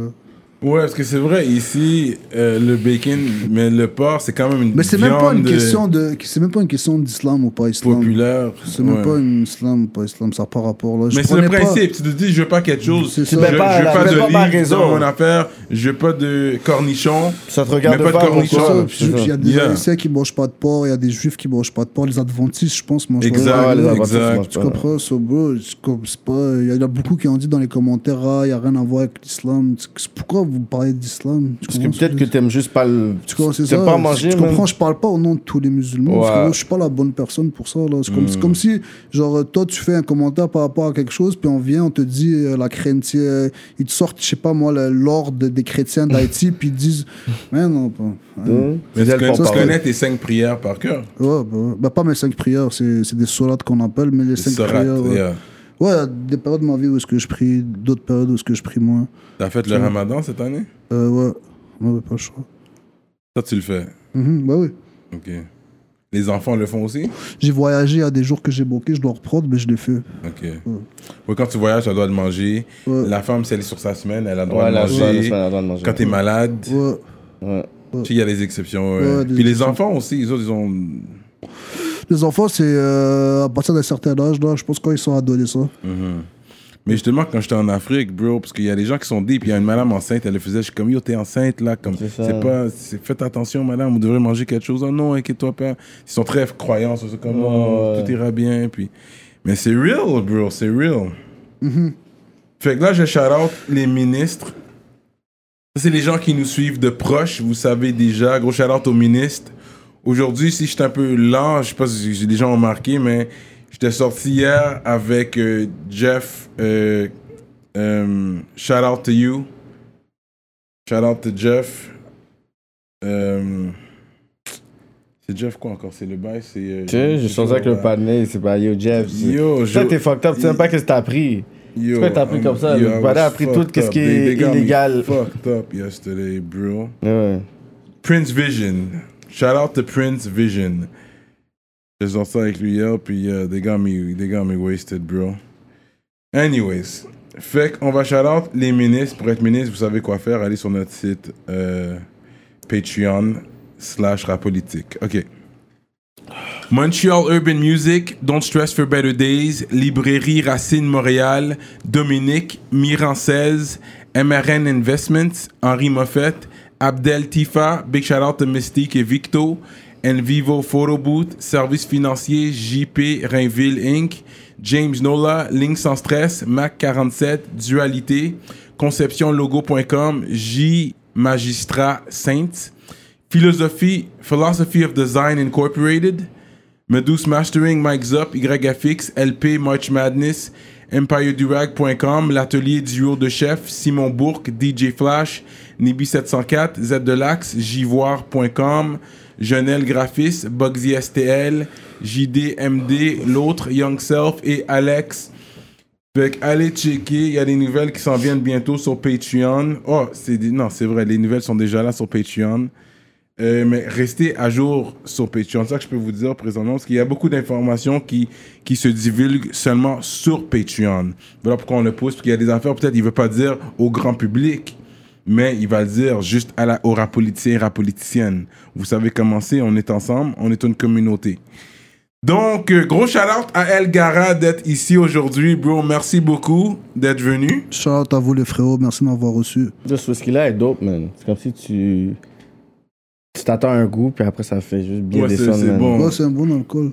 Ouais, parce que c'est vrai, ici, euh, le bacon, mais le porc, c'est quand même une Mais c'est même pas une euh, question de, c'est même pas une question d'islam ou pas islam. populaire. C'est même Ouais. pas une islam ou pas islam, ça n'a pas rapport là. Je Mais c'est le prenais pas- principe. Tu te dis, je veux pas quelque chose. C'est Je, ça. je Tu veux pas de livre dans mon affaire. Je veux pas de cornichons. Ça te regarde Mais pas de pas cornichons. Ça, Il y a des Yeah. Haïtiens qui mangent pas de porc, il y a des Juifs qui mangent pas de porc, les Adventistes, je pense, mangent Exact, pas de porc. exact. ça Tu comprends, so, bro. Il y en a beaucoup qui ont dit dans les commentaires, ah, il n'y a rien à voir avec l'islam. Pourquoi vous parlez d'islam Parce que peut-être que t'aimes juste pas le. Tu comprends, c'est ça. pas manger, Tu même. comprends, je parle pas au nom de tous les musulmans. Parce que Ouais. moi, je suis pas la bonne personne pour ça. là. C'est comme, Hmm. c'est comme si, genre, toi, tu fais un commentaire par rapport à quelque chose, puis on vient, on te dit, euh, la chrétienne, ils te sortent, je sais pas moi, le- l'ordre des chrétiens d'Haïti, puis ils disent, mais non, pas. Ouais, Hum, Mais tu connais, tes cinq prières par cœur. ouais, bah, ouais. Bah, pas mes cinq prières, c'est c'est des sourates qu'on appelle, mais les Les cinq sourates, prières. Ouais, yeah. Ouais, il y a des périodes de ma vie où est-ce que je prie, d'autres périodes où est-ce que je prie moins. T'as fait le ramadan cette année? Euh, ouais, ouais, pas le choix. Ça, tu le fais? Mhm, bah oui. Ok. Les enfants le font aussi? J'ai voyagé, il y a des jours que j'ai bloqué, je dois reprendre, mais je l'ai fait. Ok. Ouais, quand tu voyages, tu as le droit de manger. Ouais. La femme, si elle est sur sa semaine, elle a le droit Ouais, de manger. la joie de manger. Quand t'es malade, Ouais. Ouais. tu sais, il y a des exceptions. ouais. Ouais, des Puis les exceptions. enfants aussi, ils ont. Les enfants, c'est euh, à partir d'un certain âge, là, je pense quand ils sont adolescents. Mhm. Mais justement, quand j'étais en Afrique, bro, parce qu'il y a des gens qui sont deep, il y a une madame enceinte, elle le faisait, je suis comme, yo, t'es enceinte, là, comme, C'est pas, c'est- faites attention, madame, vous devrez manger quelque chose. Oh non, inquiète-toi pas. Ils sont très croyants, c'est comme, oh, Ouais. tout ira bien, puis. Mais c'est real, bro, c'est real. Mhm. Fait que là, je shout out les ministres. Ça, c'est les gens qui nous suivent de proche, vous savez déjà. Gros shout out aux ministres. Aujourd'hui, si je suis un peu lent, je sais pas si les gens ont remarqué, mais j'étais sorti hier avec euh, Jeff. Euh, euh, shout out to you. Shout out to Jeff. C'est Jeff quoi encore? C'est le bail C'est. euh, Tu sais, j'ai changé avec le panier, c'est pas Yo Jeff. c'est- Yo, Ça, je- t'es fucked up, tu sais même pas que t'as appris. Yo, Pourquoi t'as pris comme ça? yo, Le was a pris tout qu'est-ce qui est illégal. Fucked up yesterday, bro. Ouais. Prince Vision. Shout out to Prince Vision. J'ai sorti avec lui hier, puis uh, they, got me, they got me wasted, bro. Anyways, fait qu'on va shout out les ministres. Pour être ministre, vous savez quoi faire. Allez sur notre site euh, Patreon slash rapolitique. OK. Montreal Urban Music, Don't Stress for Better Days, Librairie Racine Montréal, Dominique, Miran 16, MRN Investments, Henri Moffett, Abdel Tifa, Big shout out to Mystique et Victo, Envivo Photo Booth, Service financier JP Rainville Inc., James Nola, Ligne sans stress, Mac 47, Dualité, ConceptionLogo.com, J Magistrat Saints, Philosophie, Philosophy of Design Incorporated, Medus Mastering, Mike Zop, YFX, LP, March Madness, EmpireDurag.com, l'atelier duo de chef, Simon Bourque, DJ Flash, Nibi704, Z Jivoire.com, Jonel Graphis, Bugsy STL, JDMD, l'autre, Young Self et Alex. Fait allez checker, il y a des nouvelles qui s'en viennent bientôt sur Patreon. Oh, c'est non, c'est vrai, les nouvelles sont déjà là sur Patreon. Euh, mais restez à jour sur Patreon. C'est ça que je peux vous dire présentement, parce qu'il y a beaucoup d'informations qui, qui se divulguent seulement sur Patreon. Voilà pourquoi on le pose, parce qu'il y a des affaires, peut-être, il ne veut pas dire au grand public, mais il va le dire juste à la, aux rapoliticiens et rapoliticiennes. Vous savez comment c'est, on est ensemble, on est une communauté. Donc, euh, gros shout-out à El Gara d'être ici aujourd'hui, bro. Merci beaucoup d'être venu. Shout out à vous, les frérots, merci de m'avoir reçu. Ce whisky-là est dope, man. C'est comme si tu. Tu t'attends un goût, puis après ça fait juste bien Ouais, c'est- descendre. c'est bon. Ouais, c'est un bon alcool.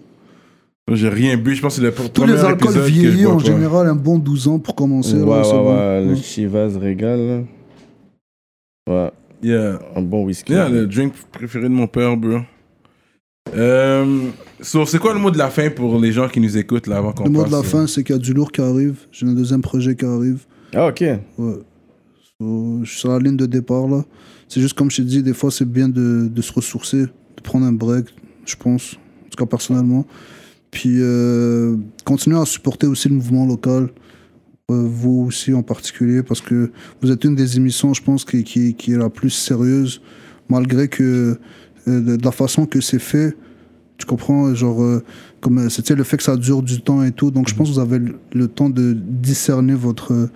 J'ai rien bu, je pense que c'est le Tous les alcools vieillis, en pas. général, un bon 12 ans pour commencer. Ouais, là, ouais, ouais, bon. Le. Chivas régale. Ouais, Yeah. un bon whisky. Yeah, le drink préféré de mon père, bro. Euh, so, c'est quoi le mot de la fin pour les gens qui nous écoutent là avant qu'on Le mot de la euh, fin, c'est qu'il y a du lourd qui arrive. J'ai un deuxième projet qui arrive. Ah, ok. Ouais. So, je suis sur la ligne de départ là. C'est juste comme je t'ai dit, des fois c'est bien de, de se ressourcer, de prendre un break. je pense, en tout cas personnellement. Puis euh, continuez à supporter aussi le mouvement local, euh, vous aussi en particulier, parce que vous êtes une des émissions, je pense, qui, qui, qui est la plus sérieuse, malgré que euh, de, la façon que c'est fait, tu comprends, genre, euh, comme euh, c'était le fait que ça dure du temps et tout, donc je pense que vous avez le, le temps de discerner votre,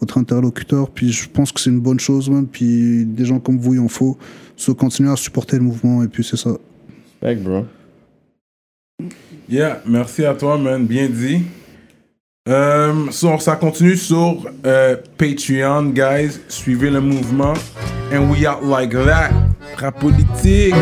votre interlocuteur, puis je pense que c'est une bonne chose, même, puis des gens comme vous, il en faut, so, continuer à supporter le mouvement, et puis c'est ça. Respect, bro. Yeah, merci à toi, man. Bien dit. Euh, so, ça continue sur euh, Patreon, guys. Suivez le mouvement. And we out like that. Rap politique.